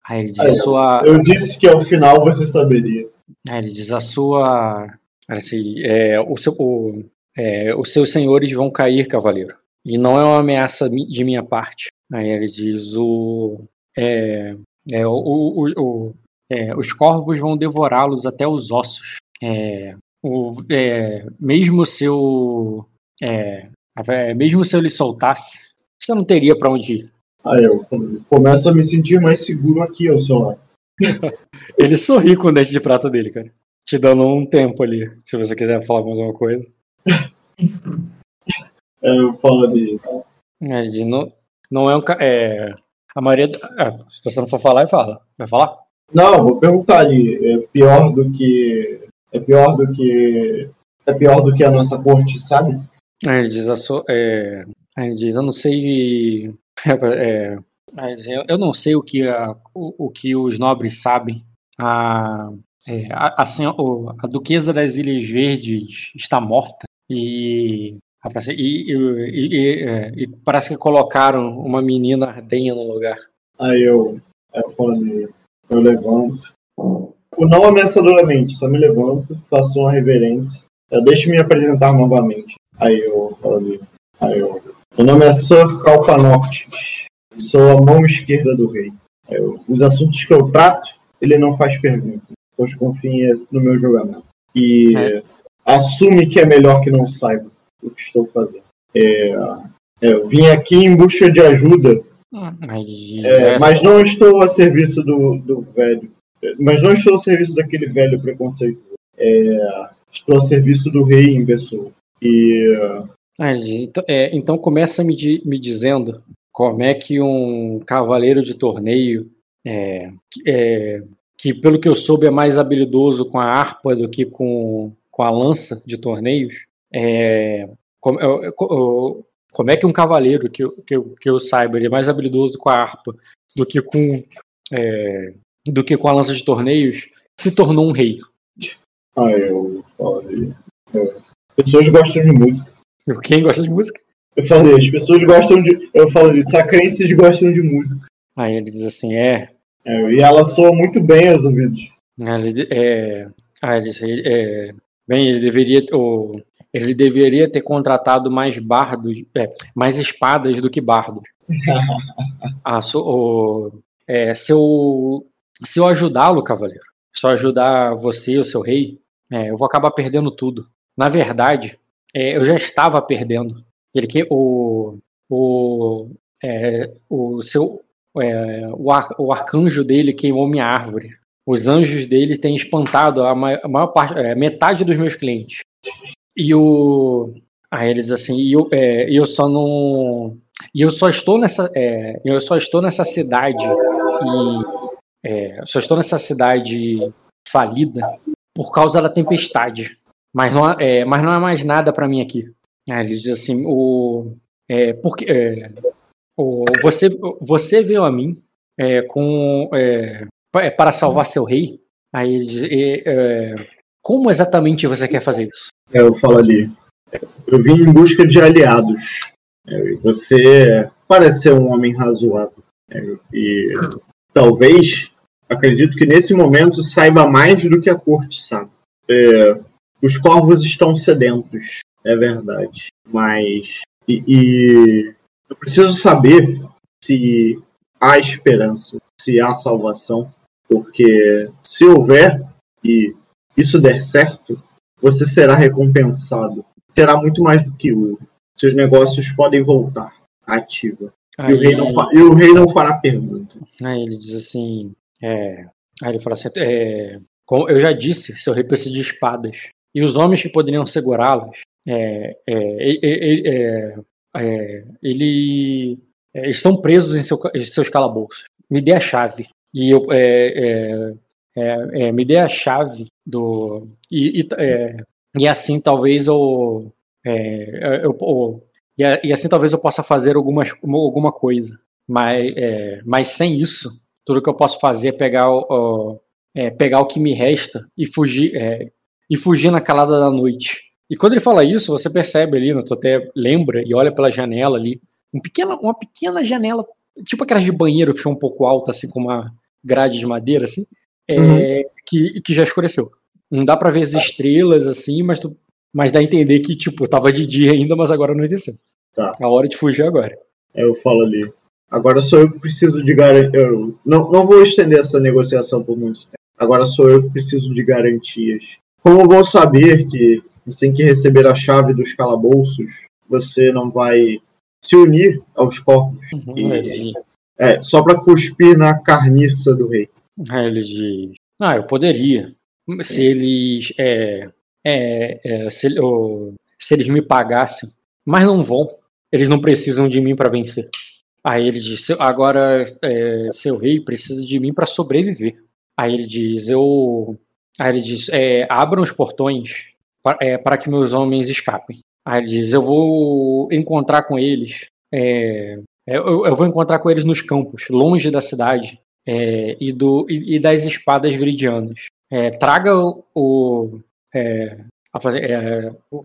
Aí ele diz, sua, Eu disse que ao final você saberia. Aí ele diz: a sua. Assim, é, o seu, o, é, os seus senhores vão cair, cavaleiro. E não é uma ameaça de minha parte. Aí ele diz: o. É, é, o, o, o, é, os corvos vão devorá-los até os ossos. É, o, é, mesmo se eu, é, mesmo se eu lhe soltasse, você não teria para onde ir. Aí eu começo a me sentir mais seguro aqui ao seu lado. Ele sorri com o dente de prata dele, cara. Te dando um tempo ali, se você quiser falar mais uma coisa. é, eu falo ali. É, de não, não é um. É, a maioria. É, se você não for falar, fala. Vai falar? Não, vou perguntar ali. É pior do que. É pior do que. É pior do que a nossa corte, sabe? Ele diz, é, ele diz eu não sei. É, eu não sei o que, a, o, o que os nobres sabem. A, é, a, a, a, Duquesa das Ilhas Verdes está morta e, e, e, é, e, parece que colocaram uma menina ardenha no lugar. Aí eu, eu falei, eu levanto. Não ameaçadoramente, só me levanto, faço uma reverência. Eu deixo me apresentar novamente. Aí eu falei, aí eu. Meu nome é Sir Calpanoctes. Sou a mão esquerda do rei. Eu, os assuntos que eu trato, ele não faz perguntas, pois confia no meu julgamento. E é. assume que é melhor que não saiba o que estou fazendo. É, é eu vim aqui em busca de ajuda, é, mas não estou a serviço do, do velho. Mas não estou a serviço daquele velho preconceito. É, estou a serviço do rei em pessoa. E. Ah, então, é, então começa me, me dizendo como é que um cavaleiro de torneio é, é, que pelo que eu soube é mais habilidoso com a harpa do que com, com a lança de torneios é, como, como, é que um cavaleiro que, que, que eu saiba ele é mais habilidoso com a harpa do que com é, do que com a lança de torneios se tornou um rei ah eu falei é, pessoas gostam de música quem gosta de música eu falei, as pessoas gostam de. Eu falei, sacrenses gostam de música. Aí ele diz assim, é. é e ela soa muito bem aos ouvidos. Ele, é, ah, ele, é, bem, ele deveria. O, ele deveria ter contratado mais bardos, é, mais espadas do que bardos. ah, so, o, é, se eu, se eu ajudá-lo, cavaleiro, se eu ajudar você, o seu rei, é, eu vou acabar perdendo tudo. Na verdade, é, eu já estava perdendo. Ele que o o é, o seu é, o, ar, o arcanjo dele queimou minha árvore. Os anjos dele têm espantado a maior, a maior parte, metade dos meus clientes. E o aí eles assim, e eu, é, eu só não e eu só estou nessa é, eu só estou nessa cidade e é, só estou nessa cidade falida por causa da tempestade. Mas não, é, mas não é mais nada para mim aqui. Ah, ele diz assim, o, é, porque, é, o, você, você veio a mim é, com, é, é, para salvar seu rei. Aí ele diz, como exatamente você quer fazer isso? Eu falo ali, eu vim em busca de aliados. você parece ser um homem razoável. e talvez, acredito que nesse momento saiba mais do que a corte sabe. os corvos estão sedentos é verdade. Mas. E, e, eu preciso saber se há esperança, se há salvação, porque se houver e isso der certo, você será recompensado. Terá muito mais do que ouro. Seus negócios podem voltar ativa. Aí... E, o rei não e o rei não fará pergunta. Aí ele diz assim. É... Aí ele fala assim: é... Como eu já disse, seu rei precisa de espadas. E os homens que poderiam segurá-las é, é, é, é, ele é, estão presos em, seu, em, seus calabouços. Me dê a chave. E eu me dê a chave do. E, e, e assim talvez eu, eu, e, assim talvez eu possa fazer alguma, alguma coisa. Mas, mas sem isso, tudo que eu posso fazer é pegar o, pegar o que me resta e fugir, e fugir na calada da noite. E quando ele fala isso, você percebe ali, né, tu até lembra e olha pela janela ali, um pequena, uma pequena janela, tipo aquelas de banheiro que foi um pouco alta, assim, com uma grade de madeira, assim, é, uhum. que, que já escureceu. Não dá para ver as estrelas, assim, mas, tu, mas dá a entender que, tipo, tava de dia ainda, mas agora anoiteceu. Tá. A hora de fugir agora. Eu falo ali. Agora sou eu que preciso de garantia. Não, não vou estender essa negociação por muito tempo. Agora sou eu que preciso de garantias. Como vou saber que, assim que receber a chave dos calabouços, você não vai se unir aos corpos? Uhum, e, é, só para cuspir na carniça do rei. Ele diz: Ah, eu poderia. Se eles. É, é, é, se, oh, se eles me pagassem. Mas não vão. Eles não precisam de mim para vencer. Aí ele diz: agora é, seu rei precisa de mim para sobreviver. Aí ele diz: eu. Aí ele diz: é, abram os portões para, é, que meus homens escapem. Aí ele diz: eu vou encontrar com eles. É, eu, eu, vou encontrar com eles nos campos, longe da cidade é, e, do, e, e, das espadas viridianas. traga o. o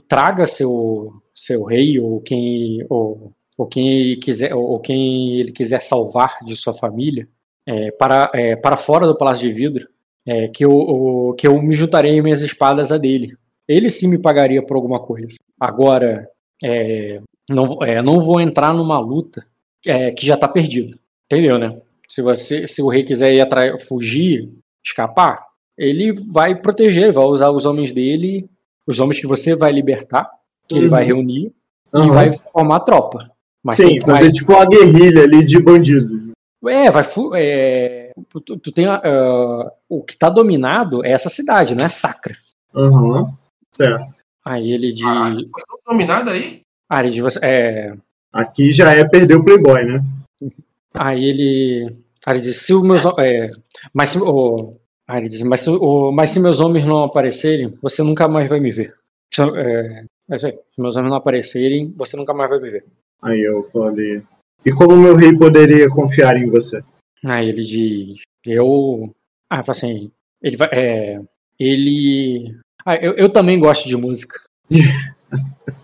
traga seu, seu rei ou quem. Ou, ou quem ele quiser, ou quem ele quiser salvar de sua família, é, para, é, para fora do Palácio de Vidro, é, que, eu, o, que eu me juntarei minhas espadas a dele. Ele sim me pagaria por alguma coisa. Agora, é, não, é, não vou entrar numa luta é, que já está perdida. Entendeu, né? Se, você, se o rei quiser ir atrás, fugir, escapar, ele vai proteger, vai usar os homens dele, os homens que você vai libertar, que uhum. ele vai uhum. reunir, uhum. e vai formar tropa. Mas Sim, fazer vai... tipo uma guerrilha ali de bandidos. É, vai. É, tu, tu, tem. Uh, o que tá dominado é essa cidade, não é Sacra. Aham, uhum, certo. Aí ele de. Caralho, foi dominado aí? Aí ele de. É... Aqui já é perder o Playboy, né? Aí ele. Aí ele diz: se os meus. É, mas se. Oh, aí ele diz: mas oh, mas se meus homens não aparecerem, você nunca mais vai me ver. Se, é, é isso aí. Se meus homens não aparecerem, você nunca mais vai me ver. Aí eu falei. E como meu rei poderia confiar em você? Aí ele diz. Eu. Ah, assim. Ele vai. É, ele. Ah, eu, eu também gosto de música.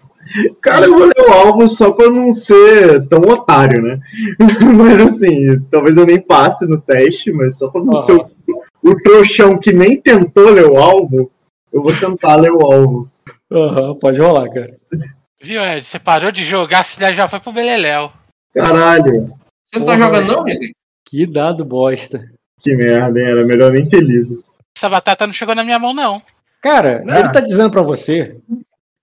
Cara, eu vou ler o álbum só pra não ser tão otário, né? mas assim, talvez eu nem passe no teste, mas só pra não uhum. ser o, o trouxão que nem tentou ler o álbum, eu vou tentar ler o álbum. Aham, uhum, pode rolar, cara. Viu, Ed? Você parou de jogar, cidade já foi pro Beleléu. Caralho. Você não tá jogando, não, Henrique? Que dado bosta. Que merda, hein? Era melhor nem ter lido. Essa batata não chegou na minha mão, não. Cara, ah. ele tá dizendo pra você.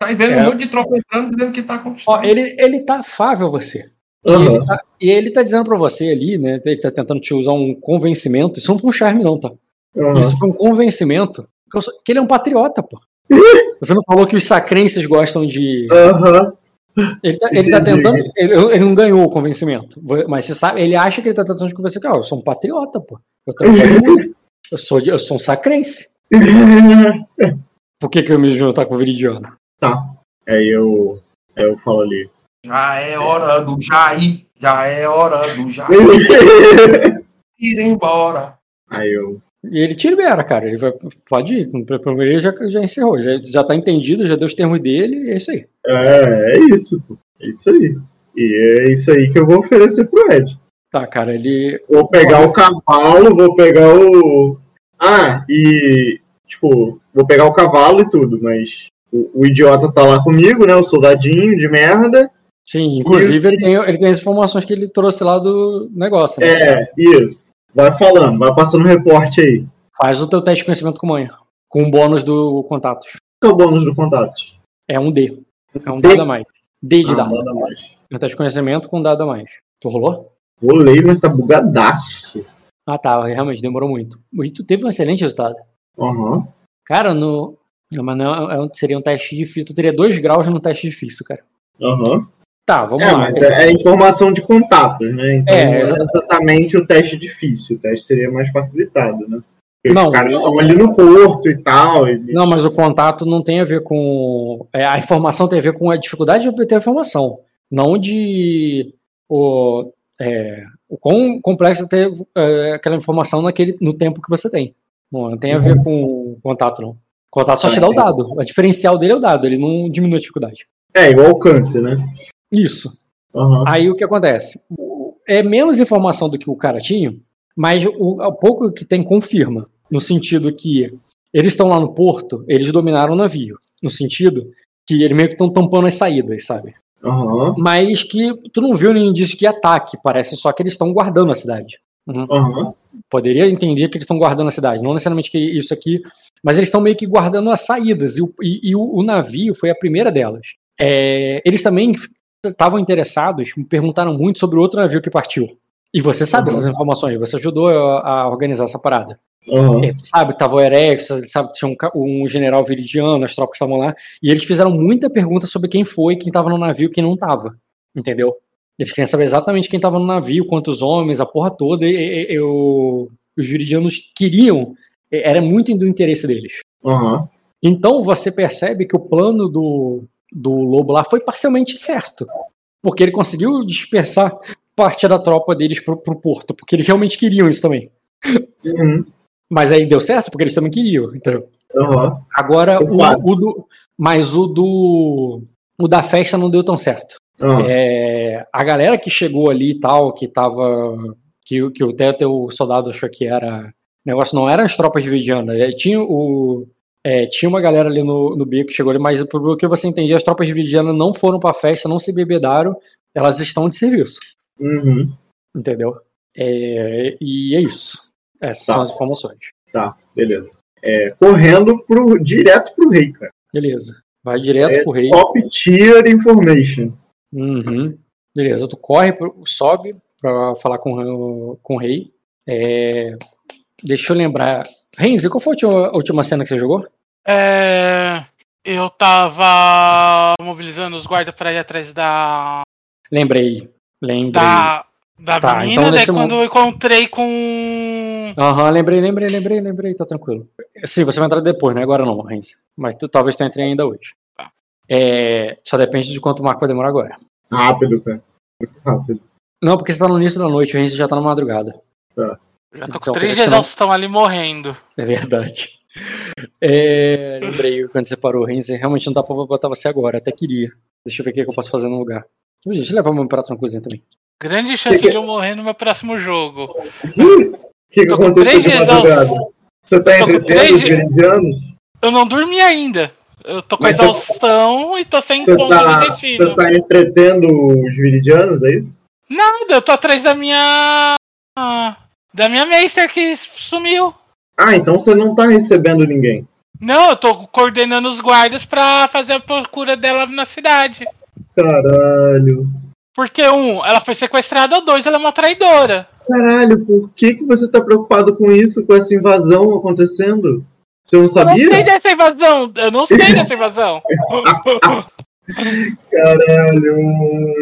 Tá vendo é... um monte de tropa entrando dizendo que tá conquistando. Ó, ele, ele tá afável a você. Uhum. E, ele tá, e, ele tá, dizendo pra você ali, né? Ele tá tentando te usar um convencimento. Isso não foi um charme, não, tá? Uhum. Isso foi um convencimento. Que, eu, que ele é um patriota, pô. Você não falou que os sacrenses gostam de. Aham. Ele tá, ele tá tentando. Ele, ele, não ganhou o convencimento. Mas você sabe, ele acha que ele tá tentando de convencer. Cara, eu sou um patriota, pô. Eu, eu, sou, eu sou um sacrense. Por que, que eu me juntar com o Viridiano? Tá. Aí eu, aí eu falo ali. Já é hora do Jair. Já é hora do Jair. Ir embora. Aí eu. E ele te libera, cara. Ele vai, pode ir. Primeiro ele já, já encerrou. Já, já tá entendido, já deu os termos dele e é isso aí. É, é isso. É isso aí. E é isso aí que eu vou oferecer pro Ed. Tá, cara, ele. Vou pegar o cavalo, vou pegar o. Ah, e. Tipo, vou pegar o cavalo e tudo, mas o, o idiota tá lá comigo, né? O soldadinho de merda. Sim, inclusive e... ele, tem, ele tem as informações que ele trouxe lá do negócio. Né? É, isso. Vai falando, vai passando o reporte aí. Faz o teu teste de conhecimento com manha. Com o bônus do contato. Qual é o bônus do contato? É um D. É um D? dado a mais. D de ah, dado. a mais. É um teste de conhecimento com um dado a mais. Tu rolou? Rolei, mas tá bugadaço. Ah, tá. Realmente, demorou muito. E tu teve um excelente resultado. Aham. Uhum. Cara, no. Mas não, é um, seria um teste difícil. Tu teria dois graus no teste difícil, cara. Aham. Uhum. Tá, vamos é, lá. Mas é, é, informação de contatos, né? Então é, não é exatamente o teste difícil. O teste seria mais facilitado, né? Porque não, os caras estão ali no porto e tal. E... Não, mas o contato não tem a ver com. É, a informação tem a ver com a dificuldade de obter a informação. Não de. O, é, o quão complexo é ter é, aquela informação naquele, no tempo que você tem. Não, não tem a ver uhum. com o contato, não. O contato só te dá o dado. A diferencial dele é o dado, ele não diminui a dificuldade. É, igual alcance, né? Isso. Uhum. Aí o que acontece? É menos informação do que o cara tinha, mas o, o pouco que tem confirma. No sentido que eles estão lá no porto, eles dominaram o navio. No sentido que eles meio que estão tampando as saídas, sabe? Aham. mas que tu não viu nenhum indício de ataque, parece só que eles estão guardando a cidade. Uhum. Poderia entender que eles estão guardando a cidade, não necessariamente que isso aqui, mas eles estão meio que guardando as saídas, e o, e, e o, o navio foi a primeira delas. É, eles também estavam interessados, me perguntaram muito sobre o outro navio que partiu. E você sabe Uhum. essas informações, você ajudou a, a organizar essa parada. Aham. É, sabe que tava o Erex, sabe tinha um, um general viridiano, as tropas estavam lá, e eles fizeram muita pergunta sobre quem foi, quem tava no navio e quem não tava. Entendeu? Eles queriam saber exatamente quem tava no navio, quantos homens, a porra toda, e, e- e o- os viridianos queriam, era muito do interesse deles. Aham. Então você percebe que o plano do, do Lobo lá foi parcialmente certo. Porque ele conseguiu dispersar parte da tropa deles pro, pro porto, porque eles realmente queriam isso também. Uhum. Mas aí deu certo porque eles também queriam. Entendeu? Aham. Agora, o, o do. Mas o do. O da festa não deu tão certo. Aham. É, a galera que chegou ali e tal, que tava. Que, que até o soldado achou que era. O negócio não eram as tropas dividianas. é, Tinha o. é, tinha uma galera ali no, no beco que chegou ali, mas pelo que você entendia, as tropas dividianas não foram pra festa, não se bebedaram, elas estão de serviço. Uhum. Entendeu? É, e é isso. Essas Tá. são as informações. Tá, beleza. É, correndo pro, direto pro rei, cara. Beleza. Vai direto pro rei. Top tier information. Uhum. Beleza, tu corre, sobe pra falar com, o- com o rei. É, Deixa eu lembrar. Renzi, qual foi a última, cena que você jogou? É, eu tava mobilizando os guardas pra ir atrás da. Lembrei. Lembrei. da. Da Tá, menina, então daí quando eu encontrei com. Aham, lembrei, lembrei, lembrei, lembrei, tá tranquilo. Sim, você vai entrar depois, né? Agora não, Renzi. Mas tu, talvez tu entre ainda hoje. Tá. É, só depende de quanto o Marco vai demorar agora. Rápido, cara. Muito rápido. Não, porque você tá no início da noite, o Renzi já tá na madrugada. Já tô com Então, três de não- exaustão ali morrendo. É verdade. É, lembrei quando você parou, Renzi. Realmente não dá pra botar você agora, até queria. Deixa eu ver o que que eu posso fazer no lugar. Deixa eu levar meu prato na cozinha também. Grande chance Que que- de eu morrer no meu próximo jogo. O que, que Tô com aconteceu três de dias Você tá entretendo três os dias- viridianos? Eu não dormi ainda. Eu tô com Mas você- exaustão e tô sem ponto tá, de você tá entretendo os viridianos, é isso? Nada, eu tô atrás da minha. Da minha Meister que sumiu. Ah, então você não tá recebendo ninguém. Não, eu tô coordenando os guardas pra fazer a procura dela na cidade. Caralho. Porque, um, ela foi sequestrada, ou dois, ela é uma traidora. Caralho, por que, que você tá preocupado com isso, com essa invasão acontecendo? Você não Eu não sei sabia? dessa invasão. Eu não sei dessa invasão. Caralho.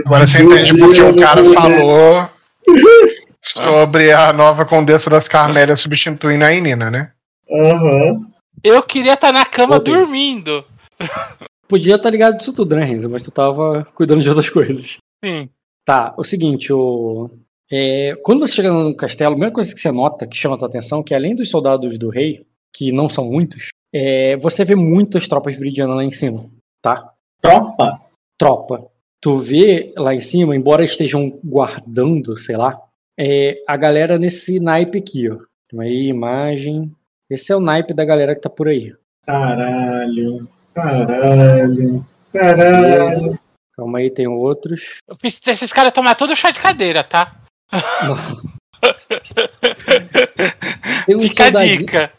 Agora você entende porque o cara falou sobre a nova Condessa das Carmélias substituindo a Inina, né? Aham. Eu queria estar na cama dormindo. Podia estar ligado disso tudo, né, Renzo? Mas tu tava cuidando de outras coisas. Sim. Tá, o seguinte, o... é, quando você chega no castelo, a primeira coisa que você nota, que chama a tua atenção, que além dos soldados do rei, que não são muitos, é, você vê muitas tropas viridianas lá em cima, tá? Tropa? Tropa. Tu vê lá em cima, embora estejam guardando, sei lá, é, a galera nesse naipe aqui, ó. Aí, imagem. Esse é o naipe da galera que tá por aí. Caralho. Caralho. Caralho. Calma aí, tem outros. Eu fiz esses caras tomar todo chá de cadeira, tá? Tem um Fica a soldadinho. dica.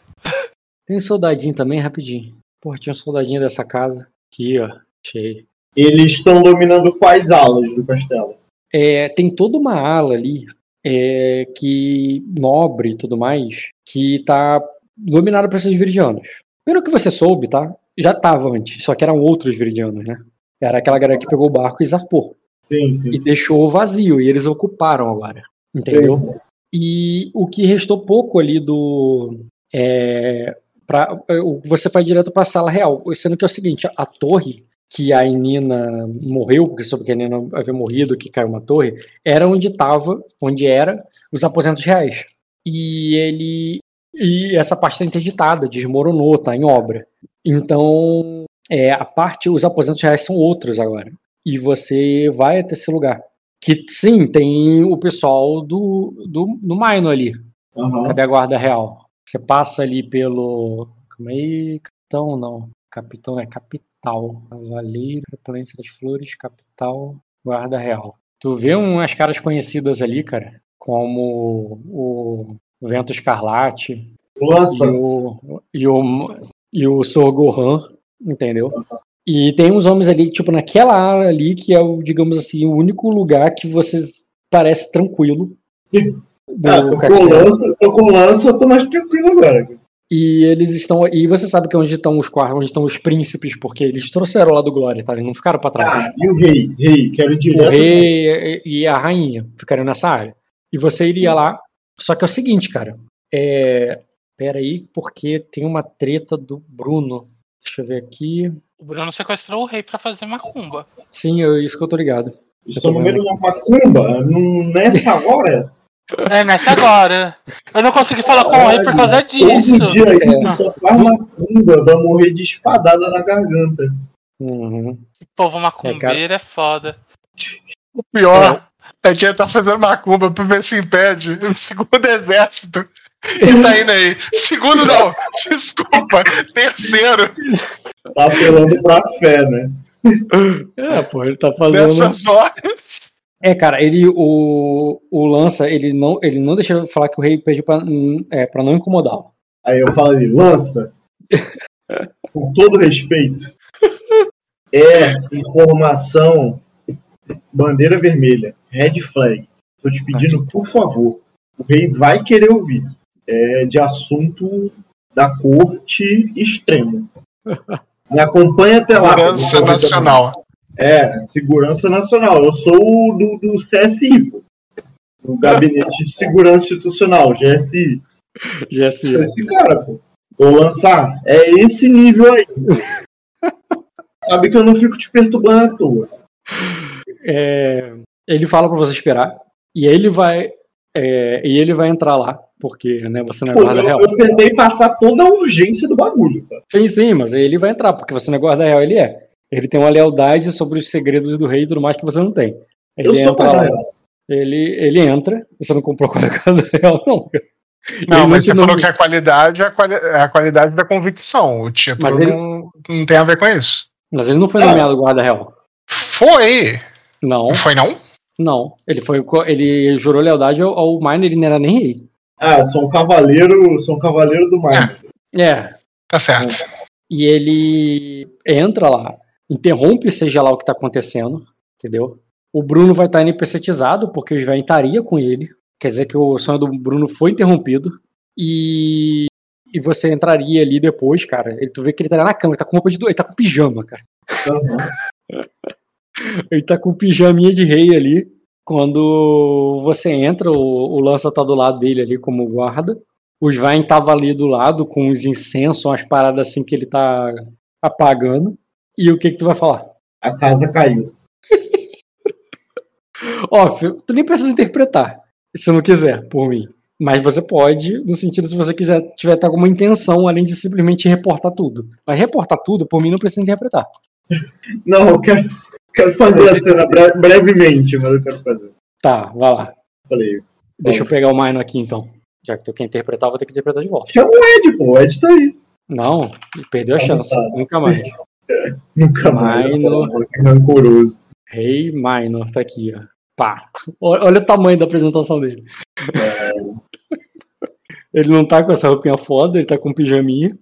Tem um soldadinho também, rapidinho. Porra, tinha um soldadinho dessa casa. Aqui, ó. Achei. Eles estão dominando quais alas do castelo? É, tem toda uma ala ali, é, que nobre e tudo mais, que tá dominada por esses viridianos. Pelo que você soube, tá? Já tava antes, só que eram outros viridianos, né? Era aquela galera que pegou o barco e zarpou. Sim, sim. E deixou vazio, e eles ocuparam agora. Entendeu? E o que restou pouco ali do. É, pra, o- você vai direto para a sala real. Sendo que é o seguinte: a torre que a Nina morreu, porque soube que a Nina havia morrido, que caiu uma torre, era onde estava, onde era os aposentos reais. E ele. E essa parte está interditada, desmoronou, tá em obra. Então, é, a parte, os aposentos reais são outros agora. E você vai até esse lugar. Que sim, tem o pessoal do, do, do Maino ali. Aham. Cadê a guarda real? Você passa ali pelo. Calma aí, capitão não. Capitão é capital. Cavaleiro, Planície das Flores, capital, guarda real. Tu vê umas caras conhecidas ali, cara, como o Vento Escarlate Nossa. e o, e o, e o Sorgohan, entendeu? E tem uns homens ali, tipo, naquela área ali, que é o, digamos assim, o único lugar que vocês parece tranquilo. do Ah, tô com castelo. lança, tô com lança, eu tô mais tranquilo agora. E eles estão. E você sabe que é onde estão os quartos, onde estão os príncipes, porque eles trouxeram lá do Glória, tá? Eles não ficaram pra trás. Ah, e o rei? Rei, quero ir o direto. rei e a rainha ficariam nessa área. E você iria lá. Só que é o seguinte, cara. É. Pera aí, porque tem uma treta do Bruno. Deixa eu ver aqui. O Bruno sequestrou o rei pra fazer macumba. Sim, é isso que eu tô ligado. Meio de uma macumba, nessa hora. É, nessa agora. Eu não consegui falar com o rei por causa disso. Todo dia isso É. só faz macumba, vai morrer de espadada na garganta. Uhum. Povo macumbeiro é foda. O pior é que ele tá fazendo macumba pra ver se impede o segundo exército. E tá indo aí. Segundo não, desculpa. Terceiro. Tá apelando pra fé, né? É, pô, ele tá fazendo. Nessas horas. É, cara, ele. O, o Lança, ele não, ele não deixa eu falar que o rei pediu pra, hum, é, pra não incomodá-lo. Aí eu falei, lança, com todo respeito, é informação bandeira vermelha, red flag. Tô te pedindo, por favor, o rei vai querer ouvir. É de assunto da corte extremo. Me acompanha até lá. Segurança Nacional. É, segurança nacional. Eu sou o do, do CSI, pô. Do Gabinete de Segurança Institucional, GSI. GSI. Esse cara, pô. Vou lançar. É esse nível aí. Sabe que eu não fico te perturbando à toa. É, ele fala pra você esperar. E ele vai. é, e ele vai entrar lá. Porque, né, você não é guarda eu, real. eu tentei passar toda a urgência do bagulho, cara. Sim, sim, mas ele vai entrar, porque você não é guarda real, ele é. Ele tem uma lealdade sobre os segredos do rei e tudo mais que você não tem. Ele Eu sou entra lá. Ele, ele entra. Você não comprou com a guarda real, não. Não, Ele mas te você nom- falou que a qualidade é a, quali- é a qualidade da convicção. O título Mas ele- não, não tem a ver com isso. Mas ele não foi nomeado guarda real. Foi! Não, Não foi, não? não. Ele foi. Ele jurou lealdade ao, ao Miner, ele não era nem rei. Ah, sou um cavaleiro, sou um cavaleiro do mar. É. Tá certo. E ele entra lá, interrompe, seja lá o que tá acontecendo, entendeu? O Bruno vai estar NPCizado, porque o Sven estaria com ele. Quer dizer que o sonho do Bruno foi interrompido. E. E você entraria ali depois, cara. Ele, tu vê que ele tá na cama, ele tá com roupa de. do- Ele tá com pijama, cara. Aham. Ele tá com pijaminha de rei ali. Quando você entra, o, o Lança tá do lado dele ali como guarda. O Svain tava ali do lado com os incensos, umas paradas assim que ele tá apagando. E o que que tu vai falar? A casa caiu. Ó, fi- tu nem precisa interpretar, se não quiser, por mim. Mas você pode, no sentido se você quiser, tiver tá alguma intenção, além de simplesmente reportar tudo. Mas reportar tudo, por mim, não precisa interpretar. Não, eu quero, quero fazer a cena bre- brevemente, mas eu quero fazer. Tá, vai lá. Falei, Deixa eu pegar o Mino aqui então. Já que tu quer interpretar, eu vou ter que interpretar de volta. chama o Ed, pô, o Ed tá aí. Não, perdeu a Tá chance. Nunca mais. Nunca mais. Minor. Rancoroso. Rei Minor, tá aqui, ó. Pá. Olha o tamanho da apresentação dele. Ele não tá com essa roupinha foda, ele tá com pijaminha.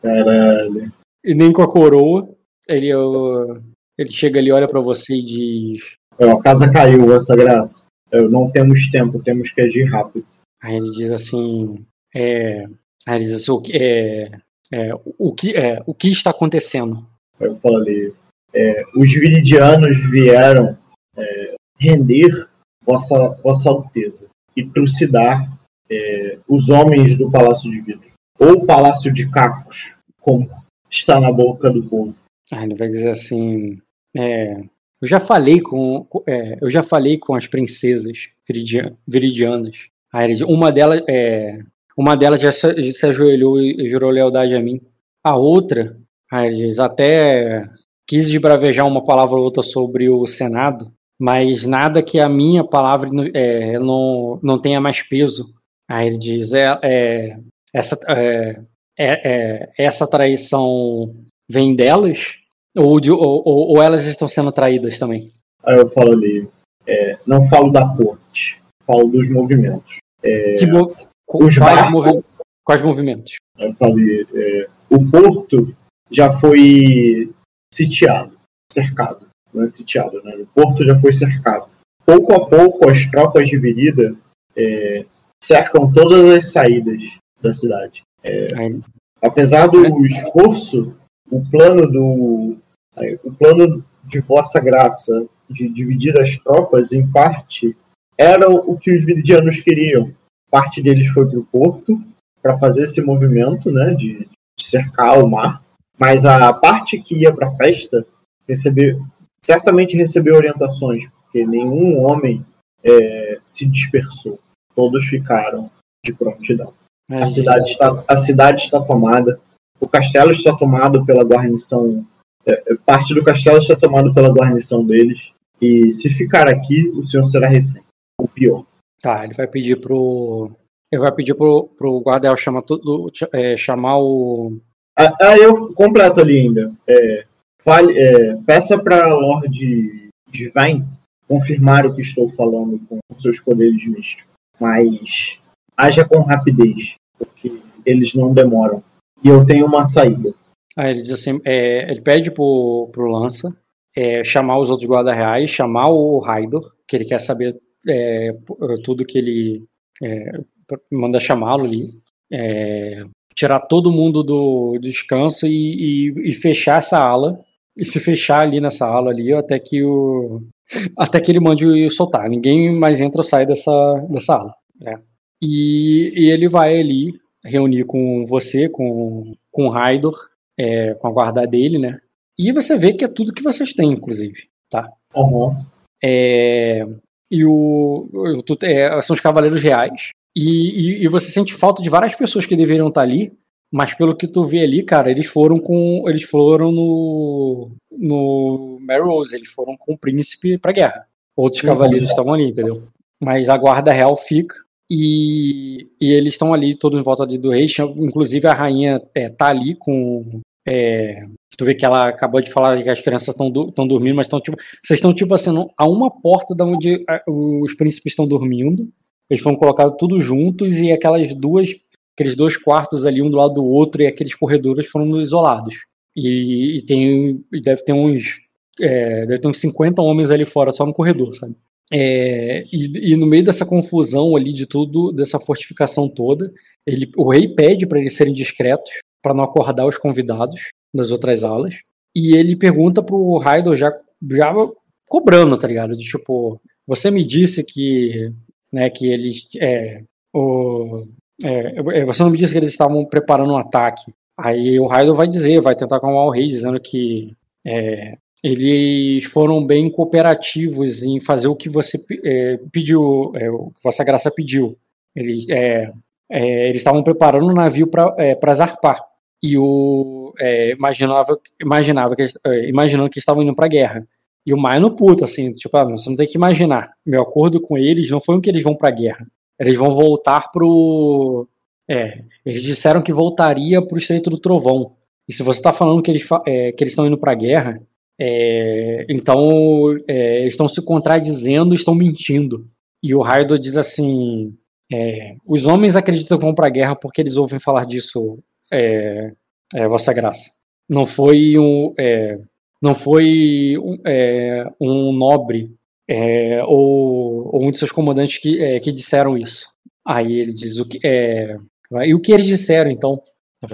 Caralho. E nem com a coroa. Ele, ó, ele chega ali, olha pra você e diz. Ó, a casa caiu, essa graça. Eu, não temos tempo, temos que agir rápido. Aí ele diz assim. É, aí ele diz assim, o que, é, é, o, que, é, o que está acontecendo? Eu falei, é, os viridianos vieram é, render vossa, vossa Alteza e trucidar é, os homens do Palácio de Vidro. Ou Palácio de Cacos, como está na boca do povo. Aí ele vai dizer assim. é, eu já falei com. é, eu já falei com as princesas viridia- viridianas. Uma delas. É, uma delas já se, se ajoelhou e e jurou lealdade a mim. A outra, aí ele diz, até quis desbravejar uma palavra ou outra sobre o Senado, mas nada que a minha palavra é, não, não tenha mais peso. Aí ele diz, é, é, essa, é, é, é, essa traição vem delas Ou, de, ou, ou, ou, elas estão sendo traídas também? Aí eu falo ali, é, não falo da corte, falo dos movimentos. É, que mo os quais, movi quais movimentos? Falei, é, o porto já foi sitiado, cercado, não é sitiado, né? O porto já foi cercado. Pouco a pouco, as tropas de Virida é, cercam todas as saídas da cidade. É, apesar do esforço, o plano do o plano de Vossa Graça de dividir as tropas em parte era o que os viridianos queriam. Parte deles foi para o porto para fazer esse movimento, né, de, de, cercar o mar. Mas a parte que ia para a festa recebeu, certamente recebeu orientações, porque nenhum homem é, se dispersou. Todos ficaram de prontidão. É a, cidade está, a cidade está tomada. O castelo está tomado pela guarnição. É, é, parte do castelo está tomado pela guarnição deles. E se ficar aqui, o senhor será refém. O pior. Tá, ele vai pedir pro. Ele vai pedir pro, pro guardel chamar, tudo, é, chamar o. Ah, ah, eu completo ali ainda. É, fale, é, peça para Lord Divine confirmar o que estou falando com seus poderes místicos. Mas haja com rapidez, porque eles não demoram. E eu tenho uma saída. Aí ele diz assim, é, ele pede pro, pro Lança é, chamar os outros guarda reais, chamar o Raidor, que ele quer saber é, tudo que ele é, manda chamá-lo ali, é, tirar todo mundo do, descanso e, e, e, fechar essa ala e se fechar ali nessa ala ali até que o até que ele mande soltar. Ninguém mais entra ou sai dessa dessa ala. Né? E, e, ele vai ali reunir com você, com, com o Raidor, é, com a guarda dele, né? E você vê que é tudo que vocês têm, inclusive, tá? Uhum. É, e o, o é, são os Cavaleiros Reais. E, e, e, você sente falta de várias pessoas que deveriam estar ali, mas pelo que tu vê ali, cara, eles foram com. Eles foram no. no Rose, eles foram com o príncipe pra guerra. Outros uhum. cavaleiros estavam ali, entendeu? Mas a guarda real fica. E, e eles estão ali todos em volta do rei. Inclusive a rainha é, tá ali com. É, tu vê que ela acabou de falar que as crianças estão dormindo, mas estão tipo. Vocês estão tipo assim, a uma porta da onde os príncipes estão dormindo. Eles foram colocados tudo juntos e aquelas duas. Aqueles dois quartos ali, um do lado do outro, e aqueles corredores foram isolados. E, e tem. Deve ter uns. É, deve ter uns 50 homens ali fora, só no corredor, sabe? É, e, e, no meio dessa confusão ali de tudo, dessa fortificação toda, ele, o rei pede para eles serem discretos, para não acordar os convidados das outras alas. E ele pergunta pro Raidor já, já cobrando, tá ligado? De tipo, você me disse que, né, que eles. É, o, é, é você não me disse que eles estavam preparando um ataque. Aí o Raidor vai dizer, vai tentar acalmar o rei, dizendo que é, eles foram bem cooperativos em fazer o que você é, pediu, é, o que Vossa Graça pediu. Eles é, é estavam preparando o um navio para é, zarpar e o é, imaginava imaginava que imaginando que estavam indo para guerra. E o Maio no puto assim, tipo, ah, você não tem que imaginar. Meu acordo com eles não foi um que eles vão para guerra. Eles vão voltar pro é, eles disseram que voltaria para o Estreito do Trovão. E se você está falando que eles eles estão indo para guerra, é, então, é, eles estão se contradizendo, estão mentindo. E o Raidor diz assim: é, os homens acreditam que vão para a guerra porque eles ouvem falar disso, é, é, Vossa Graça. Não foi um, é, não foi um, um nobre ou, ou, um de seus comandantes que, que disseram isso. Aí ele diz o que e o que eles disseram então?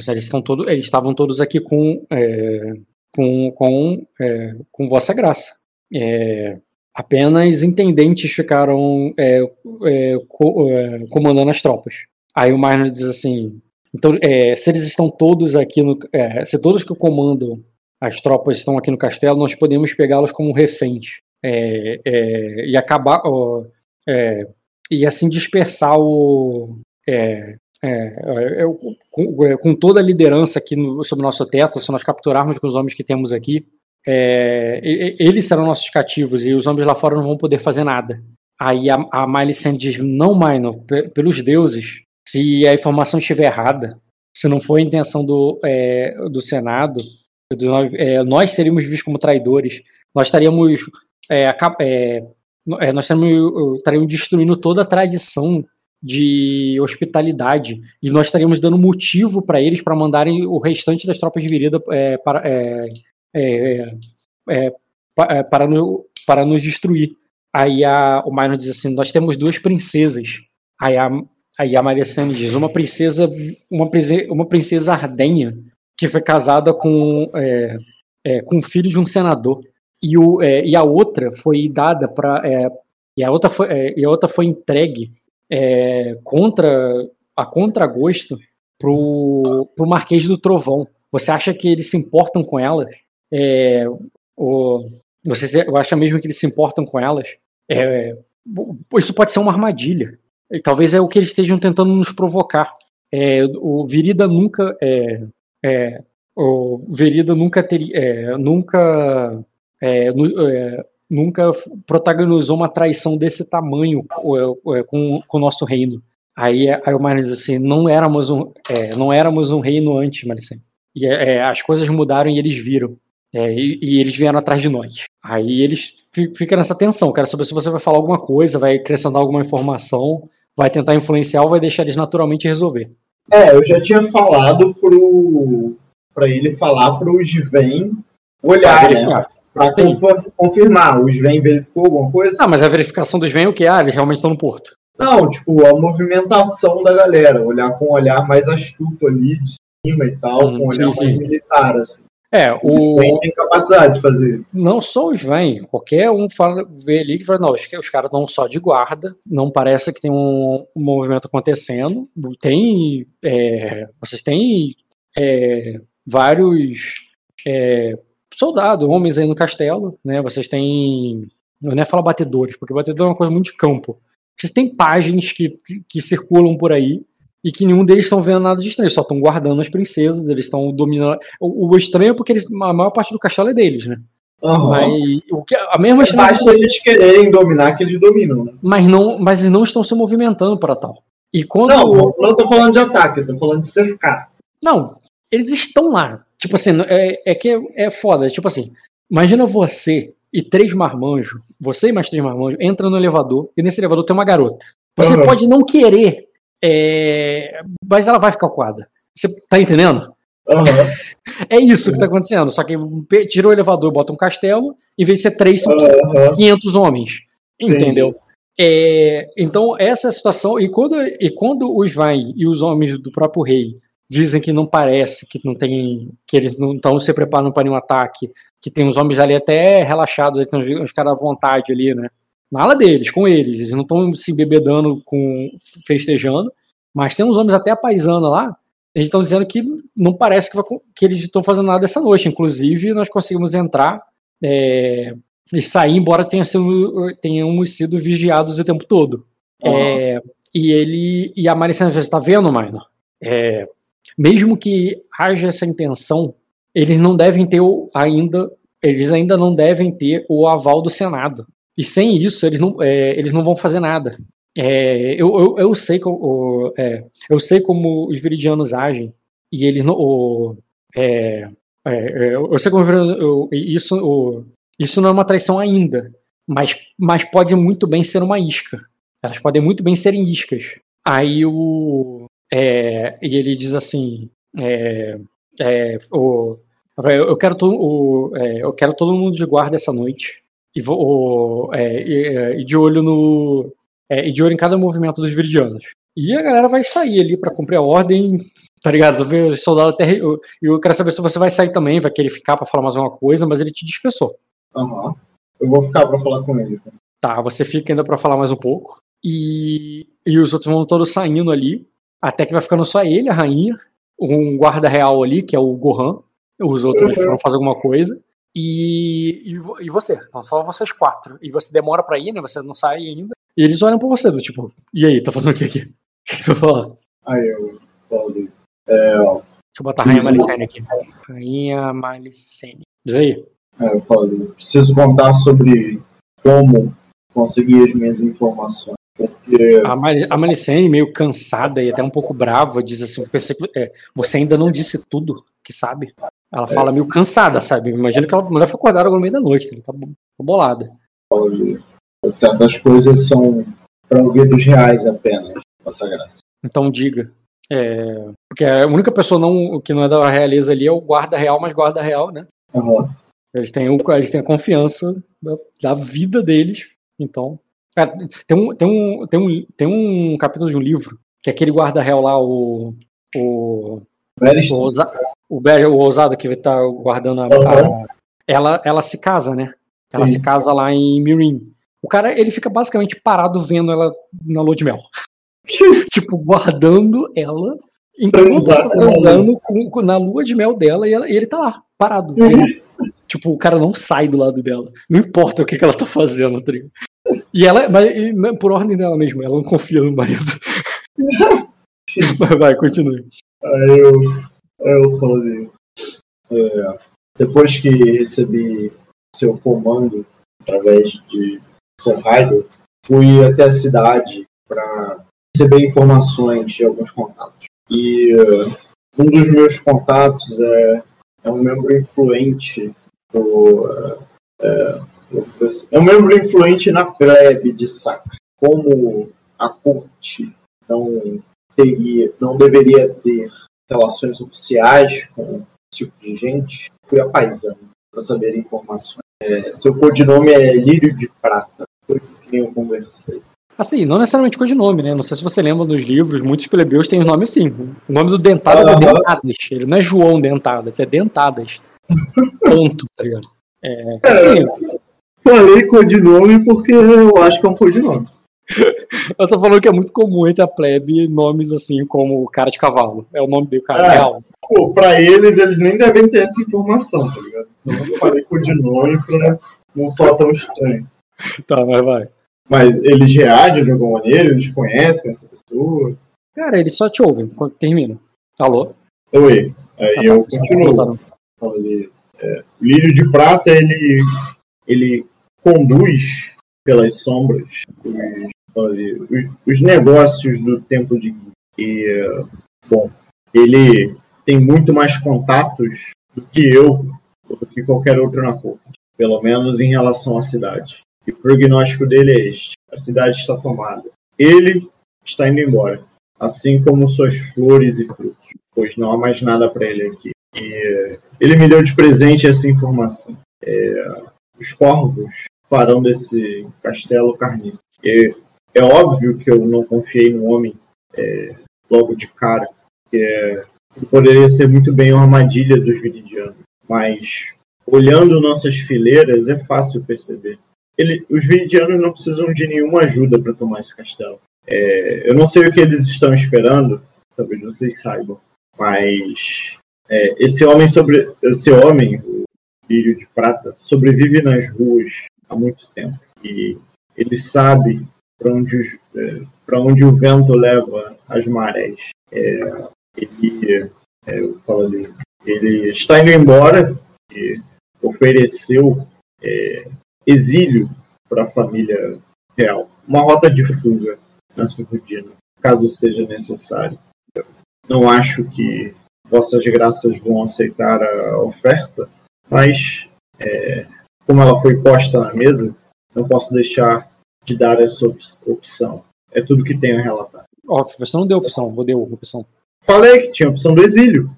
Eles, estão todos, eles estavam todos aqui com com, com, é, com vossa graça. É, apenas intendentes ficaram é, é co, é, comandando as tropas. Aí o Marno diz assim: então, é, se eles estão todos aqui no. se todos que comandam as tropas estão aqui no castelo, nós podemos pegá-los como reféns e acabar. e assim dispersar o. É, com, é, com, toda a liderança aqui no, sobre o nosso teto, se nós capturarmos com os homens que temos aqui, é, eles serão nossos cativos e os homens lá fora não vão poder fazer nada. Aí a, a Millicent diz: Não, Minor, pelos deuses, se a informação estiver errada, se não foi a intenção do, é, do Senado, é, nós seríamos vistos como traidores, nós estaríamos, é, é, é nós estaríamos, estaríamos destruindo toda a tradição de hospitalidade e nós estaríamos dando motivo para eles para mandarem o restante das tropas de virida é, para, para, no, para nos destruir. Aí a, o Minor diz assim: Nós temos duas princesas. Aí a, aí a Maria Sane diz: Uma princesa, uma, uma princesa ardenha que foi casada com, com o filho de um senador. E, o, e a outra foi dada para. e, a outra foi, e a outra foi entregue é, contra a contragosto pro, pro Marquês do Trovão. Você acha que eles se importam com elas? É, o, você acha mesmo que eles se importam com elas? É, isso pode ser uma armadilha. E talvez é o que eles estejam tentando nos provocar. É, o Virida nunca é, é, o Verida nunca teria é, nunca é, é nunca protagonizou uma traição desse tamanho com, com o nosso reino. Aí, aí o Marinho diz assim, não éramos um, não éramos um reino antes, Maricene. E as coisas mudaram e eles viram. É, e, e, eles vieram atrás de nós. Aí eles ficam nessa tensão. Quero saber se você vai falar alguma coisa, vai acrescentar alguma informação, vai tentar influenciar ou vai deixar eles naturalmente resolver. É, eu já tinha falado pro para ele falar pro Sven olhar, né? Para confirmar, o Sven verificou alguma coisa? Ah, mas a verificação do Sven é o que? Ah, eles realmente estão no porto. Não, tipo, a movimentação da galera, olhar com um olhar mais astuto ali, de cima e tal, hum, com um olhar sim, mais sim. militar, assim. É, o. Tem capacidade de fazer isso. Não só o Sven, qualquer um fala, vê ali que fala, não, os, os caras estão só de guarda, não parece que tem um, um movimento acontecendo. Tem. É, vocês têm é, vários. É, soldado, homens aí no castelo, né? Vocês têm. Não é falar batedores, porque batedor é uma coisa muito de campo. Vocês têm páginas que, que circulam por aí e que nenhum deles estão vendo nada de estranho, só estão guardando as princesas, eles estão dominando. O, o, estranho é porque eles, a maior parte do castelo é deles, né? Uhum. Mas o que, a mesma é basta eles quererem dominar que eles dominam, né? Mas, não, mas eles não estão se movimentando para tal. E quando... Não, não tô falando de ataque, tô falando de cercar. Não, eles estão lá. Tipo assim, é, é que é, é foda. Tipo assim, imagina você e três marmanjos, você e mais três marmanjos, entra no elevador e nesse elevador tem uma garota. Você uhum. pode não querer, é, mas ela vai ficar coada. Você tá entendendo? Uhum. é isso que tá acontecendo. Só que tira o elevador, bota um castelo, em vez de ser três, são uhum. 500 homens. Entendeu? É, então, essa é a situação. E quando, e quando os Vain e os homens do próprio rei dizem que não parece, que não tem, que eles não estão se preparando para nenhum ataque, que tem uns homens ali até relaxados, tem uns caras à vontade ali, né? Na ala deles, com eles, eles não estão se bebedando, com festejando, mas tem uns homens até paisana lá, eles estão dizendo que não parece que, vai, que eles estão fazendo nada essa noite. Inclusive, nós conseguimos entrar é, e sair, embora tenha sido, tenhamos sido vigiados o tempo todo. Uhum. É, e ele e a Maricena está vendo, Minor? É, mesmo que haja essa intenção, eles não devem ter ainda, eles ainda não devem ter o aval do Senado. E sem isso, eles não, é, eles não vão fazer nada. É, eu, eu, eu, sei como, é, eu sei como os viridianos agem, e eles não. O, é, é, é, eu sei como eu, isso, o, isso não é uma traição ainda, mas, mas pode muito bem ser uma isca. Elas podem muito bem serem iscas. Aí o, e ele diz assim: o, eu, quero to, o, eu quero todo mundo de guarda essa noite. E, vou, é, e, é, e de olho no. e de olho em cada movimento dos viridianos. E a galera vai sair ali para cumprir a ordem, tá ligado? O soldado até. Eu, eu quero saber se você vai sair também, vai querer ficar para falar mais uma coisa, mas ele te dispensou. Aham. Uhum. Eu vou ficar para falar com ele. Tá, você fica ainda para falar mais um pouco. E, e os outros vão todos saindo ali. Até que vai ficando só ele, a rainha, um guarda real ali, que é o Gohan. Os outros uhum. foram fazer alguma coisa. E, e, e, você. Então só vocês quatro. E você demora pra ir, né? Você não sai ainda. E eles olham pra você, do tipo, e aí, tá fazendo o que aqui? O que tu falando? Aí eu falo. É, Deixa eu botar a Rainha Malicene aqui. Rainha Malicene. Diz aí. É, eu falo, preciso contar sobre como conseguir as minhas informações. Porque... A, Mar a Malicene, meio cansada e até um pouco brava, diz assim: é, Você ainda não disse tudo. Que sabe. Ela fala meio cansada, sabe? Imagina que a mulher foi acordada no meio da noite, tá, tá bolada. Certas coisas são para ouvidos reais apenas, Vossa Graça. Então diga. É, porque a única pessoa não, que não é da realeza ali é o guarda real, mas guarda real, né? Uhum. Eles, têm, eles têm a confiança da, da vida deles. Então. Cara, tem, um, tem, um, tem, um, tem um capítulo de um livro que é aquele guarda real lá, o. O. O, ousa, o, o ousado que tá guardando a, a, ela, ela se casa, né? Ela Sim. se casa lá em Mirim. O cara, ele fica basicamente parado vendo ela na lua de mel. tipo, guardando ela enquanto ela tá transando na lua de mel dela e, ela, e ele tá lá, parado. tipo, o cara não sai do lado dela. Não importa o que, que ela tá fazendo, tá E ela, mas, por ordem dela mesmo, ela não confia no marido. mas vai, continue. Aí eu, eu falei, é, depois que recebi seu comando através de seu raio, fui até a cidade para receber informações de alguns contatos. E uh, um dos meus contatos é, é um membro influente do. Uh, é um membro influente na plebe de Sacra. Como a corte não teria, não deveria ter relações oficiais com esse tipo de gente, fui a paisano para saber informações. É, seu codinome é Lírio de Prata, foi com quem eu conversei. Assim, não necessariamente codinome, né? Não sei se você lembra dos livros, muitos plebeus têm o nome assim. O nome do Dentadas é Dentadas. Ele não é João Dentadas, é Dentadas. Ponto, tá ligado? É, é assim, falei codinome porque eu acho que é um codinome. eu tô falando que é muito comum entre a plebe nomes assim como cara de cavalo. É o nome do cara é, real. Pô, pra eles, eles nem devem ter essa informação, tá ligado? Então eu falei codinome pra não soar tão estranho. Tá, mas vai. Mas eles reagem de alguma maneira? Eles conhecem essa pessoa? Cara, eles só te ouvem quando termina. Alô? Oi. Aí ah, eu tá, continuo. Falei, é, o lírio de prata, ele, ele conduz pelas sombras os, os negócios do tempo de e bom ele tem muito mais contatos do que eu do que qualquer outro na corte pelo menos em relação à cidade e o prognóstico dele é este: a cidade está tomada. Ele está indo embora, assim como suas flores e frutos, pois não há mais nada para ele aqui. E ele me deu de presente essa informação. É, os corvos farão desse castelo carniça. E é óbvio que eu não confiei no homem é, logo de cara, é, poderia ser muito bem uma armadilha dos viridianos, mas olhando nossas fileiras é fácil perceber. Ele, os viridianos não precisam de nenhuma ajuda para tomar esse castelo. É, eu não sei o que eles estão esperando, talvez vocês saibam, mas é, esse homem sobre esse homem, o Lírio de Prata, sobrevive nas ruas há muito tempo. E ele sabe para onde, é, onde o vento leva as marés. É, ele, é, eu ele está indo embora e ofereceu é, exílio para a família real, uma rota de fuga na subordina, caso seja necessário. não acho que vossas graças vão aceitar a oferta, mas é, como ela foi posta na mesa, não posso deixar de dar essa opção. É tudo que tenho a relatar. Off, você não deu opção, ou deu opção? Falei que tinha a opção do exílio.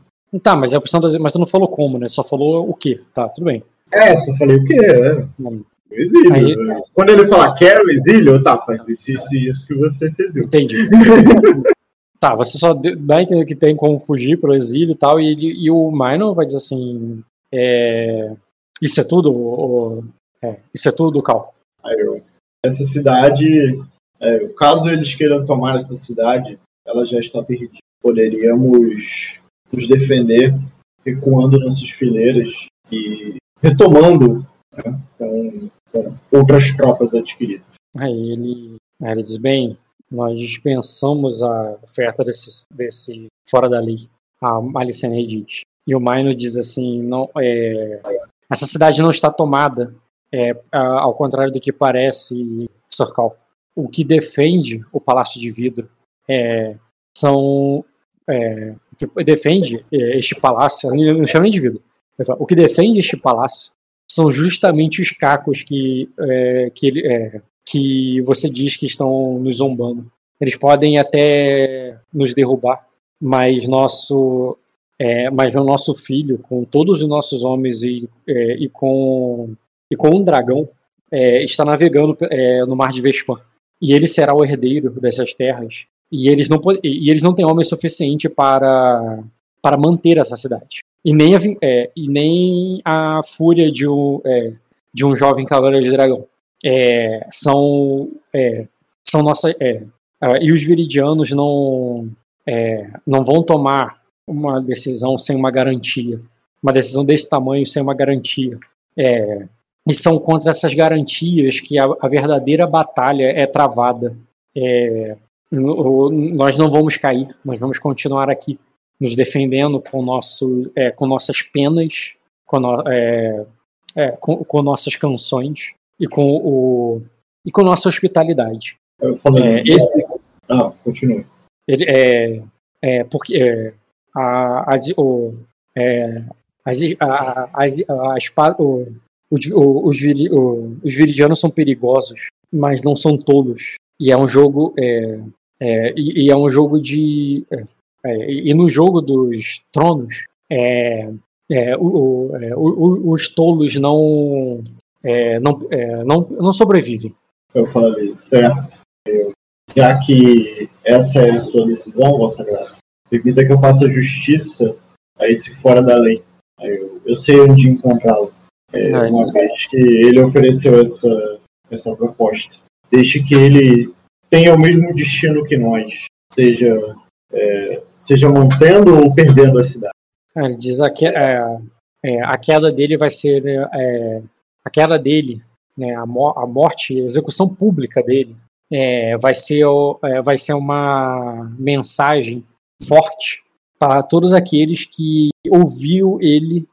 Tá, mas a opção do exílio, mas tu não falou como, né? Só falou o que. Tá, tudo bem. É, só falei o que, é. Exílio. Aí, né? Quando ele fala quero exílio, tá, faz isso, isso, isso que você se exílio. Entendi. tá, você só dá a entender que tem como fugir pro exílio e tal, e, e o Minor vai dizer assim: é, Isso é tudo? Ou, é, isso é tudo, Cal? Aí, essa cidade, é, caso eles queiram tomar essa cidade, ela já está perdida. Poderíamos nos defender recuando nossas fileiras e retomando né, com outras tropas adquiridas. Aí ele, aí ele diz: bem, nós dispensamos a oferta desse, desse fora da lei. A Malicene diz. E o Maino diz assim: não, é, essa cidade não está tomada, é, ao contrário do que parece, Sorcal. O que defende o Palácio de Vidro é, são é, o que defende é, este palácio, não chama nem de vida. O que defende este palácio são justamente os cacos que, é, que, ele, é, que você diz que estão nos zombando. Eles podem até nos derrubar, mas nosso, é, mas o nosso filho, com todos os nossos homens e, é, e, com, e com um dragão, é, está navegando é, no mar de Vespan. E ele será o herdeiro dessas terras. E eles não, e eles não têm homem suficiente para, para manter essa cidade. E nem a, é, e nem a fúria de um, é, de um jovem cavaleiro de dragão. É, são, é, são nossa, é, e os viridianos não, é, não vão tomar uma decisão sem uma garantia. Uma decisão desse tamanho sem uma garantia. E são contra essas garantias que a, a verdadeira batalha é travada. nós não vamos cair, nós vamos continuar aqui nos defendendo com, nosso, é, com nossas penas, com, no, é, é, com, com, nossas canções e com, o, e com nossa hospitalidade. É, esse... Ah, continue. Ele, é, é, porque é, a, a, o, é, as, a, as, a, a, o, os, os, os viridianos são perigosos, mas não são tolos. E é um jogo. É, é, e, e, é um jogo de. É, é, e no jogo dos tronos, é, é, o, é, o, os tolos não, é, não, é, não, não sobrevivem. Eu falei, certo. Eu, já que essa é a sua decisão, Vossa Graça, permita que eu faça justiça a esse fora da lei. Eu, eu sei onde encontrá-lo. Uma vez que ele ofereceu essa, essa proposta. Deixe que ele tenha o mesmo destino que nós, seja é, seja mantendo ou perdendo a cidade. É, ele diz que é, é, a queda dele vai ser é, a queda dele, né, a, mo a morte, a execução pública dele é, vai ser vai ser uma mensagem forte para todos aqueles que ouviu ele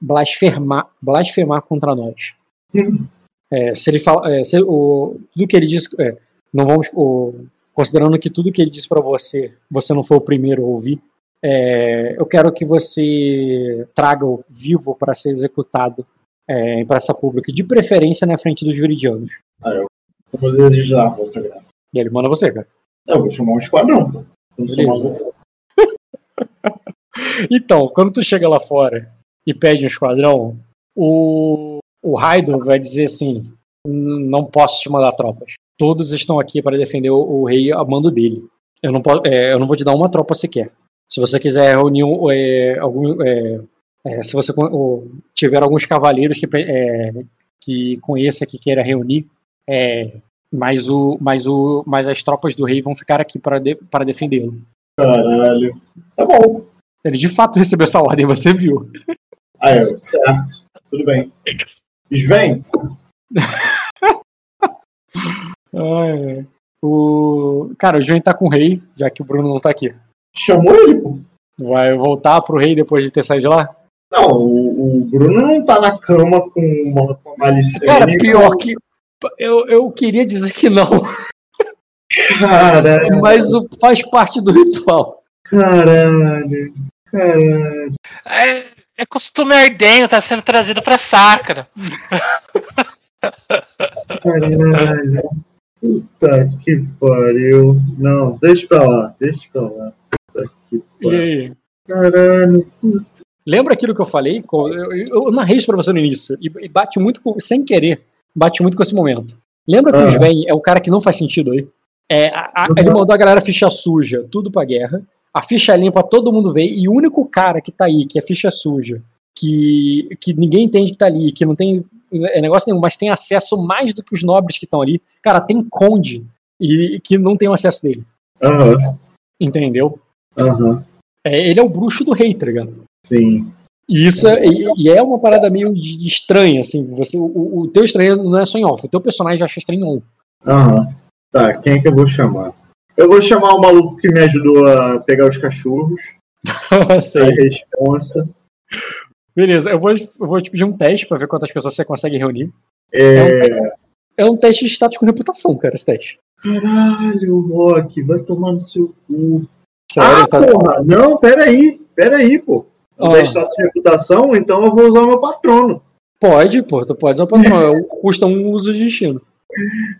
blasfemar, blasfemar contra nós. se ele fala, se, o, tudo que ele diz, não vamos o, considerando que tudo que ele disse para você, você não foi o primeiro a ouvir, é, eu quero que você traga o vivo para ser executado é, em praça pública, de preferência na frente dos viridianos. Ah, eu vou desejar, Vossa Graça. E ele manda você, cara. Eu vou chamar um esquadrão. Chamar... então, quando tu chega lá fora e pede um esquadrão, o, o Raido vai dizer assim: não posso te mandar tropas todos estão aqui para defender o, o rei a mando dele. Eu não, posso, é, eu não vou te dar uma tropa sequer. Se você quiser reunir é, algum. É, é se você tiver alguns cavaleiros que, é, que conheça que queira reunir, é, mas, o, mas, o, mas as tropas do rei vão ficar aqui para, de, para defendê-lo. Caralho. Tá bom. Ele de fato recebeu essa ordem, você viu. Ah, é, certo. Tudo bem. Sven? O... Cara, o João tá com o rei, já que o Bruno não tá aqui. Chamou ele, pô. Vai voltar pro rei depois de ter saído de lá? Não, o, o Bruno não tá na cama com uma, uma Cara, pior que. Eu, eu queria dizer que não. Caralho. Mas o, faz parte do ritual. Caralho. Caralho. É, é costume ardenho, tá sendo trazido pra sacra. Caralho. Puta que pariu. Não, deixa pra lá, deixa pra lá. Puta que pariu. E aí? Caralho, puta. Lembra aquilo que eu falei? Eu, eu, eu narrei isso pra você no início. E, e, bate muito, com, sem querer, bate muito com esse momento. Lembra que ah. o Sven é o cara que não faz sentido aí? É, a, a, uhum. Ele mandou a galera ficha suja, tudo pra guerra. A ficha limpa, todo mundo vê. E o único cara que tá aí, que é ficha suja, que, que ninguém entende que tá ali, que não tem é negócio nenhum, mas tem acesso mais do que os nobres que estão ali. Cara, tem conde e que não tem o acesso dele. Uhum. Entendeu? Uhum. É, ele é o bruxo do rei, tá ligado? Sim. E isso é, e, é uma parada meio de, de estranha, assim. Você, o, o teu estranho não é só em off, o teu personagem acha estranho on. Aham. Uhum. Tá, quem é que eu vou chamar? Eu vou chamar o maluco que me ajudou a pegar os cachorros. Sei. A responsa. Beleza, eu vou, eu vou te pedir um teste pra ver quantas pessoas você consegue reunir. É, é, um, é um teste de status com reputação, cara, esse teste. Caralho, Rock, vai tomar no seu cu. Sério, ah, tá... porra, não, peraí, peraí, pô. Ao ah. status de reputação, então eu vou usar o meu patrono. Pode, pô, tu pode usar o patrono. custa um uso de destino.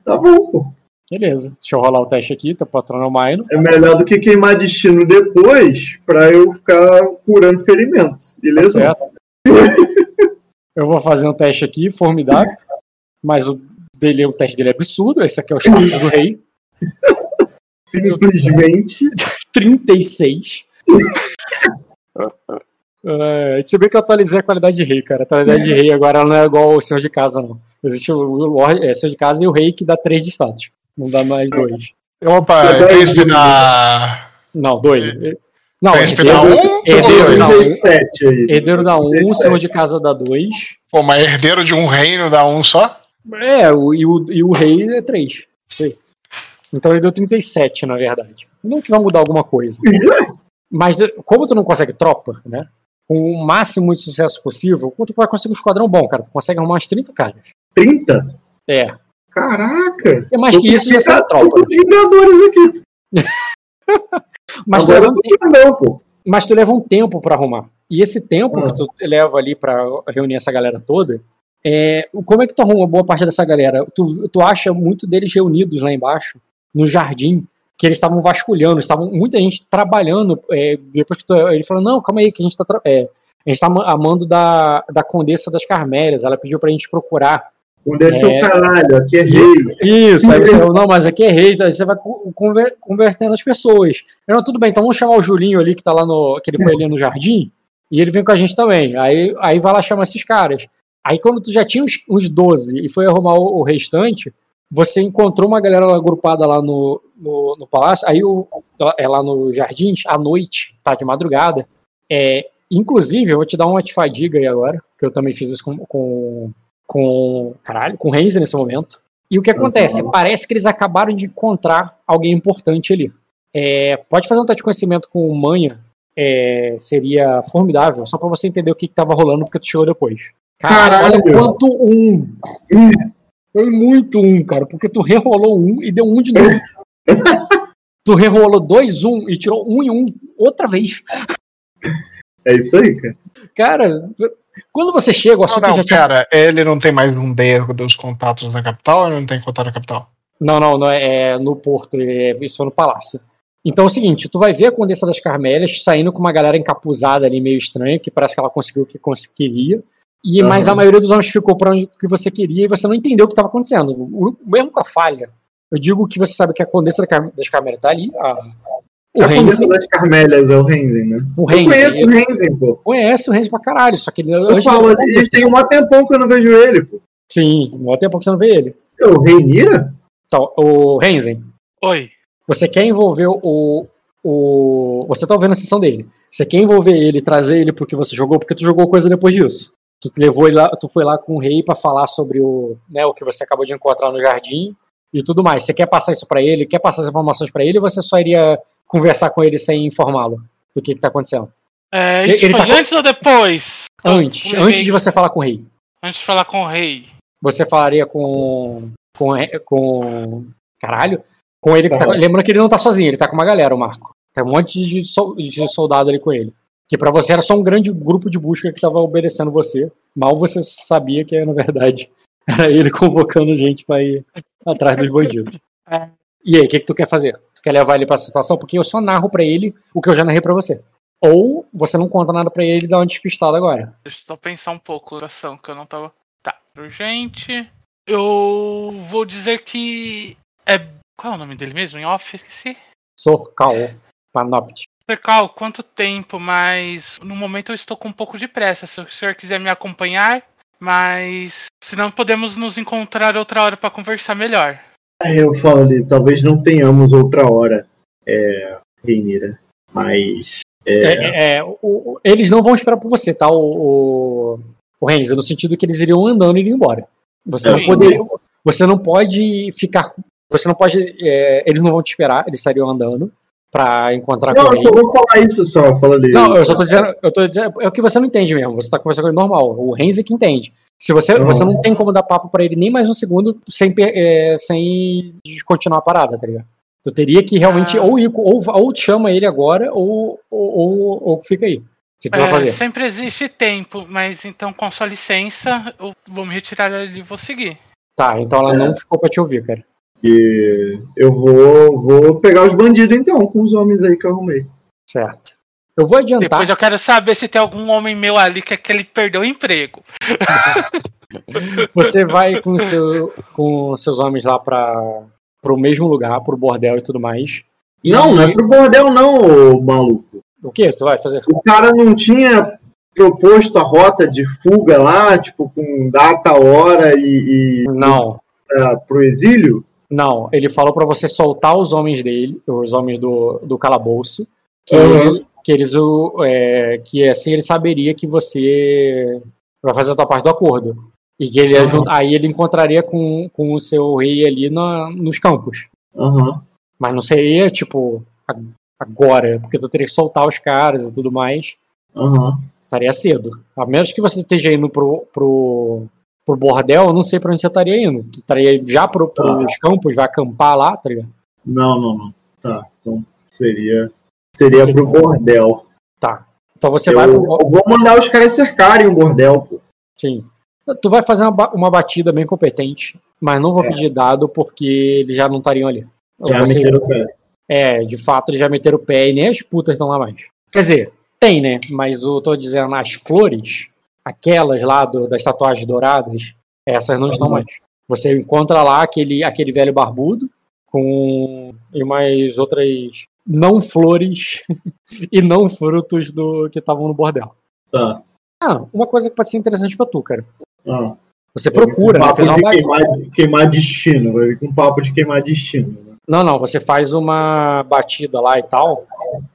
Tá bom, pô. Beleza, deixa eu rolar o teste aqui, teu patrono é o Maino. É melhor do que queimar destino depois pra eu ficar curando ferimentos, beleza? Tá certo. eu vou fazer um teste aqui, formidável, mas o dele, o teste dele é absurdo, esse aqui é o status do rei. Simplesmente. 36. Uh, você vê que eu atualizei a qualidade de rei, cara. A qualidade de rei agora não é igual o senhor de casa, não. Existe o, Lorde, é, senhor de casa e o rei que dá 3 de status. Não dá mais 2. Opa, é príncipe na. Não, 2. Não, príncipe dá 1? Herdeiro dá 1. Herdeiro dá 1, senhor de casa dá 2. Pô, mas herdeiro de um reino dá 1 só? É, o, e, o, e o rei é 3. Sei. Então ele deu 37, na verdade. Não que vai mudar alguma coisa. Mas como tu não consegue tropa, né? Com o máximo de sucesso possível, tu vai conseguir um esquadrão bom, cara. Tu consegue arrumar umas 30 caras. 30? É. Caraca! É mais que isso já será tropa. Vingadores aqui. mas, tu leva um não, pô. mas tu leva um tempo para arrumar. E esse tempo que tu leva ali para reunir essa galera toda, é, como é que tu arruma boa parte dessa galera? Tu, tu acha muito deles reunidos lá embaixo, no jardim, que eles estavam vasculhando, estavam muita gente trabalhando. É, depois que tu, ele falou: Não, calma aí, que a gente está é, a gente tá amando da, da Condessa das Carmélias. Ela pediu pra gente procurar. Condessa é, o caralho, aqui é rei. Isso, aí você, não, mas aqui é rei, aí você vai conver, convertendo as pessoas. Eu, não, tudo bem, então vamos chamar o Julinho ali que tá lá no. que ele foi ali no jardim, e ele vem com a gente também. Aí, aí vai lá chamar esses caras. Aí quando tu já tinha uns, uns 12 e foi arrumar o, o restante, você encontrou uma galera agrupada lá no, no, no palácio, aí o, é lá no Jardins, à noite, tá de madrugada. É, inclusive, eu vou te dar uma fadiga aí agora, que eu também fiz isso com, com, com caralho, com Renzi nesse momento. E o que acontece? Uhum. Parece que eles acabaram de encontrar alguém importante ali. É, pode fazer um teste de conhecimento com o Manha, é, seria formidável, só para você entender o que, estava rolando, porque tu chegou depois. Caralho, olha quanto um! Foi muito um, cara, porque tu rerolou um e deu um de novo. tu rerolou dois, um e tirou um e um outra vez. É isso aí, cara. Cara, quando você chega, o assunto não, não, já tinha. Cara, ele não tem mais um dedo dos contatos na capital ou não tem contato na capital? Não, não, não é, é no porto, é, isso foi no palácio. Então é o seguinte, tu vai ver a Condessa das Carmélias saindo com uma galera encapuzada ali meio estranha, que parece que ela conseguiu o que queria. E, uhum. Mas a maioria dos homens ficou para onde que você queria e você não entendeu o que estava acontecendo. O, mesmo com a falha, eu digo que você sabe que a Condessa das Carmélias está ali. A, o Condessa das Carmélias é o Renzen, né? O Renzen. Eu conheço o Renzen, pô. Conhece o Renzen pra caralho, só que ele. Eu falo, ele tem um tempão que eu não vejo ele, pô. Sim, um tempão que você não vê ele. É o Reinira? Então, o Renzen. Oi. Você quer envolver o. o você tá ouvindo a sessão dele. Você quer envolver ele, trazer ele porque você jogou, porque tu jogou coisa depois disso tu levou ele lá, tu foi lá com o rei para falar sobre o, né, o que você acabou de encontrar no jardim e tudo mais. Você quer passar isso para ele? Quer passar as informações para ele ou você só iria conversar com ele sem informá-lo do que, que tá acontecendo? É, isso ele, foi tá... antes ou depois? Antes, antes de você falar com o rei. Antes de falar com o rei. Você falaria com com com caralho, com ele, tá... lembrando que ele não tá sozinho, ele tá com uma galera, o Marco. Tem um monte de, de soldado ali com ele. Que para você era só um grande grupo de busca que estava obedecendo você. Mal você sabia que, na verdade, era ele convocando gente para ir atrás dos bandidos. É. E aí, o que, que tu quer fazer? Tu quer levar ele pra situação? Porque eu só narro para ele o que eu já narrei para você. Ou você não conta nada para ele e dá uma despistada agora. Deixa eu pensar um pouco a ação, que eu não tava. Tá, urgente. Eu vou dizer que. É. Qual é o nome dele mesmo? Em off, esqueci. Sorcal Panopt. Cal, quanto tempo, mas no momento eu estou com um pouco de pressa. Se o senhor quiser me acompanhar, mas se não podemos nos encontrar outra hora para conversar melhor. Eu falo ali, talvez não tenhamos outra hora, é, Reinira, mas. É... É, é, o, eles não vão esperar por você, tá, o, o, o Renzo, no sentido que eles iriam andando e iriam embora. Você não, poderia, você não pode ficar. Você não pode. É, eles não vão te esperar, eles estariam andando pra encontrar não, com ele. Não, eu vou falar isso só, fala ali. Não, eu só tô dizendo, eu tô dizendo, é o que você não entende mesmo, você tá conversando com ele normal, o Renzi que entende. Se você, uhum. você não tem como dar papo pra ele nem mais um segundo sem, é, sem continuar a parada, tá ligado? Tu teria que realmente ah. ou, ir, ou, ou chama ele agora ou, ou, ou, ou fica aí. O que tu é, vai fazer? Sempre existe tempo, mas então com sua licença, eu vou me retirar ali e vou seguir. Tá, então ela é. não ficou pra te ouvir, cara. E eu vou, vou pegar os bandidos então, com os homens aí que eu arrumei. Certo. Eu vou adiantar. Depois eu quero saber se tem algum homem meu ali que, é que ele perdeu o emprego. Você vai com, seu, com seus homens lá para o mesmo lugar, pro bordel e tudo mais. E não, não é pro bordel não, maluco. O que você vai fazer? O cara não tinha proposto a rota de fuga lá, tipo, com data, hora e. e não. Uh, pro exílio? Não, ele falou para você soltar os homens dele, os homens do, do calabouço, que, uhum. ele, que eles é, que assim ele saberia que você vai fazer a tua parte do acordo. E que ele uhum. aí ele encontraria com, com o seu rei ali na, nos campos. Uhum. Mas não seria, tipo, agora, porque tu teria que soltar os caras e tudo mais. Estaria cedo. A menos que você esteja indo pro, pro, pro bordel, eu não sei pra onde você estaria indo. Tu estaria já pro, pros ah. campos, vai acampar lá, tá ligado? Não, não, não. Tá, então seria, seria pro bordel. Tá. Então você eu, vai pro... Eu vou mandar os caras cercarem o bordel, pô. Sim. Tu vai fazer uma, uma batida bem competente, mas não vou é. pedir dado porque eles já não estariam ali. Já você... meteram o pé. É, de fato eles já meteram o pé e nem as putas estão lá mais. Quer dizer, tem, né? Mas eu tô dizendo, as flores, aquelas lá do, das tatuagens douradas, essas não estão mais. Você encontra lá aquele, aquele velho barbudo com e mais outras não flores e não frutos do que estavam no bordel. Tá. Ah, uma coisa que pode ser interessante pra tu, cara. Ah. Você procura, um né? Faz uma de queimar, queimar, destino, um papo de queimar destino. Né? Não, não, você faz uma batida lá e tal,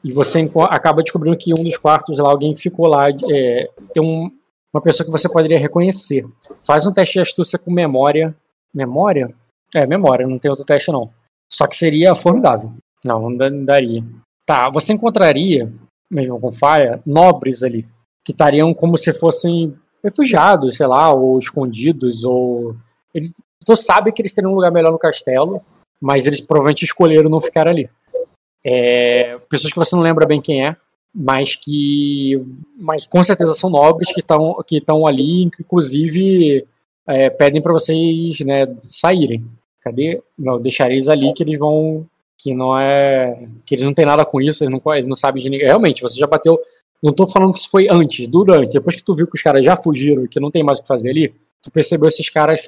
e você acaba descobrindo que um dos quartos lá, alguém ficou lá, é, tem um, uma pessoa que você poderia reconhecer. Faz um teste de astúcia com memória. Memória? É, memória, não tem outro teste não. Só que seria formidável. Não, não daria. Tá, você encontraria, mesmo com falha, nobres ali que estariam como se fossem refugiados, sei lá, ou escondidos, ou. Eles, tu sabe que eles teriam um lugar melhor no castelo, mas eles provavelmente escolheram não ficar ali. É, pessoas que você não lembra bem quem é, mas que mas com certeza são nobres que estão que estão ali, que inclusive é, pedem para vocês né, saírem. Cadê? Não, deixarei eles ali que eles vão que não é que eles não têm nada com isso, eles não, eles não sabem de ninguém. Realmente, você já bateu não tô falando que isso foi antes, durante. Depois que tu viu que os caras já fugiram e que não tem mais o que fazer ali, tu percebeu esses caras.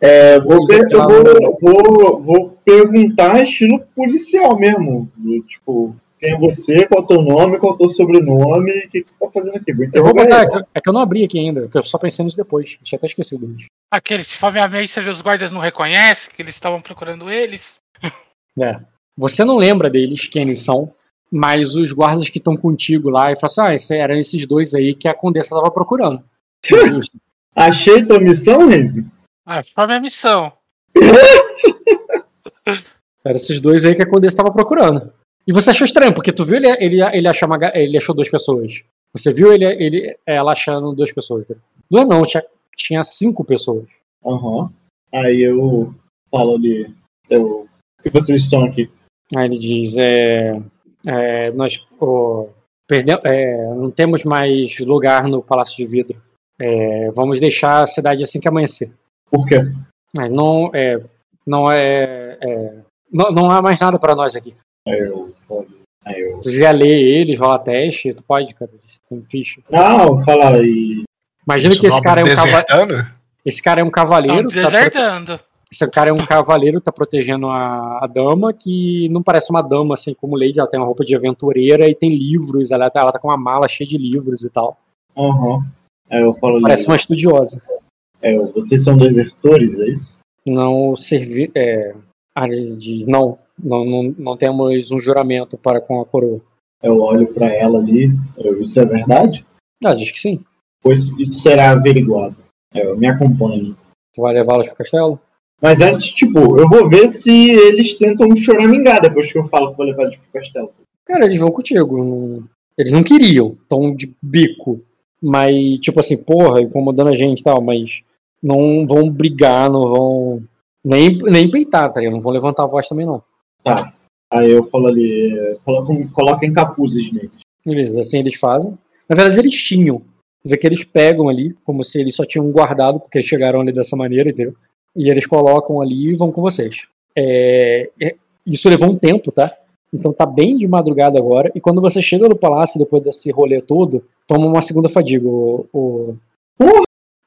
É, vou, per vou, vou, vou, perguntar estilo policial mesmo. Tipo, quem é você, qual é o teu nome, qual é o teu sobrenome, o que, que você tá fazendo aqui? Eu vou botar, é que, é que eu não abri aqui ainda, eu só pensei nisso depois. Tinha até esquecido deles. Aqueles, se obviamente os guardas não reconhecem que eles estavam procurando eles. É. Você não lembra deles, quem eles são, mas os guardas que estão contigo lá, e falam assim, ah, esse, eram esses dois aí que a Condessa estava procurando. Achei tua missão, Renzi? Ah, foi a minha missão. eram esses dois aí que a Condessa estava procurando. E você achou estranho, porque tu viu ele, ele, ele, achou, uma, ele achou duas pessoas. Você viu ele, ele, ela achando duas pessoas. Duas não, tinha, tinha cinco pessoas. Aham. Uhum. Aí eu falo ali, eu, o que vocês estão aqui? Aí ele diz, é, é, nós oh, perdemos, é, não temos mais lugar no Palácio de Vidro. É, vamos deixar a cidade assim que amanhecer. Por quê? Não é, não é, é, não, não há mais nada para nós aqui. Eu, eu. Se quiser ler eles, rolar teste, tu pode, cara. Tem ficha. Não, fala aí. Imagina que esse cara é um cavaleiro. Esse cara é um cavaleiro. Tá desertando. Esse cara é um cavaleiro, tá protegendo a, a, dama, que não parece uma dama, assim, como Lady, ela tem uma roupa de aventureira e tem livros, ela tá, ela tá com uma mala cheia de livros e tal. Uhum. É, eu falo parece ali. uma estudiosa. É, vocês são desertores, é isso? Não servi... É, de, não, não, não, não temos um juramento para com a coroa. Eu olho para ela ali, isso é verdade? Ah, diz que sim. Pois isso será averiguado. É, me acompanhe. Tu vai levá-los para o castelo? Mas antes, tipo, eu vou ver se eles tentam choramingar depois que eu falo que vou levar eles pro castelo. Cara, eles vão contigo. Eles não queriam, tão de bico. Mas, tipo assim, porra, incomodando a gente e tal, mas não vão brigar, não vão. Nem, nem peitar, tá ligado? Não vão levantar a voz também, não. Tá. Aí eu falo ali, é, coloca, coloca em capuzes neles. Beleza, assim eles fazem. Na verdade, eles tinham. Você vê que eles pegam ali, como se eles só tinham guardado, porque eles chegaram ali dessa maneira, entendeu? E eles colocam ali e vão com vocês. É, isso levou um tempo, tá? Então tá bem de madrugada agora. E quando você chega no palácio, depois desse rolê todo, toma uma segunda fadiga. O, o...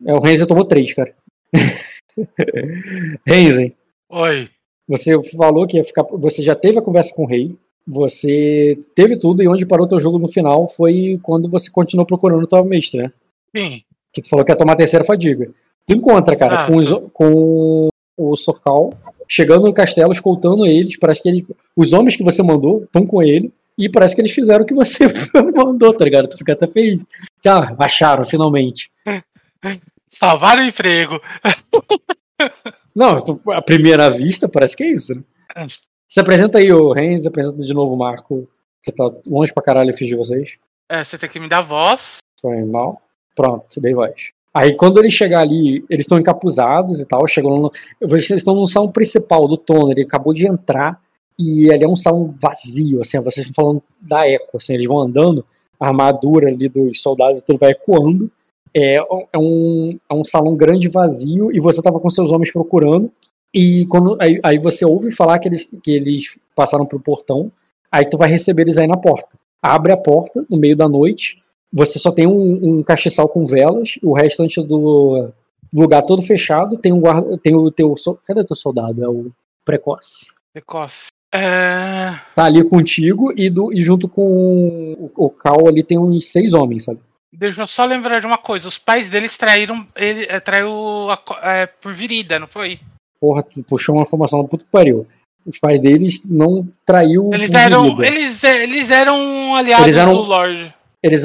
É, o Renzen tomou três, cara. Renzen. Oi. Você falou que ia ficar. Você já teve a conversa com o rei. Você teve tudo e onde parou teu jogo no final foi quando você continuou procurando tua mestre, né? Sim. Que tu falou que ia tomar a terceira fadiga. Tu encontra, cara, com, os, com o Sorcal chegando no castelo, escoltando eles. Parece que ele, os homens que você mandou estão com ele. E parece que eles fizeram o que você mandou, tá ligado? Tu fica até feliz. Ah, acharam, finalmente. Salvaram o emprego. Não, tu, à primeira vista parece que é isso, né? É. Se apresenta aí o Renz, apresenta de novo o Marco, que tá longe pra caralho fiz de vocês. É, você tem que me dar voz. Foi mal. Pronto, dei voz. Aí quando ele chegar ali, eles estão encapuzados e tal, chegam no, eles estão no salão principal do Toner, ele acabou de entrar e ali é um salão vazio, assim, vocês estão falando da eco, assim, eles vão andando, a armadura ali dos soldados tudo vai ecoando, é, é, um, é um salão grande vazio e você estava com seus homens procurando e quando aí, aí, você ouve falar que eles, que eles passaram pro portão, aí tu vai receber eles aí na porta. Abre a porta no meio da noite você só tem um, um castiçal com velas, o restante do, lugar todo fechado, tem um guarda, tem o teu, cadê o teu soldado? É o precoce. Precoce. É... Tá ali contigo e, do, e junto com o, o Cal ali tem uns seis homens, sabe? Deixa eu só lembrar de uma coisa. Os pais deles traíram. Ele é, traiu é, por virida, não foi? Porra, tu puxou uma informação do puto que pariu. Os pais deles não traiu. Eles eram. Eles, eles eram aliados eles eram, do Lorde. Eles,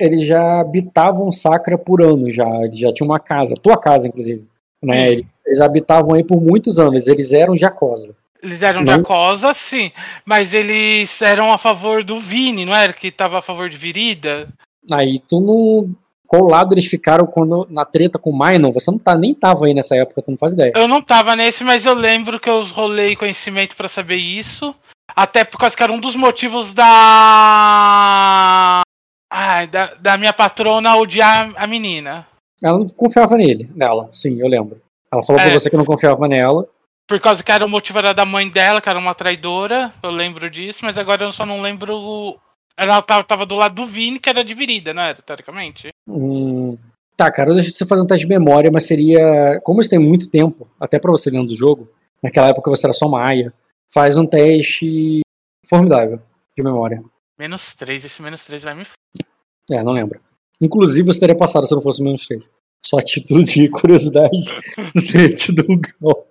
eles já habitavam Sacra por anos, já, eles já tinham uma casa, tua casa, inclusive. Né? Eles, eles habitavam aí por muitos anos, eles eram Jacosa. Eles eram não... Jacosa, sim, mas eles eram a favor do Vini, não era? Que estava a favor de Virida? Aí tu não. Qual lado eles ficaram quando na treta com o Minor? Você não tá, nem tava aí nessa época, tu não faz ideia. Eu não tava nesse, mas eu lembro que eu rolei conhecimento para saber isso. Até por causa que era um dos motivos da. Ai, da, da minha patrona odiar a menina. Ela não confiava nele, nela, sim, eu lembro. Ela falou é, pra você que não confiava nela. Por causa que era o motivo era da mãe dela, que era uma traidora, eu lembro disso, mas agora eu só não lembro. Ela tava, tava do lado do Vini, que era de virida, não era, teoricamente? Hum, tá, cara, eu deixo você fazer um teste de memória, mas seria. Como isso tem muito tempo, até pra você dentro do jogo, naquela época você era só Maia, faz um teste formidável de memória. Menos 3, esse menos 3 vai me. É, não lembro. Inclusive você teria passado se não fosse menos 3. Só atitude e curiosidade do teria tido um grau.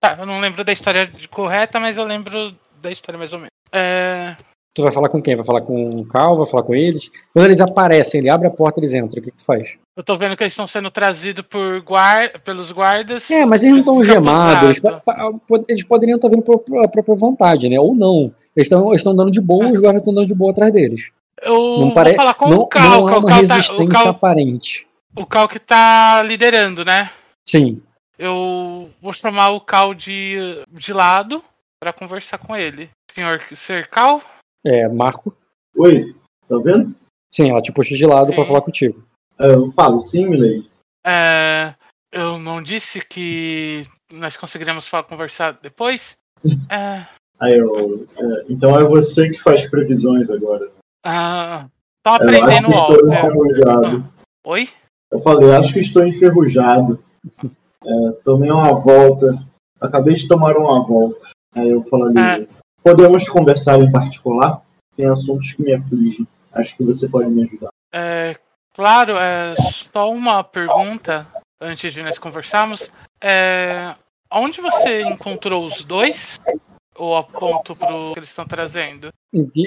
Tá, eu não lembro da história correta, mas eu lembro da história mais ou menos. É... Tu vai falar com quem? Vai falar com o Cal? Vai falar com eles? Quando eles aparecem, ele abre a porta e eles entram. O que, que tu faz? Eu tô vendo que eles estão sendo trazidos por pelos guardas. É, mas eles não estão gemados. Eles, eles, poderiam estar vindo por a própria vontade, né? Ou não. Eles estão dando de boa, os guardas estão dando de boa atrás deles. Eu não pare... vou falar com não, o Cal. Não há uma resistência tá, Cal, aparente. O Cal que tá liderando, né? Sim. Eu vou chamar o Cal de, de lado para conversar com ele. Senhor Ser Cal? É, Marco. Oi, tá vendo? Sim, ela te puxa de lado para falar contigo. É, eu falo, sim, Milei. É, eu não disse que nós conseguiremos falar, conversar depois? é... Aí eu, é, então é você que faz previsões agora. Ah, tô aprendendo eu acho que estou enferrujado. Oi? Eu falei, acho que estou enferrujado. É, tomei uma volta. Acabei de tomar uma volta. Aí eu falei, é. Podemos conversar em particular? Tem assuntos que me afligem. Acho que você pode me ajudar. É, Claro, é só uma pergunta antes de nós conversarmos. É, onde você encontrou os dois? Ou aponto pro que eles estão trazendo?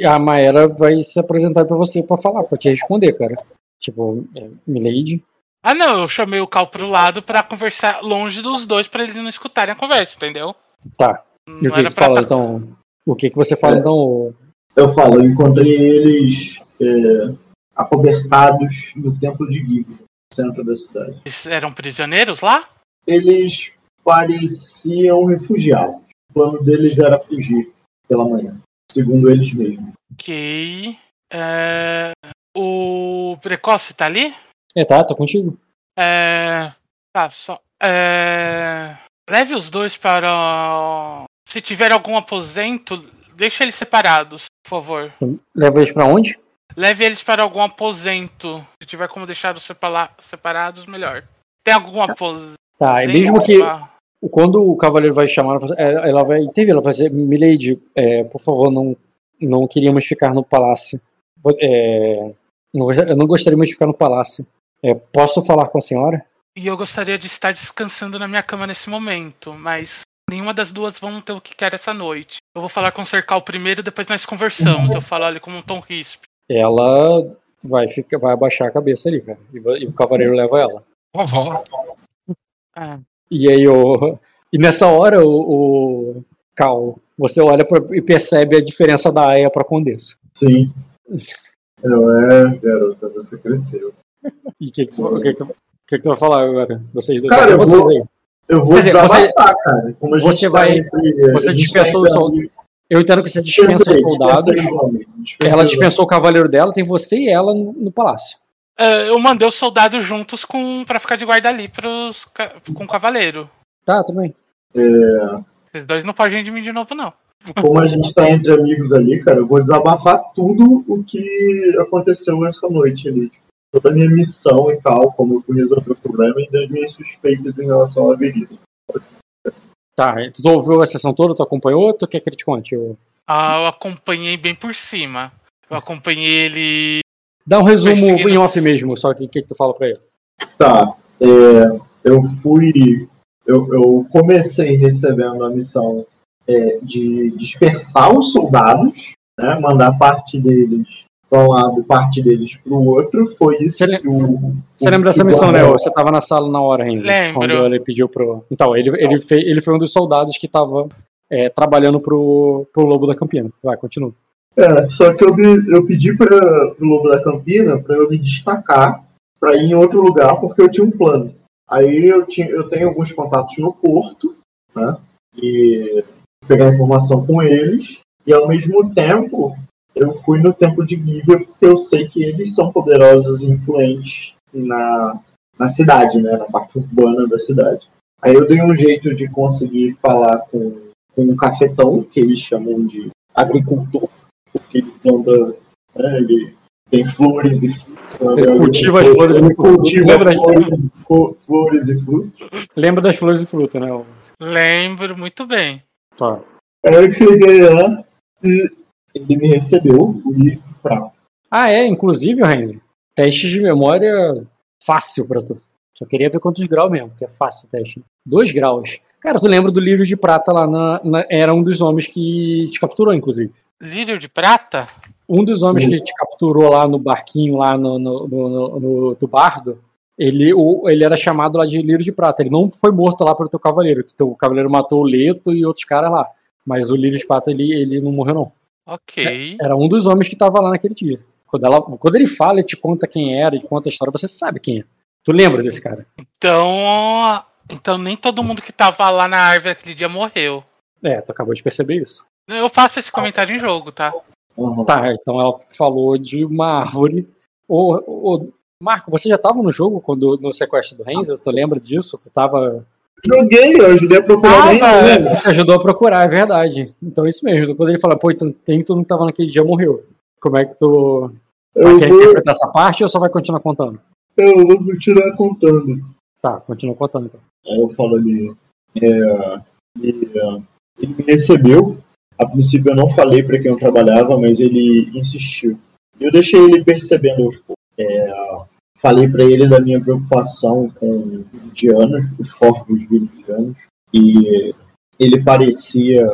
A Maera vai se apresentar para você para falar, para te responder, cara. Tipo, é, Milady. Ah, não, eu chamei o Cal pro lado para conversar longe dos dois para eles não escutarem a conversa, entendeu? Tá. Não e o que, que fala, então? O que, que você fala, é. então? Eu falo, eu encontrei eles é, acobertados no templo de no centro da cidade. Eles eram prisioneiros lá? Eles pareciam refugiados. plano deles era fugir pela manhã, segundo eles mesmos. Ok. É, O Precoce tá ali? É, tá, tá contigo. É, Tá, só. É, Leve os dois para. Se tiver algum aposento, deixe eles separados, por favor. Leva eles pra onde? Leve eles para algum aposento. Se tiver como deixar os sepala- separados, melhor. Tem algum aposento? Tá, e mesmo que quando o cavaleiro vai chamar, ela vai intervir, ela vai dizer, Milady, é, por favor, não, não queríamos ficar no palácio. É, não eu não gostaríamos de ficar no palácio. É, posso falar com a senhora? E eu gostaria de estar descansando na minha cama nesse momento, mas nenhuma das duas vão ter o que quer essa noite. Eu vou falar com o Cercal primeiro, depois nós conversamos. Eu falo ali como um tom ríspido. Ela vai, ficar, vai abaixar a cabeça ali, cara. E, e o cavaleiro leva ela. Vovó. Ah, E aí o. E nessa hora, o, o Cal, você olha pra, e percebe a diferença da Aya pra Condessa. Sim. Não é, garota, você cresceu. E o que, que, tu- que, que, tu- que que tu vai falar agora? Vocês dois. Cara, Só eu vocês vou- aí. Eu vou dizer, você- cara. Como a gente você tá vai- entre- você dispensou tá os sol- entre- Eu entendo que você dispensa os soldados. Ela dispensou o cavaleiro dela, tem você e ela no, no palácio. é, eu mandei os soldados juntos com para ficar de guarda ali pros, com o cavaleiro. Tá, tudo bem. Esses dois não fogem de mim de novo, não. Como a gente tá entre amigos ali, cara, eu vou desabafar tudo o que aconteceu essa noite ali. Tipo, toda a minha missão e tal, como eu fui resolver o problema e das minhas suspeitas em relação à avenida. Tá, tu ouviu a sessão toda, tu acompanhou ou tu quer que ele te conte? Eu- Ah, eu acompanhei bem por cima. Eu acompanhei ele. Dá um resumo Perseguindo- em off mesmo, só que o que, que tu fala pra ele? Tá, é, eu fui. Eu, eu comecei recebendo a missão é, de dispersar os soldados, né, mandar parte deles para um lado, parte deles para o outro. Foi isso Você que o. Você o- lembra dessa missão, né? Você tava na sala na hora, Renzo. Lembro. Quando ele pediu pro. Então, ele, ele, fez, ele foi um dos soldados que tava é, trabalhando pro, pro Lobo da Campina. Vai, continua. É, só que eu, me- eu pedi para o Lobo da Campina para eu me destacar para ir em outro lugar porque eu tinha um plano. Aí eu, tinha, eu tenho alguns contatos no porto, né? E pegar informação com eles. E ao mesmo tempo eu fui no templo de Givea porque eu sei que eles são poderosos e influentes na, na cidade, né? Na parte urbana da cidade. Aí eu dei um jeito de conseguir falar com, com um cafetão, que eles chamam de agricultor porque ele planta, né, ele tem flores e frutos. Ele cultiva as flores e ele frutos. cultiva Lembra- flores, flores e frutos. Lembra das flores e fruta, né? Lembro muito bem. Tá. Aí eu cheguei lá e ele me recebeu e prato. Ah, é, inclusive, Renzi, teste de memória fácil pra tu. Só queria ver quantos graus mesmo, porque é fácil o teste. Dois graus. Cara, tu lembra do livro de prata lá na, na- Era um dos homens que te capturou, inclusive. Lírio de prata? Um dos homens Uhum. que te capturou lá no barquinho, lá no, no, no- no- no- do bardo, ele, o, ele era chamado lá de Lírio de Prata. Ele não foi morto lá pelo teu cavaleiro, que teu cavaleiro matou o Leto e outros caras lá. Mas o Lírio de Prata, ele, ele não morreu, não. Ok. Era um dos homens que tava lá naquele dia. Quando, ela, quando ele fala e te conta quem era, e te conta a história, você sabe quem é. Tu lembra desse cara? Então. Então nem todo mundo que tava lá na árvore aquele dia morreu. É, tu acabou de perceber isso. Eu faço esse comentário em jogo, tá? Uhum. Tá, então ela falou de uma árvore. Ô, ô, Marco, você já tava no jogo quando no sequestro do Renzo? Tu lembra disso? Tu tava. Joguei, eu ajudei a procurar Ah, velho. né? Você ajudou a procurar, é verdade. Então é isso mesmo. Quando ele fala, pô, então tem todo mundo que tava naquele dia morreu. Como é que tu. Eu Quer vou, interpretar essa parte ou só vai continuar contando? eu vou continuar contando. Tá, continua contando então. Aí eu falo ali. É, ele, é, ele me recebeu. A princípio eu não falei para quem eu trabalhava, mas ele insistiu. Eu deixei ele percebendo aos poucos. É, falei para ele da minha preocupação com indianos, os corpos viridianos, e ele parecia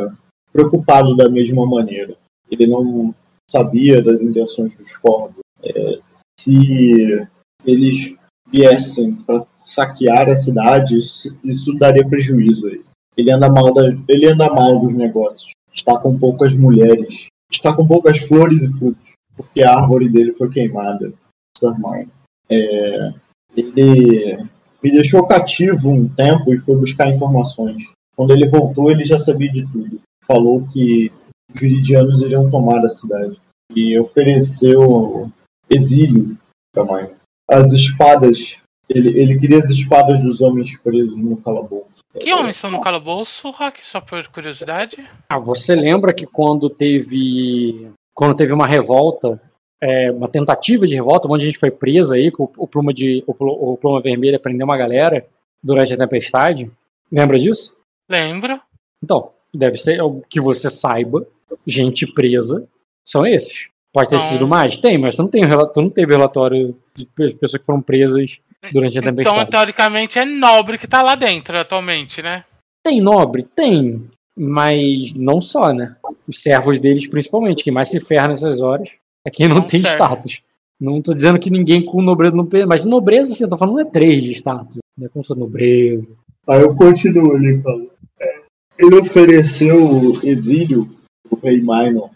preocupado da mesma maneira. Ele não sabia das intenções dos corvos. É, se eles viessem para saquear a cidade, isso, isso daria prejuízo a ele. Ele anda mal da, ele anda mal dos negócios. Está com poucas mulheres. Está com poucas flores e frutos, porque a árvore dele foi queimada. Sir Mine. É, ele me deixou cativo um tempo e foi buscar informações. Quando ele voltou, ele já sabia de tudo. Falou que os viridianos iriam tomar a cidade. E ofereceu exílio para Maio. As espadas. Ele, ele queria as espadas dos homens presos no calabouço. Que homens estão no calabouço, Hack? Só por curiosidade? Ah, você lembra que quando teve. Quando teve uma revolta, é, uma tentativa de revolta, um monte de gente foi presa aí, com o pluma, de, o, o pluma vermelha prendeu uma galera durante a tempestade. Lembra disso? Lembro. Então, deve ser o que você saiba, gente presa são esses. Pode ter Então- sido mais? Tem, mas você não, tem, tu não teve relatório de pe- pessoas que foram presas durante a Então, tempestade. teoricamente, é nobre que tá lá dentro atualmente, né? Tem nobre? Tem. Mas não só, né? Os servos deles, principalmente, quem mais se ferra nessas horas é quem não, Não tem serve. status. Não tô dizendo que ninguém com nobreza não mas nobreza, assim, eu tô falando não é três de status. Não é como se fosse nobreza. Aí eu continuo, ele fala. É, Ele ofereceu exílio pro rei Minor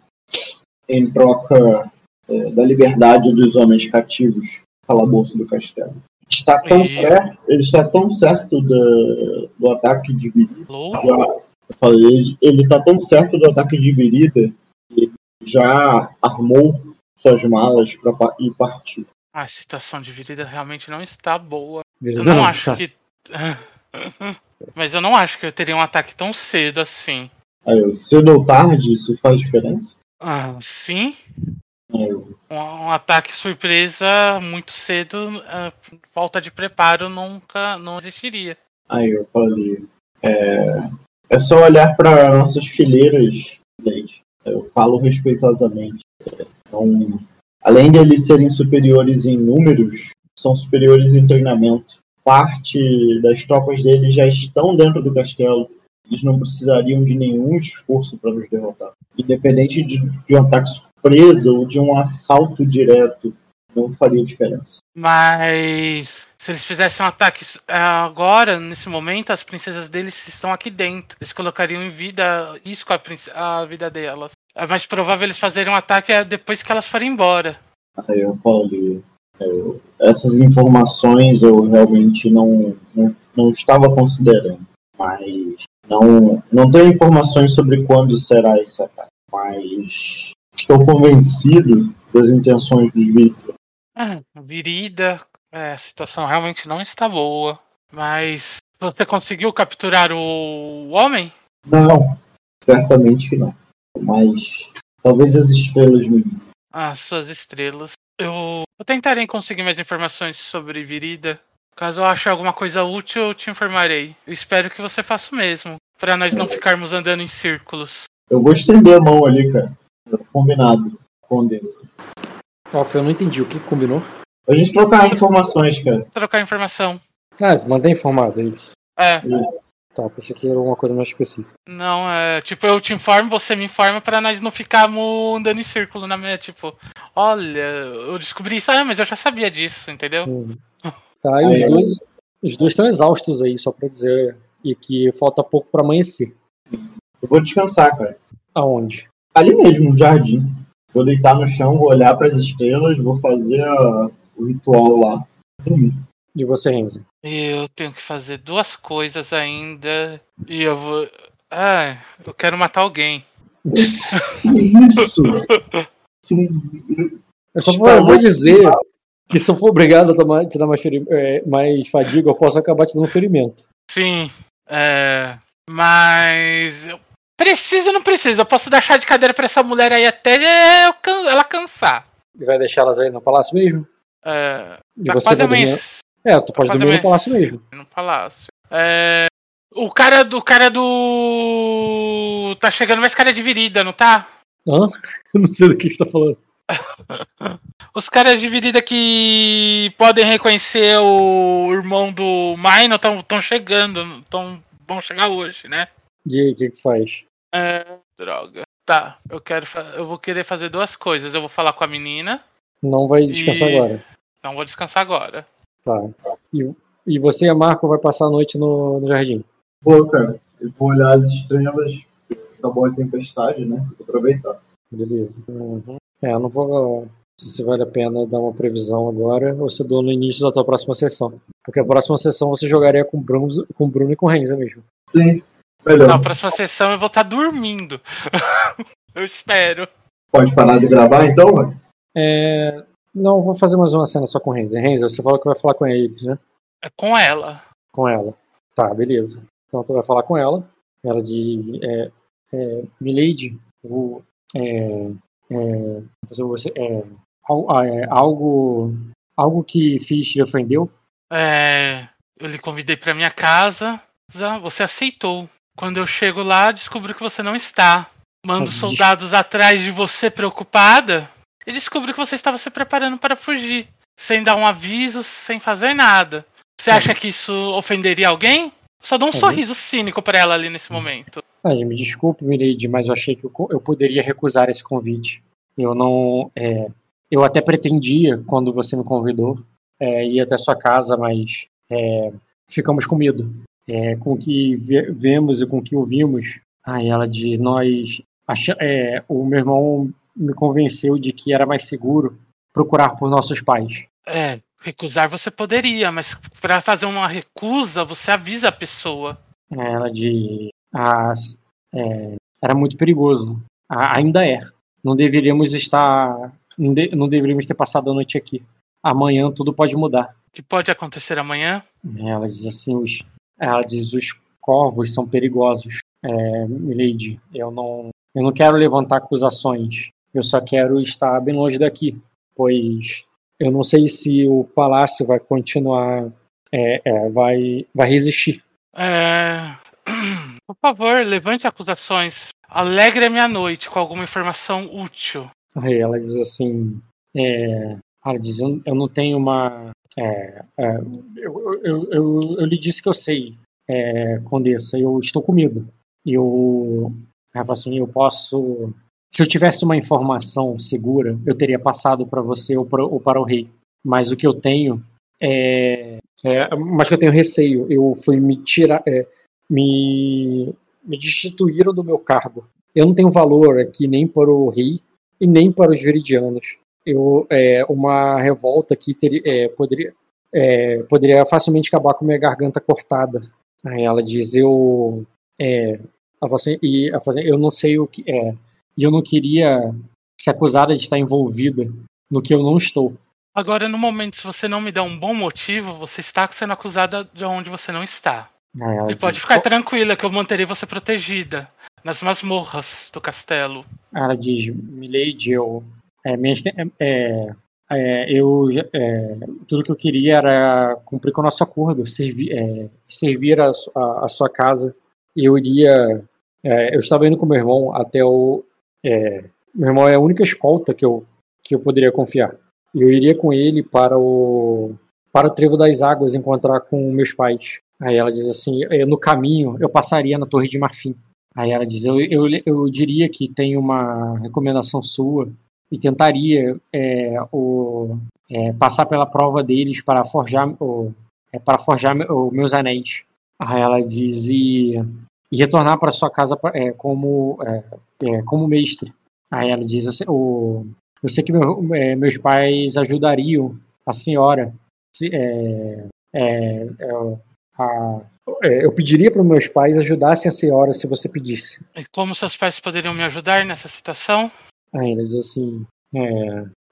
em troca é, da liberdade dos homens cativos calabouço do castelo. Está tão E- certo, ele está tão certo do, do ataque de Virida. Já, eu falei, ele- ele está tão certo do ataque de Virida que já armou suas malas para e partiu. A situação de vida realmente não está boa. Eu não Não, acho que. Mas eu não acho que eu teria um ataque tão cedo assim. Aí eu, cedo ou tarde, isso faz diferença? Ah, sim. Um, um ataque surpresa muito cedo, ah, falta de preparo nunca não existiria. Aí eu falei, é, é só olhar para nossas fileiras, gente. Eu falo respeitosamente. Então, além de eles serem superiores em números, são superiores em treinamento. Parte das tropas deles já estão dentro do castelo. Eles não precisariam de nenhum esforço para nos derrotar. Independente de, de um ataque surpresa ou de um assalto direto, não faria diferença. Mas se eles fizessem um ataque ah, agora, nesse momento, as princesas deles estão aqui dentro. Eles colocariam em vida risco a, princ- a vida delas. É mais provável eles fazerem um ataque é depois que elas forem embora. Aí eu falei, eu- essas informações eu realmente não, não, não estava considerando, mas não, não tenho informações sobre quando será esse ataque, mas estou convencido das intenções dos vítimas. Ah, Virida, é, a situação realmente não está boa. Mas você conseguiu capturar o homem? Não, certamente que não, mas talvez as estrelas me. As suas estrelas. Eu, eu tentarei conseguir mais informações sobre Virida. Caso eu ache alguma coisa útil, eu te informarei. Eu espero que você faça o mesmo. Pra nós não ficarmos andando em círculos. Eu vou estender a mão ali, cara, combinado com desse. Alf, eu não entendi o que combinou. A gente trocar informações, cara. Trocar informação. Ah, mantém informado, é isso. É, Tá, pensei que era uma coisa mais específica. não, é. Tipo, eu te informo, você me informa pra nós não ficarmos andando em círculo na minha. Tipo, olha, eu descobri isso, ah, mas eu já sabia disso, entendeu? Uhum. Tá, e os Aí, dois os dois estão exaustos aí, só pra dizer. E que falta pouco pra amanhecer. Eu vou descansar, cara. Aonde? ali mesmo, no jardim. Vou deitar no chão, vou olhar para as estrelas, vou fazer a- o ritual lá. E você, Renzi? Eu tenho que fazer duas coisas ainda. E eu vou. Ah, eu quero matar alguém. Isso! Sim. Eu só vou, eu vou dizer que se eu for obrigado a tomar, te dar mais, feri- é, mais fadiga, eu posso acabar te dando ferimento. Sim. É. Mas. Eu preciso ou não preciso? Eu posso dar chá de cadeira pra essa mulher aí até ela cansar. E vai deixá-las aí no palácio mesmo? É. E Tá você quase amanhece É, tu pode dormir no palácio mesmo. no palácio. É. O cara do. O cara do. Tá chegando mais cara de virida, não tá? Hã? Eu não sei do que você tá falando. Os caras de virida que podem reconhecer o irmão do Mino estão chegando. Tão, vão chegar hoje, né? E aí, o que, que tu faz? É, droga. Tá, eu quero. Eu vou querer fazer duas coisas. Eu vou falar com a menina. Não vai descansar E- agora. Não vou descansar agora. Tá. E, e você e a Marco vai passar a noite no, no jardim. Pô, cara, eu vou olhar as estrelas. Acabou a tempestade, né? Vou aproveitar. Beleza. É, eu não vou. Se vale a pena dar uma previsão agora ou se eu dou no início da tua próxima sessão. Porque a próxima sessão você jogaria com o Bruno, com Bruno e com o Renza mesmo. Sim. Melhor. Na próxima sessão eu vou estar tá dormindo. eu espero. Pode parar de gravar então, velho? É... Não, vou fazer mais uma cena só com o Renzo. Renzo, você falou que vai falar com eles, né? É com ela. Com ela. Tá, beleza. Então tu vai falar com ela. Ela de. É, é, Milady, o, é, é, você, é, é, algo, algo que fiz te ofendeu? É, eu lhe convidei para minha casa, você aceitou. Quando eu chego lá, descubro que você não está. Mando soldados atrás de você preocupada e descubro que você estava se preparando para fugir, sem dar um aviso, sem fazer nada. Você acha que isso ofenderia alguém? Só dou um sorriso cínico para ela ali nesse momento. Ah, me desculpe, Mireide, mas eu achei que eu, eu poderia recusar esse convite. Eu não. É, eu até pretendia, quando você me convidou, é, ir até sua casa, mas é, ficamos com medo. É, com o que vemos e com o que ouvimos. Aí ela diz: Nós. Acha, é, o meu irmão me convenceu de que era mais seguro procurar por nossos pais. É, recusar você poderia, mas para fazer uma recusa, você avisa a pessoa. É, ela de. As, é, era muito perigoso. ainda é. Não deveríamos estar. Não, de, não deveríamos ter passado a noite aqui. Amanhã tudo pode mudar. O que pode acontecer amanhã? Ela diz assim: os, ela diz os corvos são perigosos. É, Milady, eu não, eu não quero levantar acusações. Eu só quero estar bem longe daqui, pois eu não sei se o palácio vai continuar, é, é, vai, vai resistir. É... Por favor, levante acusações. Alegre a minha noite com alguma informação útil. Aí ela diz assim: é, ela diz, eu, não tenho uma. É, é, eu, eu, eu, eu, lhe disse que eu sei, é, Condessa, eu estou com medo. Eu, ela assim: eu posso se eu tivesse uma informação segura, eu teria passado para você ou para, ou para, o rei. Mas o que eu tenho é, é, mas que eu tenho receio. Eu fui me tirar, é, me, me destituíram do meu cargo. Eu não tenho valor aqui nem para o rei e nem para os viridianos. Eu, é, uma revolta teria, é, poderia, é, poderia facilmente acabar com minha garganta cortada. Aí ela diz, eu, é, assim, e, assim, eu não sei o que é e eu não queria ser acusada de estar envolvida no que eu não estou. Agora, no momento, se você não me der um bom motivo, você está sendo acusada de onde você não está. É, e pode ficar tranquila que eu manterei você protegida nas masmorras do castelo. Ela diz, Milady, eu. É, minha, é, é, eu é, tudo que eu queria era cumprir com o nosso acordo, servir, é, servir a, a, a, sua casa. Eu iria. É, eu estava indo com meu irmão até o, é, meu irmão é a única escolta que eu, que eu poderia confiar. Eu iria com ele para o para o Trevo das Águas encontrar com meus pais. Aí ela diz assim, no caminho eu passaria na Torre de Marfim. Aí ela diz, eu, eu, eu diria que tem uma recomendação sua e tentaria é, o, é, passar pela prova deles para forjar, o, é, para forjar o, meus anéis. Aí ela diz, e e retornar para sua casa é, como, é, é, como mestre. Aí ela diz assim, o, eu sei que meu, é, meus pais ajudariam a senhora. Se, é, é, a, eu pediria para meus pais ajudassem a senhora se você pedisse. E como seus pais poderiam me ajudar nessa situação? Aí ela diz assim,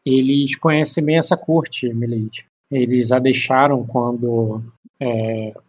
eles conhecem bem essa corte, Milady. Eles a deixaram quando,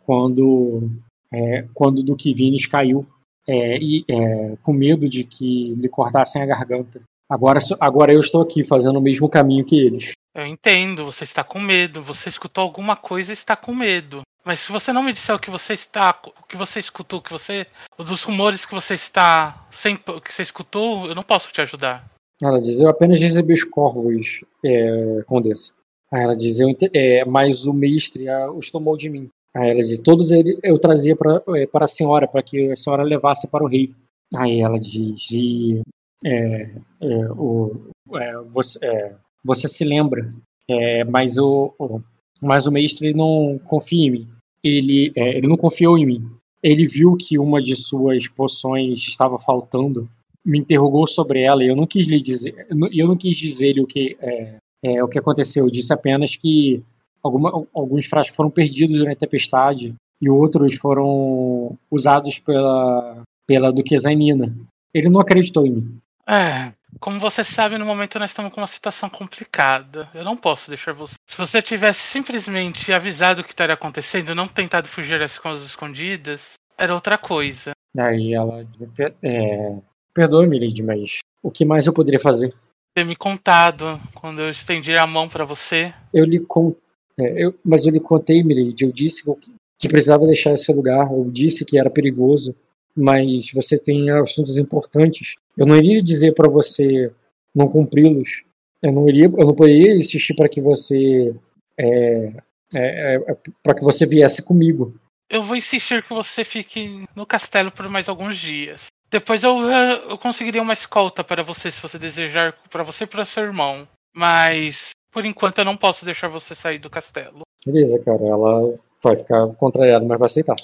quando é, quando Duquivines caiu é, e, é, com medo de que lhe cortassem a garganta. Agora, agora eu estou aqui fazendo o mesmo caminho que eles. Eu entendo, você está com medo, você escutou alguma coisa e está com medo. Mas se você não me disser o que você está, o que você escutou, que você, dos rumores que você está, sem, que você escutou, eu não posso te ajudar. Ela diz, eu apenas recebi os corvos, é, Condessa. Ela diz, eu, é, mas o mestre a, os tomou de mim. Aí ela diz: Todos eles eu trazia para é, para a senhora, para que a senhora levasse para o rei. Aí ela diz: e, é, é, o, é, você, é, você se lembra, é, mas, o, o, mas o mestre não confia em mim. Ele, ele não confiou em mim. Ele viu que uma de suas poções estava faltando, me interrogou sobre ela e eu não quis lhe dizer, eu não quis dizer o que é, o que aconteceu. Eu disse apenas que Alguma, alguns frascos foram perdidos durante a tempestade e outros foram usados pela, pela Duquesa Nina. Ele não acreditou em mim. É, como você sabe, no momento nós estamos com uma situação complicada. Eu não posso deixar você. Se você tivesse simplesmente avisado o que estaria acontecendo, não tentado fugir das coisas escondidas, era outra coisa. Aí ela. É, Perdoe-me, Lady, mas o que mais eu poderia fazer? Ter me contado quando eu estendi a mão para você. Eu lhe con... É, eu... Mas eu lhe contei, Milady. Eu disse que precisava deixar esse lugar. Eu disse que era perigoso. Mas você tem assuntos importantes. Eu não iria dizer para você não cumpri-los. Eu não iria, eu não poderia insistir para que você é, é, é, para que você viesse comigo. Eu vou insistir que você fique no castelo por mais alguns dias. Depois eu, eu conseguiria uma escolta para você, se você desejar, para você e para seu irmão. Mas, por enquanto, eu não posso deixar você sair do castelo. Beleza, cara. Ela vai ficar contrariada, mas vai aceitar.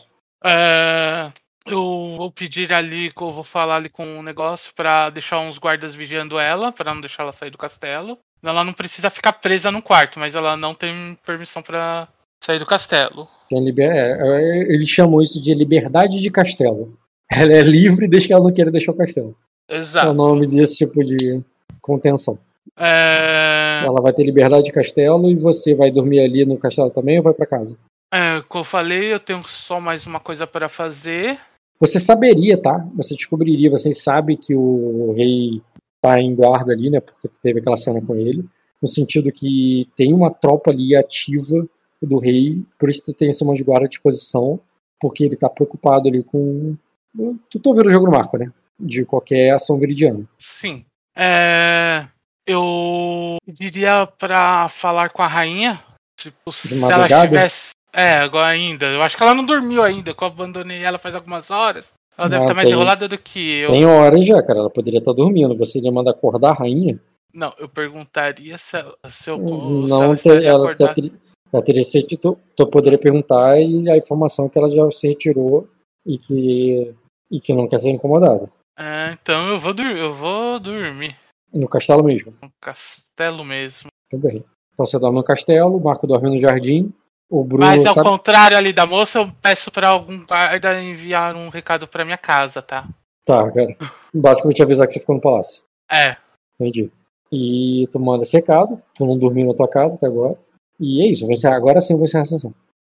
É, eu vou pedir ali, eu vou falar ali com um negócio para deixar uns guardas vigiando ela, para não deixar ela sair do castelo. Ela não precisa ficar presa no quarto, mas ela não tem permissão para sair do castelo. Liber... É, é, ele chamou isso de liberdade de castelo. Ela é livre desde que ela não queira deixar o castelo. Exato. É o nome desse tipo de contenção. É... Ela vai ter liberdade de castelo e você vai dormir ali no castelo também ou vai para casa? É, como eu falei, eu tenho só mais uma coisa para fazer. Você saberia, tá? Você descobriria, você sabe que o rei tá em guarda ali, né? Porque teve aquela cena com ele. No sentido que tem uma tropa ali ativa do rei, por isso tem esse monte de guarda à disposição, porque ele tá preocupado ali com Tu tô vendo o jogo no marco, né? De qualquer ação veridiana. Sim. É... Eu diria para falar com a rainha. Tipo, se ela estivesse. É, agora ainda. Eu acho que ela não dormiu ainda, que eu abandonei ela faz algumas horas. Ela deve estar tá mais tem... enrolada do que eu. Tem horas já, cara. Ela poderia estar tá dormindo. Você iria mandar acordar a rainha? Não, eu perguntaria se, ela, se eu. Não, se ela, ela, ela, teria, ela teria se, tu, tu poderia perguntar e a informação que ela já se retirou e que e que não quer ser incomodado. É, então eu vou, eu vou dormir. No castelo mesmo? No castelo mesmo. Tudo bem. Então você dorme no castelo, o Marco dorme no jardim. O Bruno Mas ao sabe... contrário ali da moça, eu peço para algum guarda enviar um recado para minha casa, tá? Tá, cara. Basicamente avisar que você ficou no palácio. É. Entendi. E tu manda esse recado, tu não dormiu na tua casa até agora. E é isso, agora sim vai ser a sessão.